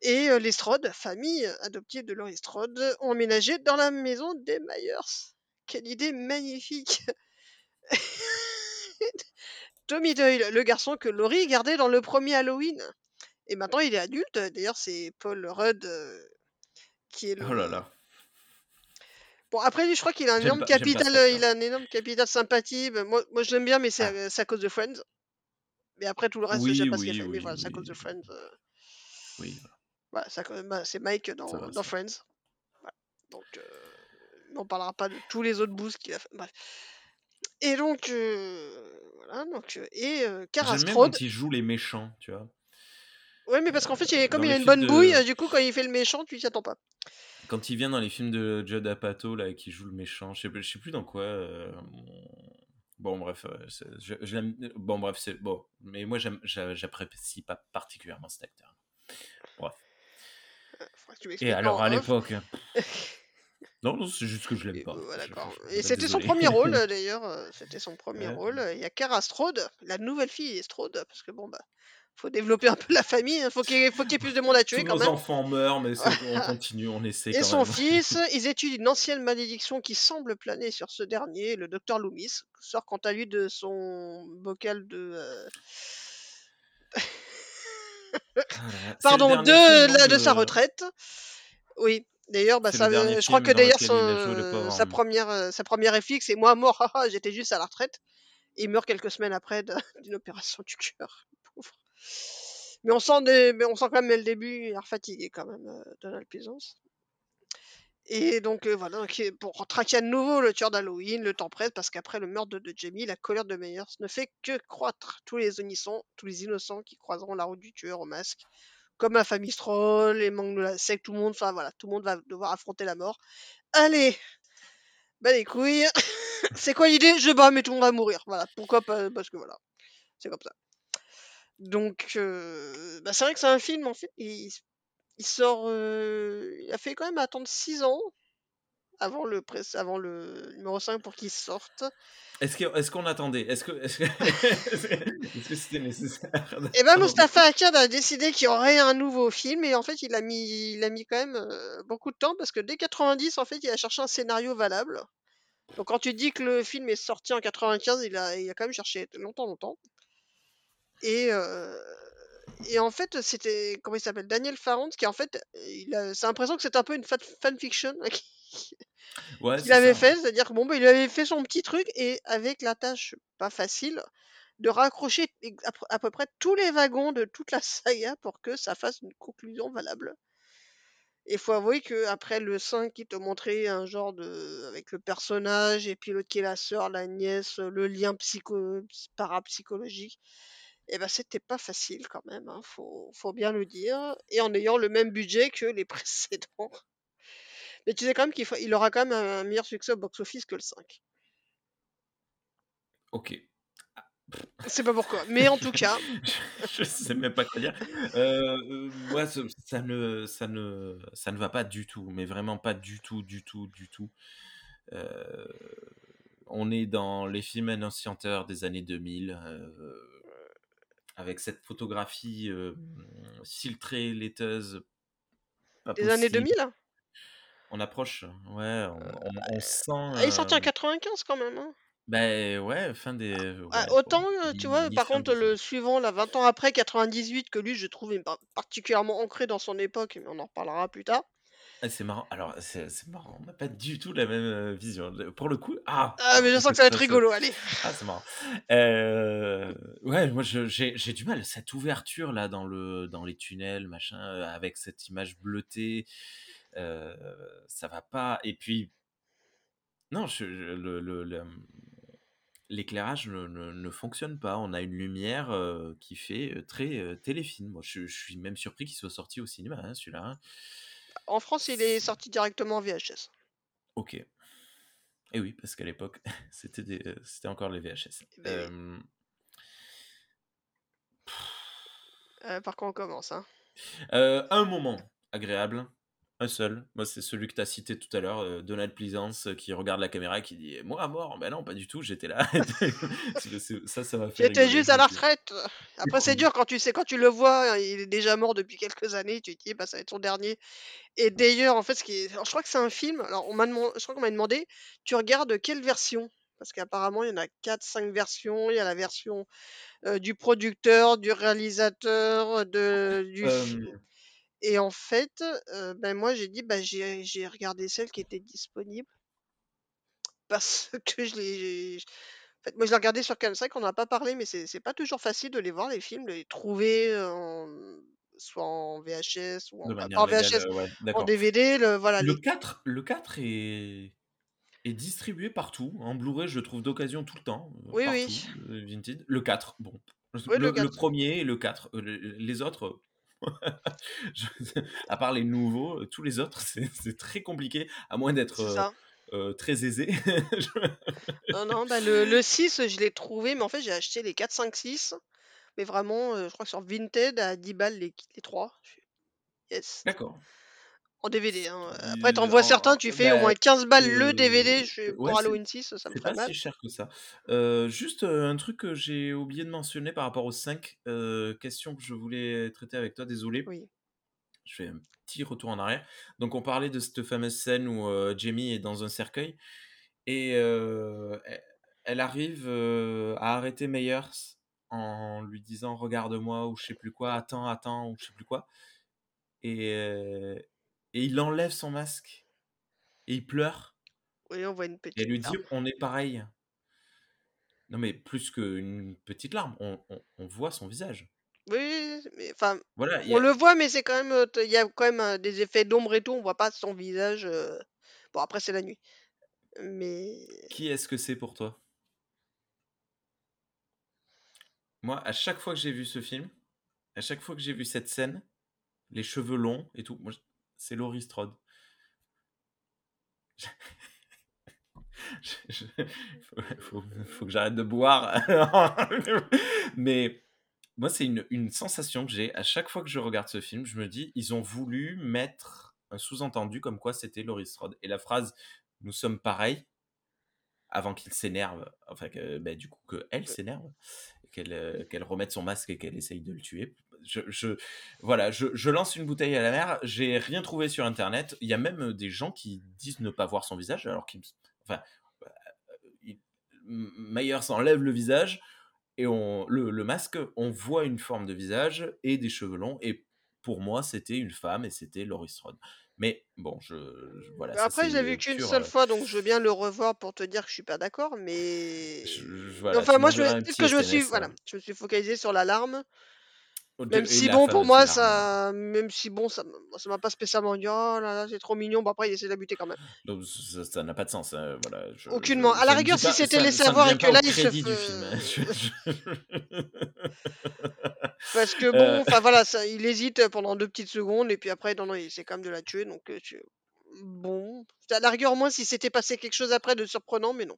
Et euh, les Strode, famille adoptive de Laurie Strode, ont emménagé dans la maison des Myers. Quelle idée magnifique (laughs) Tommy Doyle, le garçon que Laurie gardait dans le premier Halloween. Et maintenant il est adulte. D'ailleurs c'est Paul Rudd euh, qui est le... Oh là là. Bon après lui je crois qu'il a un énorme pas- capital, euh, acteur. il a un énorme capital sympathie. Moi, moi je l'aime bien mais c'est Ah. à, c'est à cause de Friends. Mais après tout le reste Oui, j'aime pas ce qu'il oui, fait. Mais voilà, c'est à cause de Friends. euh, Oui, Voilà, bah, c'est Mike dans, va. Friends. Voilà. Donc, euh, on parlera pas de tous les autres boosts qu'il a fait. Bref. Et donc, euh, voilà. Donc, euh, et euh, Kara J'aime quand il joue les méchants, tu vois? Ouais, mais parce qu'en fait, il comme dans il a une bonne de- bouille, euh, du coup, quand il fait le méchant, tu t'y attends pas. Quand il vient dans les films de Judd Apatow, là, qui joue le méchant, je sais, je sais plus dans quoi. euh, Bon, bref, euh, je, je bon, bref, c'est bon. Mais moi, j'apprécie pas particulièrement cet acteur. Bref. Tu Et alors, à l'époque, (laughs) Non, non, c'est juste que je l'aime pas. voilà, Je- d'accord. je- Et c'était son premier rôle euh, (laughs) d'ailleurs. euh, C'était son premier Ouais. rôle. Il y a Kara Strode, la nouvelle fille Strode, parce que bon bah, faut développer un peu la famille. hein, Faut qu'il y ait, faut qu'il y ait plus de monde à tuer Tous quand nos même. enfants meurent, mais on (laughs) continue, on essaie Et quand son même. fils, (laughs) ils étudient une ancienne malédiction qui semble planer sur ce dernier. Le docteur Loomis sort quant à lui de son bocal de. euh, (laughs) Pardon, de, la- de sa retraite. Oui. D'ailleurs, bah, ça, je crois que d'ailleurs, son- sa homme. première, euh, sa première réflexe, c'est moi mort, j'étais juste à la retraite. Et il meurt quelques semaines après d'une opération du cœur. Pauvre. Mais on sent, quand même le début, il l'air fatigué quand même, euh, Donald Pleasance. Et donc euh, voilà, pour traquer à nouveau le tueur d'Halloween, le temps presse parce qu'après le meurtre de, Jamie, la colère de Meyers ne fait que croître. Tous les tous les innocents qui croiseront la route du tueur au masque, comme la famille Stroll, les membres de la secte, tout le monde, enfin voilà, tout le monde va devoir affronter la mort. Allez, bah les couilles. (laughs) c'est quoi l'idée? Je bats, mais tout le monde va mourir. Voilà, pourquoi pas Parce que voilà, c'est comme ça. Donc, euh, bah, c'est vrai que c'est un film en fait. Il, il sort, euh, il a fait quand même attendre 6 ans avant le, pré- avant le numéro 5 pour qu'il sorte. Est-ce qu'on attendait? Est-ce que que (laughs) est-ce que c'était nécessaire Et ben Mustapha Akkad a décidé qu'il y aurait un nouveau film et en fait il a mis, il a mis quand même euh, beaucoup de temps parce que dès 90 en fait il a cherché un scénario valable. Donc quand tu dis que le film est sorti en 95, il a, il a quand même cherché longtemps longtemps. Et, et en fait c'était comment il s'appelle Daniel Farrand qui en fait il a, c'est l'impression que c'est un peu une fan- fanfiction (laughs) Ouais, qu'il avait ça. fait, c'est-à-dire que bon bah, il avait fait son petit truc et avec la tâche pas facile de raccrocher à peu près tous les wagons de toute la saga pour que ça fasse une conclusion valable. Et faut avouer que après le 5 qui te montrait un genre de avec le personnage et puis l'autre qui est la sœur, la nièce, le lien psycho parapsychologique, et ben c'était pas facile quand même, hein, faut, faut bien le dire, et en ayant le même budget que les (laughs) précédents. Mais tu sais quand même qu'il faut- il aura quand même un meilleur succès au box-office que le 5. Ok. Je sais pas pourquoi, (laughs) mais en tout cas, je sais même pas quoi dire. Euh, euh, moi, ça, ça ne, ça ne, ça ne va pas du tout, mais vraiment pas du tout, du tout, du tout. Euh, on est dans les films annonciateurs des années 2000, euh, avec cette photographie euh, filtrée, laiteuse, pas des années possible. 2000 On approche, ouais, on, on- on sent. Ah, il est sorti en euh, 95 quand même. hein. ben ouais, fin des. Ah, Ouais, autant, bon, euh, tu vois, par contre, des- le suivant, là, 20 ans après, 98, que lui, je trouve est particulièrement ancré dans son époque, mais on en reparlera plus tard. Ah, c'est marrant. Alors, c'est c'est marrant. On n'a pas du tout la même euh, vision. Pour le coup, ah, Ah, mais je sens que ça va être rigolo, allez. (laughs) Ah, c'est marrant. Euh, ouais, moi, je- j'ai j'ai du mal. Cette ouverture là dans le dans les tunnels, machin, euh, avec cette image bleutée, euh, ça va pas. Et puis, non, je- je- le- le- le- l'éclairage ne, ne- ne fonctionne pas. On a une lumière euh, qui fait euh, très euh, téléfilm. Moi, je, je suis même surpris qu'il soit sorti au cinéma, hein, celui-là. hein. En France, il est sorti directement en VHS. Ok. Et oui, parce qu'à l'époque, (laughs) c'était des- euh, c'était encore les VHS. ben oui. Euh, Euh, par quoi on commence, hein? Euh, un moment agréable, un seul. Moi, c'est celui que tu as cité tout à l'heure, euh, Donald Pleasance, euh, qui regarde la caméra et qui dit Moi, à mort Ben non, pas du tout, j'étais là. (laughs) (laughs) Ça, ça m'a fait J'étais juste à la suis- retraite. Après, c'est dur quand tu sais, quand tu le vois, hein, il est déjà mort depuis quelques années, tu te dis, bah, ça va être son dernier. Et d'ailleurs, en fait, ce qui est... alors, je crois que c'est un film. Alors, on m'a demandé... je crois qu'on m'a demandé, tu regardes quelle version? Parce qu'apparemment, il y en a 4, 5 versions. Il y a la version euh, du producteur, du réalisateur, de... du Euh, film. Et en fait, euh, ben moi, j'ai dit, bah, j'ai j'ai regardé celle qui était disponible. (laughs) Parce que je l'ai. j'ai- En fait, moi, je l'ai regardé sur Canal 5, on n'en a pas parlé, mais c'est c'est pas toujours facile de les voir, les films, de les trouver en- soit en VHS ou en, de pas manière en légale, VHS, euh, ouais, en d'accord. DVD. Le, voilà, Le les... 4, le 4 est, est distribué partout. En Blu-ray, je le trouve d'occasion tout le temps. euh, Oui, partout, oui. euh, Vinted. Le 4, bon. Oui, Le, le le 4. premier et le 4. euh, le- Les autres, (laughs) je- à part les nouveaux, euh, tous les autres, (laughs) c'est très compliqué, à moins d'être euh, euh, très aisé. (laughs) Non, non, bah, le, le 6, je l'ai trouvé, mais en fait, j'ai acheté les 4, 5, 6. Mais vraiment, euh, je crois que sur Vinted, à 10 balles les, les 3. Yes. D'accord. En DVD, hein. Après, t'en vois certains, tu fais au moins 15 balles le euh, DVD je- ouais, pour c'est- Halloween 6, ça me C'est ferait pas mal. si cher que ça. Euh, juste euh, un truc que j'ai oublié de mentionner par rapport aux 5 questions que je voulais traiter avec toi, désolé. Oui. Je fais un petit retour en arrière. Donc, on parlait de cette fameuse scène où euh, Jamie est dans un cercueil et euh, elle, arrive euh, à arrêter Meyers en lui disant Regarde-moi ou je sais plus quoi, attends, attends ou je sais plus quoi. Et, euh, et il enlève son masque et il pleure. Oui, on voit une Et petite elle lui dit larme. On est pareil. Non, mais plus qu'une petite larme, on, on- on voit son visage. Oui, mais enfin, Voilà, on a- le voit, mais c'est quand même, euh, il y a quand même euh, des effets d'ombre et tout, on voit pas son visage. euh, Bon, après, c'est la nuit. Mais Qui est-ce que c'est pour toi? Moi, à chaque fois que j'ai vu ce film, à chaque fois que j'ai vu cette scène, les cheveux longs et tout, moi, c'est Laurie Strode. Je- je- faut, faut- faut que j'arrête de boire. (laughs) Mais moi, c'est une, une sensation que j'ai à chaque fois que je regarde ce film. Je me dis, ils ont voulu mettre un sous-entendu comme quoi c'était Laurie Strode. Et la phrase Nous sommes pareils, avant qu'il s'énerve, enfin, que, bah, du coup, qu'elle s'énerve, qu'elle euh, qu'elle remette son masque et qu'elle essaye de le tuer. Je, je- voilà, je, je lance une bouteille à la mer. J'ai rien trouvé sur internet. Il y a même des gens qui disent ne pas voir son visage, alors qu'il. Enfin, euh, il- M- Myers enlève le visage et on, le, le masque, on voit une forme de visage et des cheveux longs. Et pour moi, c'était une femme et c'était Laurie Strode. Mais bon, je, je- voilà. après, je l'ai vu qu'une seule euh, fois, donc je veux bien le revoir pour te dire que je suis pas d'accord, mais. je- je- voilà, enfin, moi, je me... que je me suis, voilà, euh, je me suis focalisé sur l'alarme. Même si bon, pour moi, ça, même si bon, ça, ça m'a pas spécialement dit, oh là là, c'est trop mignon. Bon, après, il essaie de la buter quand même. Donc, ça n'a pas de sens. hein, voilà, je, Aucunement. je- À la rigueur, si c'était ça- laissé ça ne avoir vient et que là, il se du film. hein, (laughs) Parce que Euh, bon, enfin voilà, ça, il hésite pendant deux petites secondes et puis après, non, non, il essaie quand même de la tuer. Donc, euh, tu- bon, à la rigueur, au moins, si s'était passé quelque chose après de surprenant, mais non.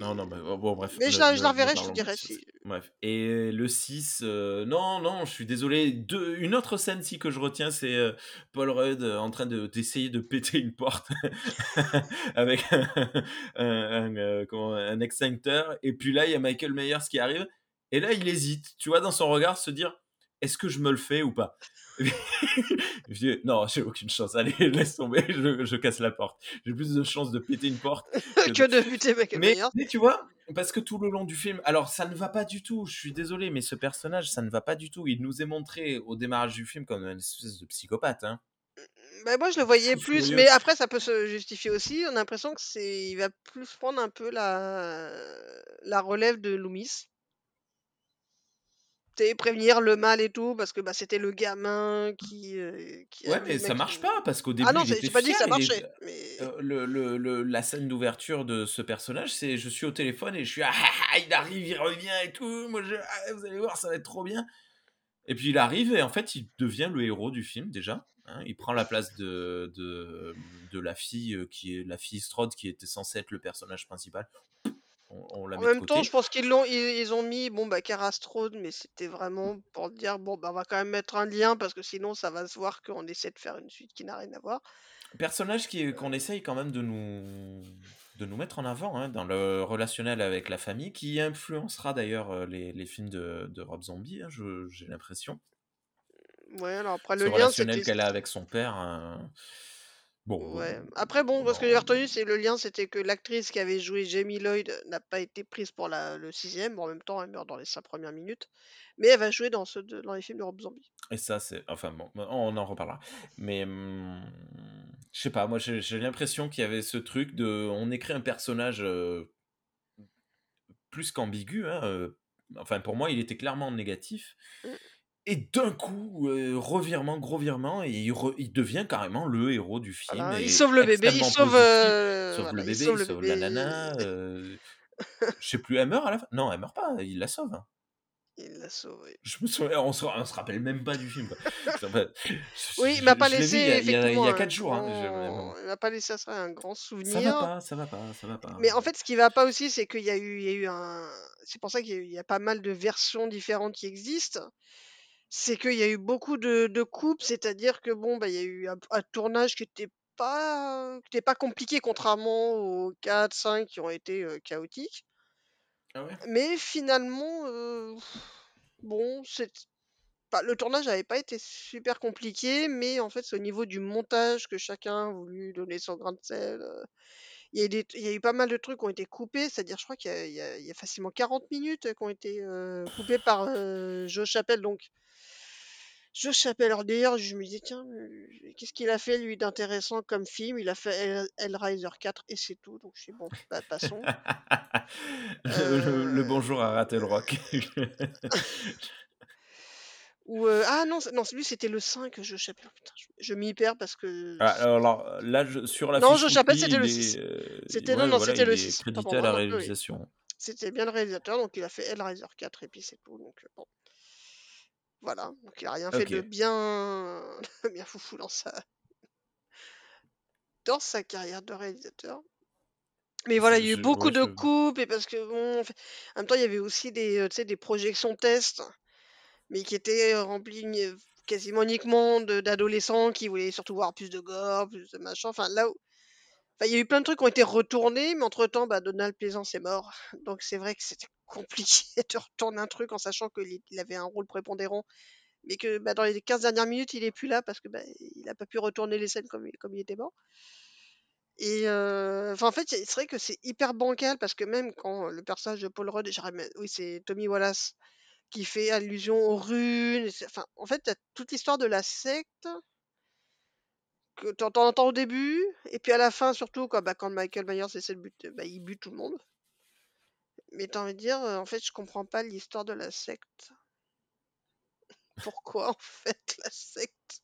Non, non, bah, bon, bref. Mais je la, je reverrai, je te dirai de si. Bref. Et le 6, euh, non, non, je suis désolé. Deux, une autre scène, si, que je retiens, c'est euh, Paul Rudd euh, en train de- d'essayer de, péter une porte (laughs) avec (laughs) un, un, un, comment, un extincteur. Et puis là, il y a Michael Myers qui arrive. Et là, il hésite, tu vois, dans son regard, se dire est-ce que je me le fais ou pas? (laughs) Je dis, non, j'ai aucune chance. Allez, (laughs) laisse tomber, je, je casse la porte. J'ai plus de chances de péter une porte que (laughs) de buter Michael mais, mais tu vois, parce que tout le long du film, alors ça ne va pas du tout, je suis désolé, mais ce personnage, ça ne va pas du tout. Il nous est montré au démarrage du film comme une espèce de psychopathe. Hein. Bah, moi, je le voyais plus, mais après, ça peut se justifier aussi. On a l'impression que c'est, il va plus prendre un peu la, la relève de Loomis. Sais, prévenir le mal et tout, parce que bah, c'était le gamin qui. euh, qui Ouais, mais ça mec, marche pas, parce qu'au début, Ah non, il c'est- était j'ai pas dit que ça marchait. Mais... Euh, le, le- le- la scène d'ouverture de ce personnage, c'est je suis au téléphone et je suis ah, (laughs) ah, ah, il arrive, il revient et tout. Moi, je, ah, vous allez voir, ça va être trop bien. Et puis il arrive et en fait, il devient le héros du film déjà. hein. il prend la place de, de, de la fille euh, qui est la fille Strode qui était censée être le personnage principal. On, on la En met de même temps, je pense qu'ils l'ont, ils, ils ont mis bon bah Kara Strode, mais c'était vraiment pour dire bon bah on va quand même mettre un lien parce que sinon ça va se voir qu'on essaie de faire une suite qui n'a rien à voir. Personnage qui qu'on essaye quand même de nous, de nous mettre en avant hein, dans le relationnel avec la famille, qui influencera d'ailleurs euh, les, les films de, de Rob Zombie, hein, je- j'ai l'impression. Ouais, alors après Ce le lien relationnel c'était qu'elle a avec son père. euh, Bon, Ouais. Après, bon, ce que j'ai retenu, c'est le lien, c'était que l'actrice qui avait joué Jamie Lloyd n'a pas été prise pour la, le sixième. Bon, en même temps, elle meurt dans les cinq premières minutes. Mais elle va jouer dans, ceux de- dans les films de Rob Zombie. Et ça, c'est. Enfin bon, on en reparlera. Mais. hum, je sais pas, moi j'ai j'ai l'impression qu'il y avait ce truc de. On écrit un personnage euh, plus qu'ambigu. hein, euh, enfin, pour moi, il était clairement négatif. Mm. Et d'un coup, euh, revirement, gros virement, et il, re- il devient carrément le héros du film. Voilà, il sauve le bébé, il sauve, euh, sauve voilà, le il bébé, sauve il sauve bébé. la nana. (laughs) euh, je sais plus, elle meurt à la fin? Non, elle meurt pas, il la sauve. hein. Il l'a sauvé. Je me souviens, on se, on se rappelle même pas du film. quoi. Ça Oui, il m'a pas laissé, il y a- il y a, effectivement, il y a un 4 jours. hein, grand- Il m'a pas laissé ça un grand Ça souvenir. va pas, ça va pas, ça va pas. Mais en fait, ce qui va pas aussi, c'est qu'il y a eu, il y a eu un. C'est pour ça qu'il y a pas mal de versions différentes qui existent. C'est qu'il y a eu beaucoup de, de coupes, c'est-à-dire que bon, bah, il y a eu un, un tournage qui était pas, qui était pas compliqué, contrairement aux 4, 5 qui ont été euh, chaotiques. Ah ouais? Mais finalement, euh, bon, c'est pas- le tournage n'avait pas été super compliqué, mais en fait, c'est au niveau du montage que chacun a voulu donner son grain de sel. euh. Il y a eu, des- il y a eu pas mal de trucs qui ont été coupés, c'est-à-dire, je crois qu'il y a, il y a- il y a facilement 40 minutes qui ont été euh, coupées par euh, Joe Chappelle. Donc, Joe Chappelle, alors d'ailleurs, je me disais, tiens, euh, qu'est-ce qu'il a fait lui d'intéressant comme film? Il a fait Hell- Hellraiser 4 et c'est tout. Donc, je dis, bon, bah, passons. (laughs) le, le- le Euh, bonjour a raté le rock. (laughs) Ou, euh, ah non, non, lui c'était le 5, Joe Chappelle. Putain, je, je m'y perds parce que. Ah, alors là, je- sur la Non, Chappelle Wiki, c'était le est, 6. euh, C'était, ouais, non, voilà, c'était le est 6. Autant crédité pour à moi, la donc, oui, oui. réalisation. C'était bien le réalisateur, donc il a fait Hellraiser 4 et puis c'est tout. Donc, bon. Voilà. Donc il a rien fait de bien, (laughs) de bien foufou dans sa, dans sa carrière de réalisateur. Mais voilà, il y a eu beaucoup de coupes et parce que bon, en fait- en même temps, il y avait aussi des, euh, des projections tests, mais qui étaient euh, remplies ni- quasiment uniquement d'adolescents qui voulaient surtout voir plus de gore, plus de machin. Enfin, là où, enfin, il y a eu plein de trucs qui ont été retournés, mais entre-temps, bah, Donald Pleasance est mort. Donc c'est vrai que c'était compliqué (laughs) de retourner un truc en sachant qu'il il avait un rôle prépondérant, mais que bah, dans les 15 dernières minutes, il est plus là parce que bah, il n'a pas pu retourner les scènes comme, il- était mort. Et euh, en fait, c'est vrai que c'est hyper bancal parce que même quand le personnage de Paul Rudd, oui, c'est Tommy Wallace qui fait allusion aux runes. Enfin, en fait, t'as toute l'histoire de la secte que tu entends au début, et puis à la fin, surtout, quand, bah, quand Michael Myers essaie de buter, il bute tout le monde. Mais t'as envie de dire, euh, en fait, je comprends pas l'histoire de la secte. Pourquoi, en fait, la secte?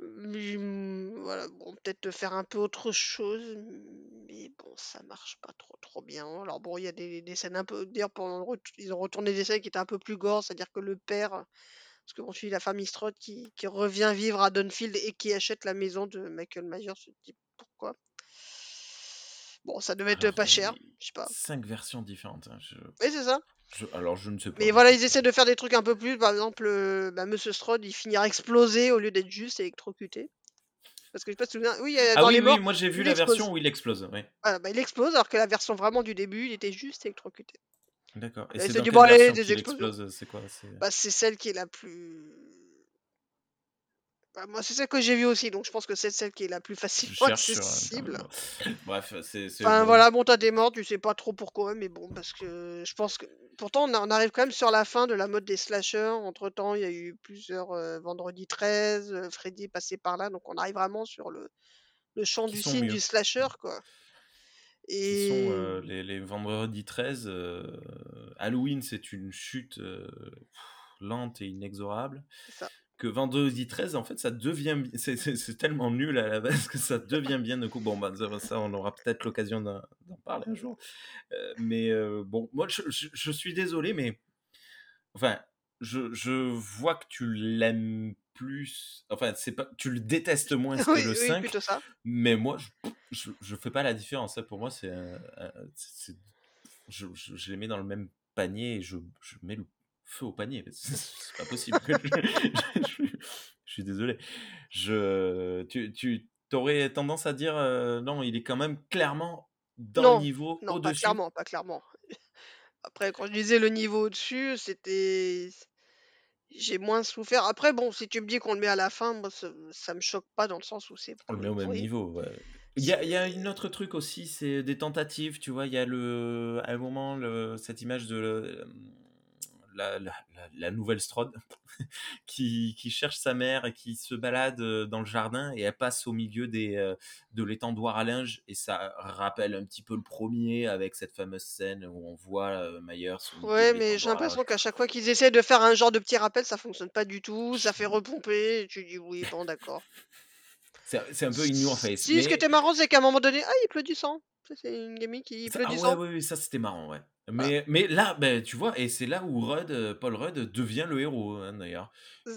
Hum, voilà, bon, peut-être faire un peu autre chose, mais bon, ça marche pas trop trop bien. Alors bon, il y a des, des scènes un peu, le ret- ils ont retourné des scènes qui étaient un peu plus gore, c'est-à-dire que le père, parce qu'on suit la famille Strode qui, revient vivre à Dunfield et qui achète la maison de Michael Myers, je me pourquoi? Bon, ça devait être Alors, pas cher, je sais pas. cinq versions différentes. hein, je- Oui, c'est ça. je- alors, je ne sais pas. Mais voilà, ils essaient de faire des trucs un peu plus. Par exemple, euh, bah, Monsieur Strode, il finira explosé au lieu d'être juste électrocuté. Parce que je sais pas si tu souviens. Oui, euh, Ah dans oui, les oui, morts, moi j'ai vu la explose. version où il explose. ouais. Voilà, bah, il explose, alors que la version vraiment du début, il était juste électrocuté. D'accord. Et Là, c'est quelle bon, des explosions. explose C'est quoi c'est- Bah, c'est celle qui est la plus. Bah, moi, c'est celle que j'ai vue aussi, donc je pense que c'est celle qui est la plus facilement sur accessible. Bref, c'est. Enfin voilà, bon, t'as des morts, tu sais pas trop pourquoi, mais bon, parce que je pense que. Pourtant, on, arrive quand même sur la fin de la mode des slashers. Entre temps, il y a eu plusieurs euh, Vendredi 13, euh, Freddy est passé par là, donc on arrive vraiment sur le, le champ du signe mieux. du slasher, quoi. Et. sont euh, les, les vendredis 13. euh, Halloween, c'est une chute euh, lente et inexorable. Ça. Que vendredi 13, en fait, ça devient. C'est tellement nul à la base que ça devient bien de coup. Bon, bah, ça, on aura peut-être l'occasion d'en parler un jour. Euh, mais euh, bon, moi, je, je- je suis désolé, mais. Enfin, je, je vois que tu l'aimes plus. Enfin, c'est pas, tu le détestes moins (laughs) que Oui, le oui, 5. plutôt ça. Mais moi, je, je, fais pas la différence. Ça, pour moi, c'est. je, je, je les mets dans le même panier et je, je mets le feu au panier. (laughs) C'est pas possible. je, je- je suis désolé. Je, tu, tu aurais tendance à dire euh, non, il est quand même clairement dans Non, le niveau non, pas au-dessus? clairement, pas clairement. (laughs) Après, quand je disais le niveau au-dessus, c'était. J'ai moins souffert. Après, bon, si tu me dis qu'on le met à la fin, moi, ça, ça me choque pas dans le sens où c'est On le met au même niveau. ouais. Il y a, il y a une autre truc aussi, c'est des tentatives. Tu vois, il y a le, à un moment le, cette image de la, la, la- la nouvelle Strode (laughs) qui, qui cherche sa mère et qui se balade euh, dans le jardin et elle passe au milieu des, euh, de l'étendoir à linge et ça rappelle un petit peu le premier avec cette fameuse scène où on voit euh, Myers Ouais, mais j'ai l'impression qu'à chaque fois qu'ils essaient de faire un genre de petit rappel, ça fonctionne pas du tout, ça fait repomper, et tu dis oui, bon, d'accord. (laughs) C'est un peu in your face. Si, ce qui Mais était marrant, c'est qu'à un moment donné, ah, il pleut du sang. C'est une gamine qui Ça- pleut ah du ouais, sang. ouais, ouais, ça c'était marrant, ouais. Mais, mais là, ben, tu vois, et c'est là où Rudd, euh, Paul Rudd devient le héros, hein, d'ailleurs.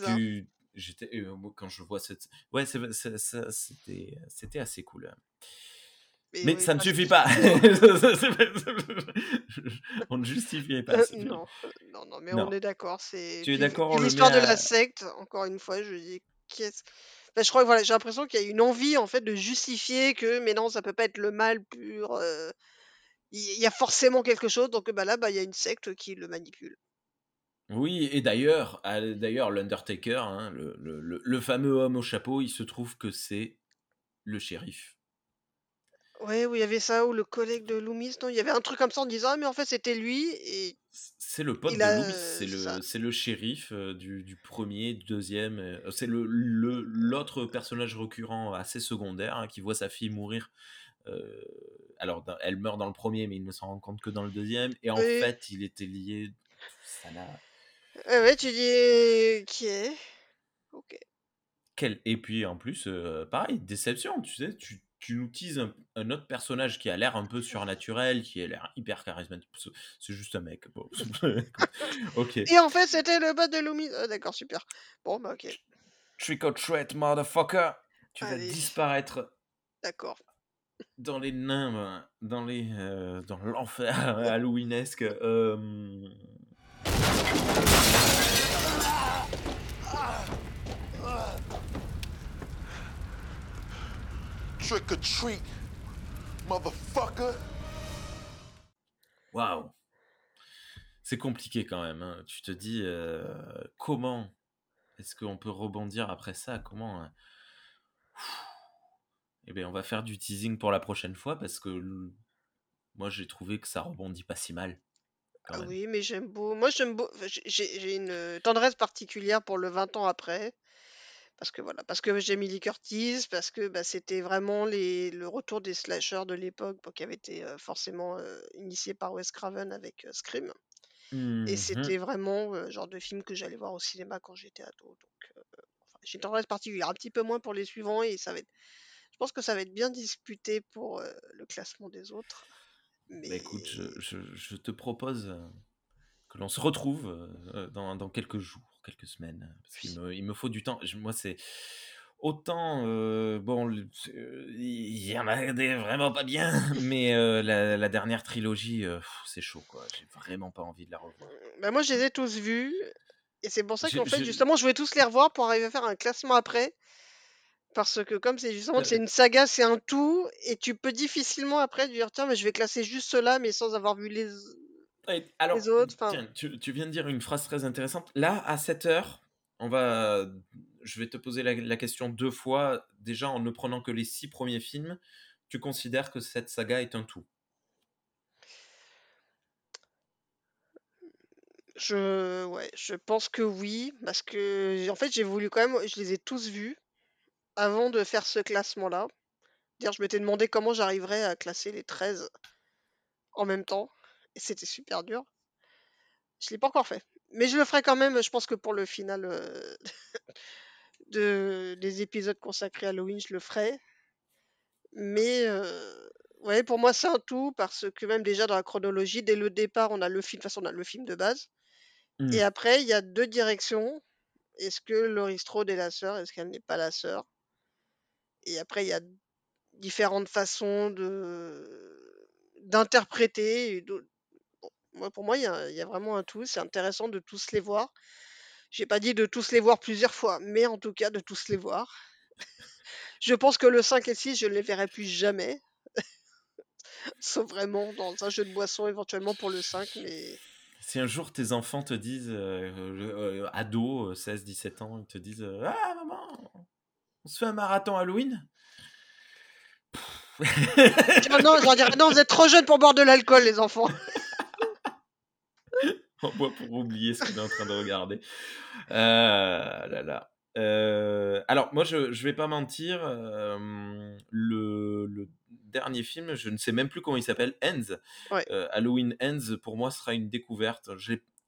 Tu- J'étais, euh, quand je vois cette. Ouais, c'est- c'est- ça- c'était c'était assez cool. hein. Mais oui, ça ne enfin, (laughs) suffit pas. On ne justifiait pas Euh, non, euh, non, non, mais Non. on est d'accord. C'est Tu es d'accord, le l'histoire de la secte. Encore une fois, je dis qu'est-ce. Que voilà, j'ai l'impression qu'il y a une envie en fait de justifier que, mais non, ça peut pas être le mal pur. euh, Il y a forcément quelque chose. Donc bah là, bah il y a une secte qui le manipule. Oui, et d'ailleurs, d'ailleurs, l'Undertaker, hein, le fameux homme au chapeau, il se trouve que c'est le shérif. Ouais, où il y avait ça, ou le collègue de Loomis, non, il y avait un truc comme ça en disant, ah, mais en fait c'était lui et C'est le pote il de a. Loomis, c'est c'est le, c'est le shérif euh, du, du premier, du deuxième. euh, C'est le, le- l'autre personnage récurrent assez secondaire hein, qui voit sa fille mourir. euh, alors, dans- elle meurt dans le premier, mais il ne s'en rend compte que dans le deuxième. Et en Oui. fait, il était lié. Ça n'a. Ouais, ouais, tu dis qui est? Ok. Quel... Et puis en plus, euh, pareil, déception, tu sais, tu, tu nous teases un, un autre personnage qui a l'air un peu surnaturel, qui a l'air hyper charismatique. C'est- juste un mec. Bon. (laughs) ok. Et en fait, c'était le bot de Loomis. Ah, d'accord, super. Bon, bah ok. Trick or treat, motherfucker. Tu vas disparaître D'accord. dans les nains, ben, dans les, euh, dans l'enfer halloweenesque. euh, Trick or treat, motherfucker. Waouh. C'est compliqué quand même. hein. Tu te dis euh, comment est-ce qu'on peut rebondir après ça? Comment euh, Eh bien, on va faire du teasing pour la prochaine fois parce que moi j'ai trouvé que ça rebondit pas si mal. Ah oui, mais j'aime beau. Moi, j'aime beau. j'ai une tendresse particulière pour le 20 ans après. Parce que voilà, parce que j'aime Lee Curtis, parce que bah, c'était vraiment les, le retour des slashers de l'époque, bon, qui avait été euh, forcément euh, initié par Wes Craven avec euh, Scream. Et Mhm. c'était vraiment le genre de film que j'allais voir au cinéma quand j'étais ado. Donc, enfin, j'ai une tendresse particulière, un petit peu moins pour les suivants, et ça va être, je pense que ça va être bien disputé pour le classement des autres. Mais Bah, écoute, je, je- je te propose que l'on se retrouve dans, dans quelques jours, quelques semaines, parce qu'il me, il me faut du temps. Je- moi, c'est autant euh, bon, euh, il y en a des vraiment pas bien, (laughs) mais euh, la, la dernière trilogie, euh, c'est chaud, quoi. J'ai vraiment pas envie de la revoir. bah, moi, je les ai tous vus, et c'est pour ça qu'en fait, justement, je voulais tous les revoir pour arriver à faire un classement après. Parce que comme c'est justement, Euh, c'est une saga, c'est un tout, et tu peux difficilement après dire, tiens, mais je vais classer juste cela, mais sans avoir vu les, alors, les autres. Enfin, tiens, tu, tu viens de dire une phrase très intéressante. Là, à 7 heures, on va, je vais te poser la, la question deux fois. Déjà, en ne prenant que les six premiers films, tu considères que cette saga est un tout? Je, ouais, je pense que oui, parce que en fait j'ai voulu quand même, je les ai tous vus avant de faire ce classement-là. Dire, je m'étais demandé comment j'arriverais à classer les 13 en même temps, c'était super dur. Je l'ai pas encore fait, mais je le ferai quand même. Je pense que pour le final euh, (laughs) de des épisodes consacrés à Halloween, je le ferai. Mais euh, ouais, pour moi c'est un tout parce que même déjà dans la chronologie, dès le départ, on a le film, de toute façon on a le film de base. Mm. Et après, il y a deux directions. Est-ce que Laurie Strode est la sœur? Est-ce qu'elle n'est pas la sœur? Et après, il y a différentes façons de d'interpréter. Moi, pour moi, il y a, il y a vraiment un tout. C'est intéressant de tous les voir. J'ai pas dit de tous les voir plusieurs fois, mais en tout cas de tous les voir. (laughs) Je pense que le 5 et le 6, je ne les verrai plus jamais. (laughs) Sauf vraiment dans un jeu de boisson éventuellement pour le 5, mais Si un jour tes enfants te disent, euh, euh, euh, ados, 16-17 ans, ils te disent euh, Ah maman, on se fait un marathon Halloween? Ah non, je leur dirais non, vous êtes trop jeunes pour boire de l'alcool, les enfants. Boit pour oublier ce qu'on est en train de regarder. Euh, là, là. Euh, alors, moi, je, je vais pas mentir. euh, le, le dernier film, je ne sais même plus comment il s'appelle, Ends. Ouais. Euh, Halloween Ends, pour moi, sera une découverte.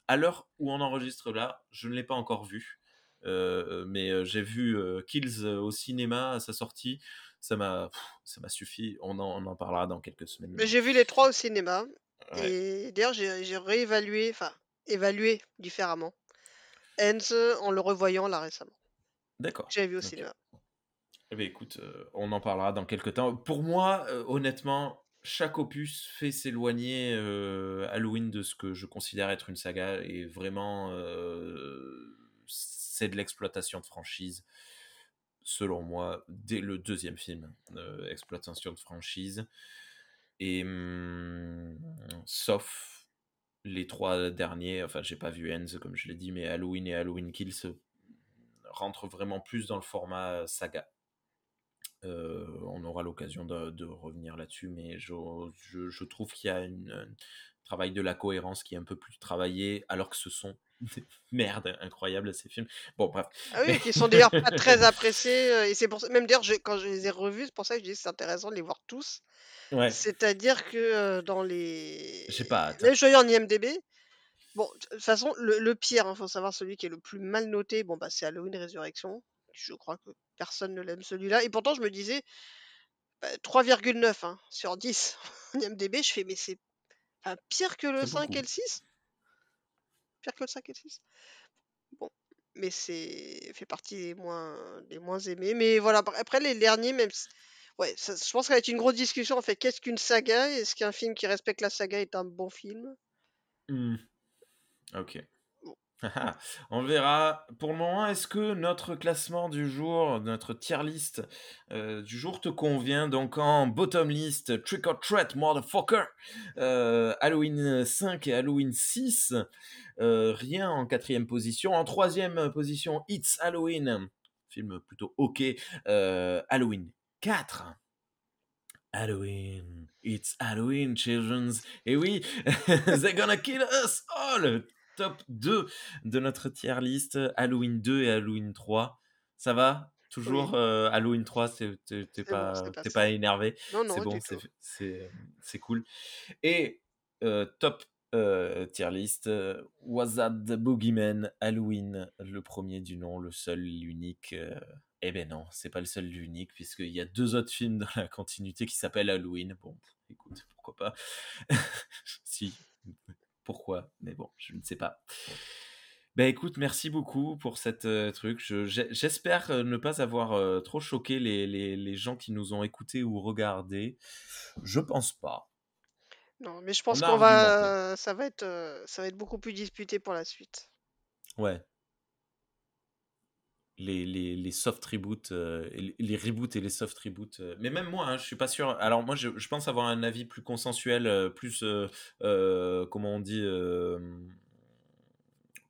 À l'heure où on enregistre là, je ne l'ai pas encore vu. Mais j'ai vu Kills au cinéma à sa sortie. Ça m'a, ça m'a suffi. On en, on en parlera dans quelques semaines. Mais J'ai vu les trois au cinéma. Ouais. Et d'ailleurs, j'ai j'ai réévalué, enfin, évalué différemment. Enz en le revoyant là récemment. D'accord. J'avais vu au cinéma. Eh ben, écoute, euh, on en parlera dans quelques temps. Pour moi, euh, honnêtement, chaque opus fait s'éloigner euh, Halloween de ce que je considère être une saga et vraiment, c'est de l'exploitation de franchise. Selon moi, dès le deuxième film, exploitation de franchise. Et hum, sauf les trois derniers, enfin, j'ai pas vu Ends comme je l'ai dit, mais Halloween et Halloween Kills rentrent vraiment plus dans le format saga. Euh, on aura l'occasion de, revenir là-dessus, mais je, trouve qu'il y a une- un travail de la cohérence qui est un peu plus travaillé, alors que ce sont (laughs) des merdes incroyables ces films. Bon, bref. Ah oui, qui sont d'ailleurs pas très (laughs) appréciés. euh, Et c'est pour ça, même d'ailleurs, je- quand je les ai revus, c'est pour ça que je dis c'est intéressant de les voir tous. Ouais. C'est-à-dire que euh, dans les. J'ai pas hâte. Même je suis en IMDB. Bon, de toute façon, le, le pire, il faut savoir celui qui est le plus mal noté, bon, bah, c'est Halloween Résurrection. Je crois que personne ne l'aime celui-là. Et pourtant, je me disais bah, 3,9 hein, sur 10 (laughs) en IMDB. Je fais, mais c'est enfin, pire que le C'est 5 beaucoup. et le 6 Pire que le 5 et le 6 Bon, mais c'est fait partie des moins, des moins aimés. Mais voilà, après les derniers, même si- Ouais, ça- je pense que ça va être une grosse discussion. En fait, qu'est-ce qu'une saga? Est-ce qu'un film qui respecte la saga est un bon film? Hmm. Ok. (laughs) On verra. Pour le moment, est-ce que notre classement du jour, notre tier list euh, du jour te convient? Donc en bottom list, Trick or Treat, motherfucker, euh, Halloween 5 et Halloween 6. Euh, rien en quatrième position. En troisième position, It's Halloween, film plutôt ok. Halloween 4. Halloween, it's Halloween, children's. Et oui, (laughs) they're gonna kill us all. Top 2 de notre tier list, Halloween 2 et Halloween 3. Ça va? Toujours Oui. euh, Halloween 3, c'est- t'es C'est bon, pas, pas énervé Non, non, C'est bon, c'est cool. Et euh, top euh, tier list, euh, Was That the Boogeyman Halloween, le premier du nom, le seul, l'unique. eh ben non, c'est pas le seul, l'unique, puisqu'il y a deux autres films dans la continuité qui s'appellent Halloween. Bon, écoute, pourquoi pas? (laughs) Si, pourquoi Mais bon, je ne sais pas. Ben écoute, merci beaucoup pour cette euh, truc. Je- J'espère euh, ne pas avoir euh, trop choqué les, les, les gens qui nous ont écoutés ou regardés. Je pense pas. Non, mais je pense qu'on va, ça va être, ça va être beaucoup plus disputé pour la suite. Ouais. Les, les, les soft reboots, euh, les, reboots et les soft reboots. euh, mais même moi, hein, je suis pas sûr. Alors moi, je, pense avoir un avis plus consensuel, euh, plus, comment on dit,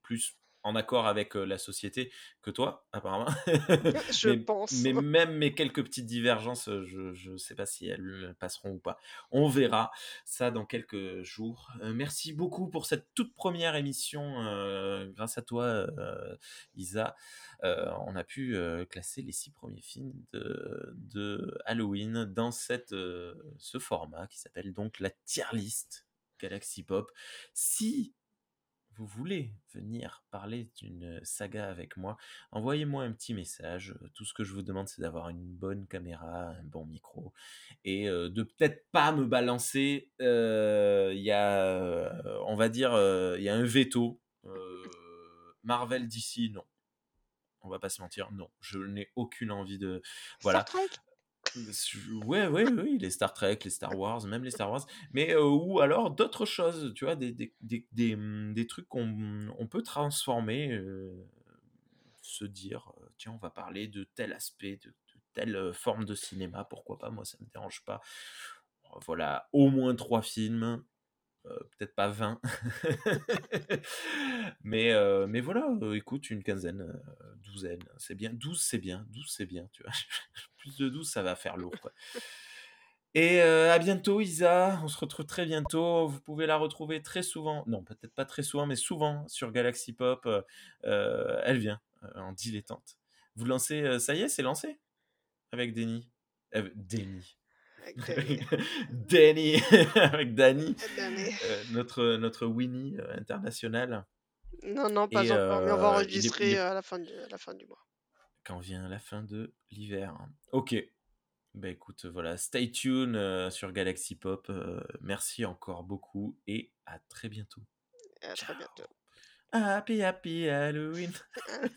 plus en accord avec la société que toi, apparemment. (laughs) (laughs) Je mais, pense. mais même mes quelques petites divergences, je ne sais pas si elles passeront ou pas. On verra ça dans quelques jours. Euh, merci beaucoup pour cette toute première émission. euh, grâce à toi, euh, Isa, on a pu classer les six premiers films de, de Halloween dans cette, ce format qui s'appelle donc la tier list Galaxy Pop. Si vous voulez venir parler d'une saga avec moi, envoyez-moi un petit message. Euh, Tout ce que je vous demande, c'est d'avoir une bonne caméra, un bon micro, et euh, de peut-être pas me balancer. euh, Il y a, on va dire, il y a un veto. Marvel d'ici, non. On va pas se mentir, non. Je n'ai aucune envie de. Voilà. Ouais, ouais, oui, les Star Trek, les Star Wars, même les Star Wars, mais euh, ou alors d'autres choses, tu vois, des, des, des, des, des trucs qu'on on peut transformer, euh, se dire, euh, tiens, on va parler de tel aspect, de, de telle forme de cinéma, pourquoi pas, moi ça me dérange pas. Voilà, au moins trois films, euh, peut-être pas 20, (laughs) mais, euh, mais voilà, euh, écoute, une quinzaine, douzaine, c'est bien, 12 c'est bien, 12 c'est bien, tu vois, (laughs) plus de 12 ça va faire lourd. Et à bientôt Isa, on se retrouve très bientôt, vous pouvez la retrouver très souvent, non peut-être pas très souvent, mais souvent sur Galaxy Pop, elle vient en dilettante. Vous lancez, ça y est, c'est lancé Avec. Euh, Denny. (laughs) (laughs) Avec Danny, avec Danny, Danny. euh, notre, notre Winnie euh, international. Non, non, pas Et, encore, mais on va euh, il est- enregistrer il est- euh, à la fin du, à la fin du mois. quand vient la fin de l'hiver. Ok. Bah écoute, voilà, stay tuned euh, sur Galaxy Pop. euh, merci encore beaucoup et à très bientôt. À très bientôt. Happy Happy Halloween. (laughs)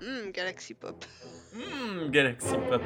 Hum, Galaxy Pop. Mmh, Galaxy Pop.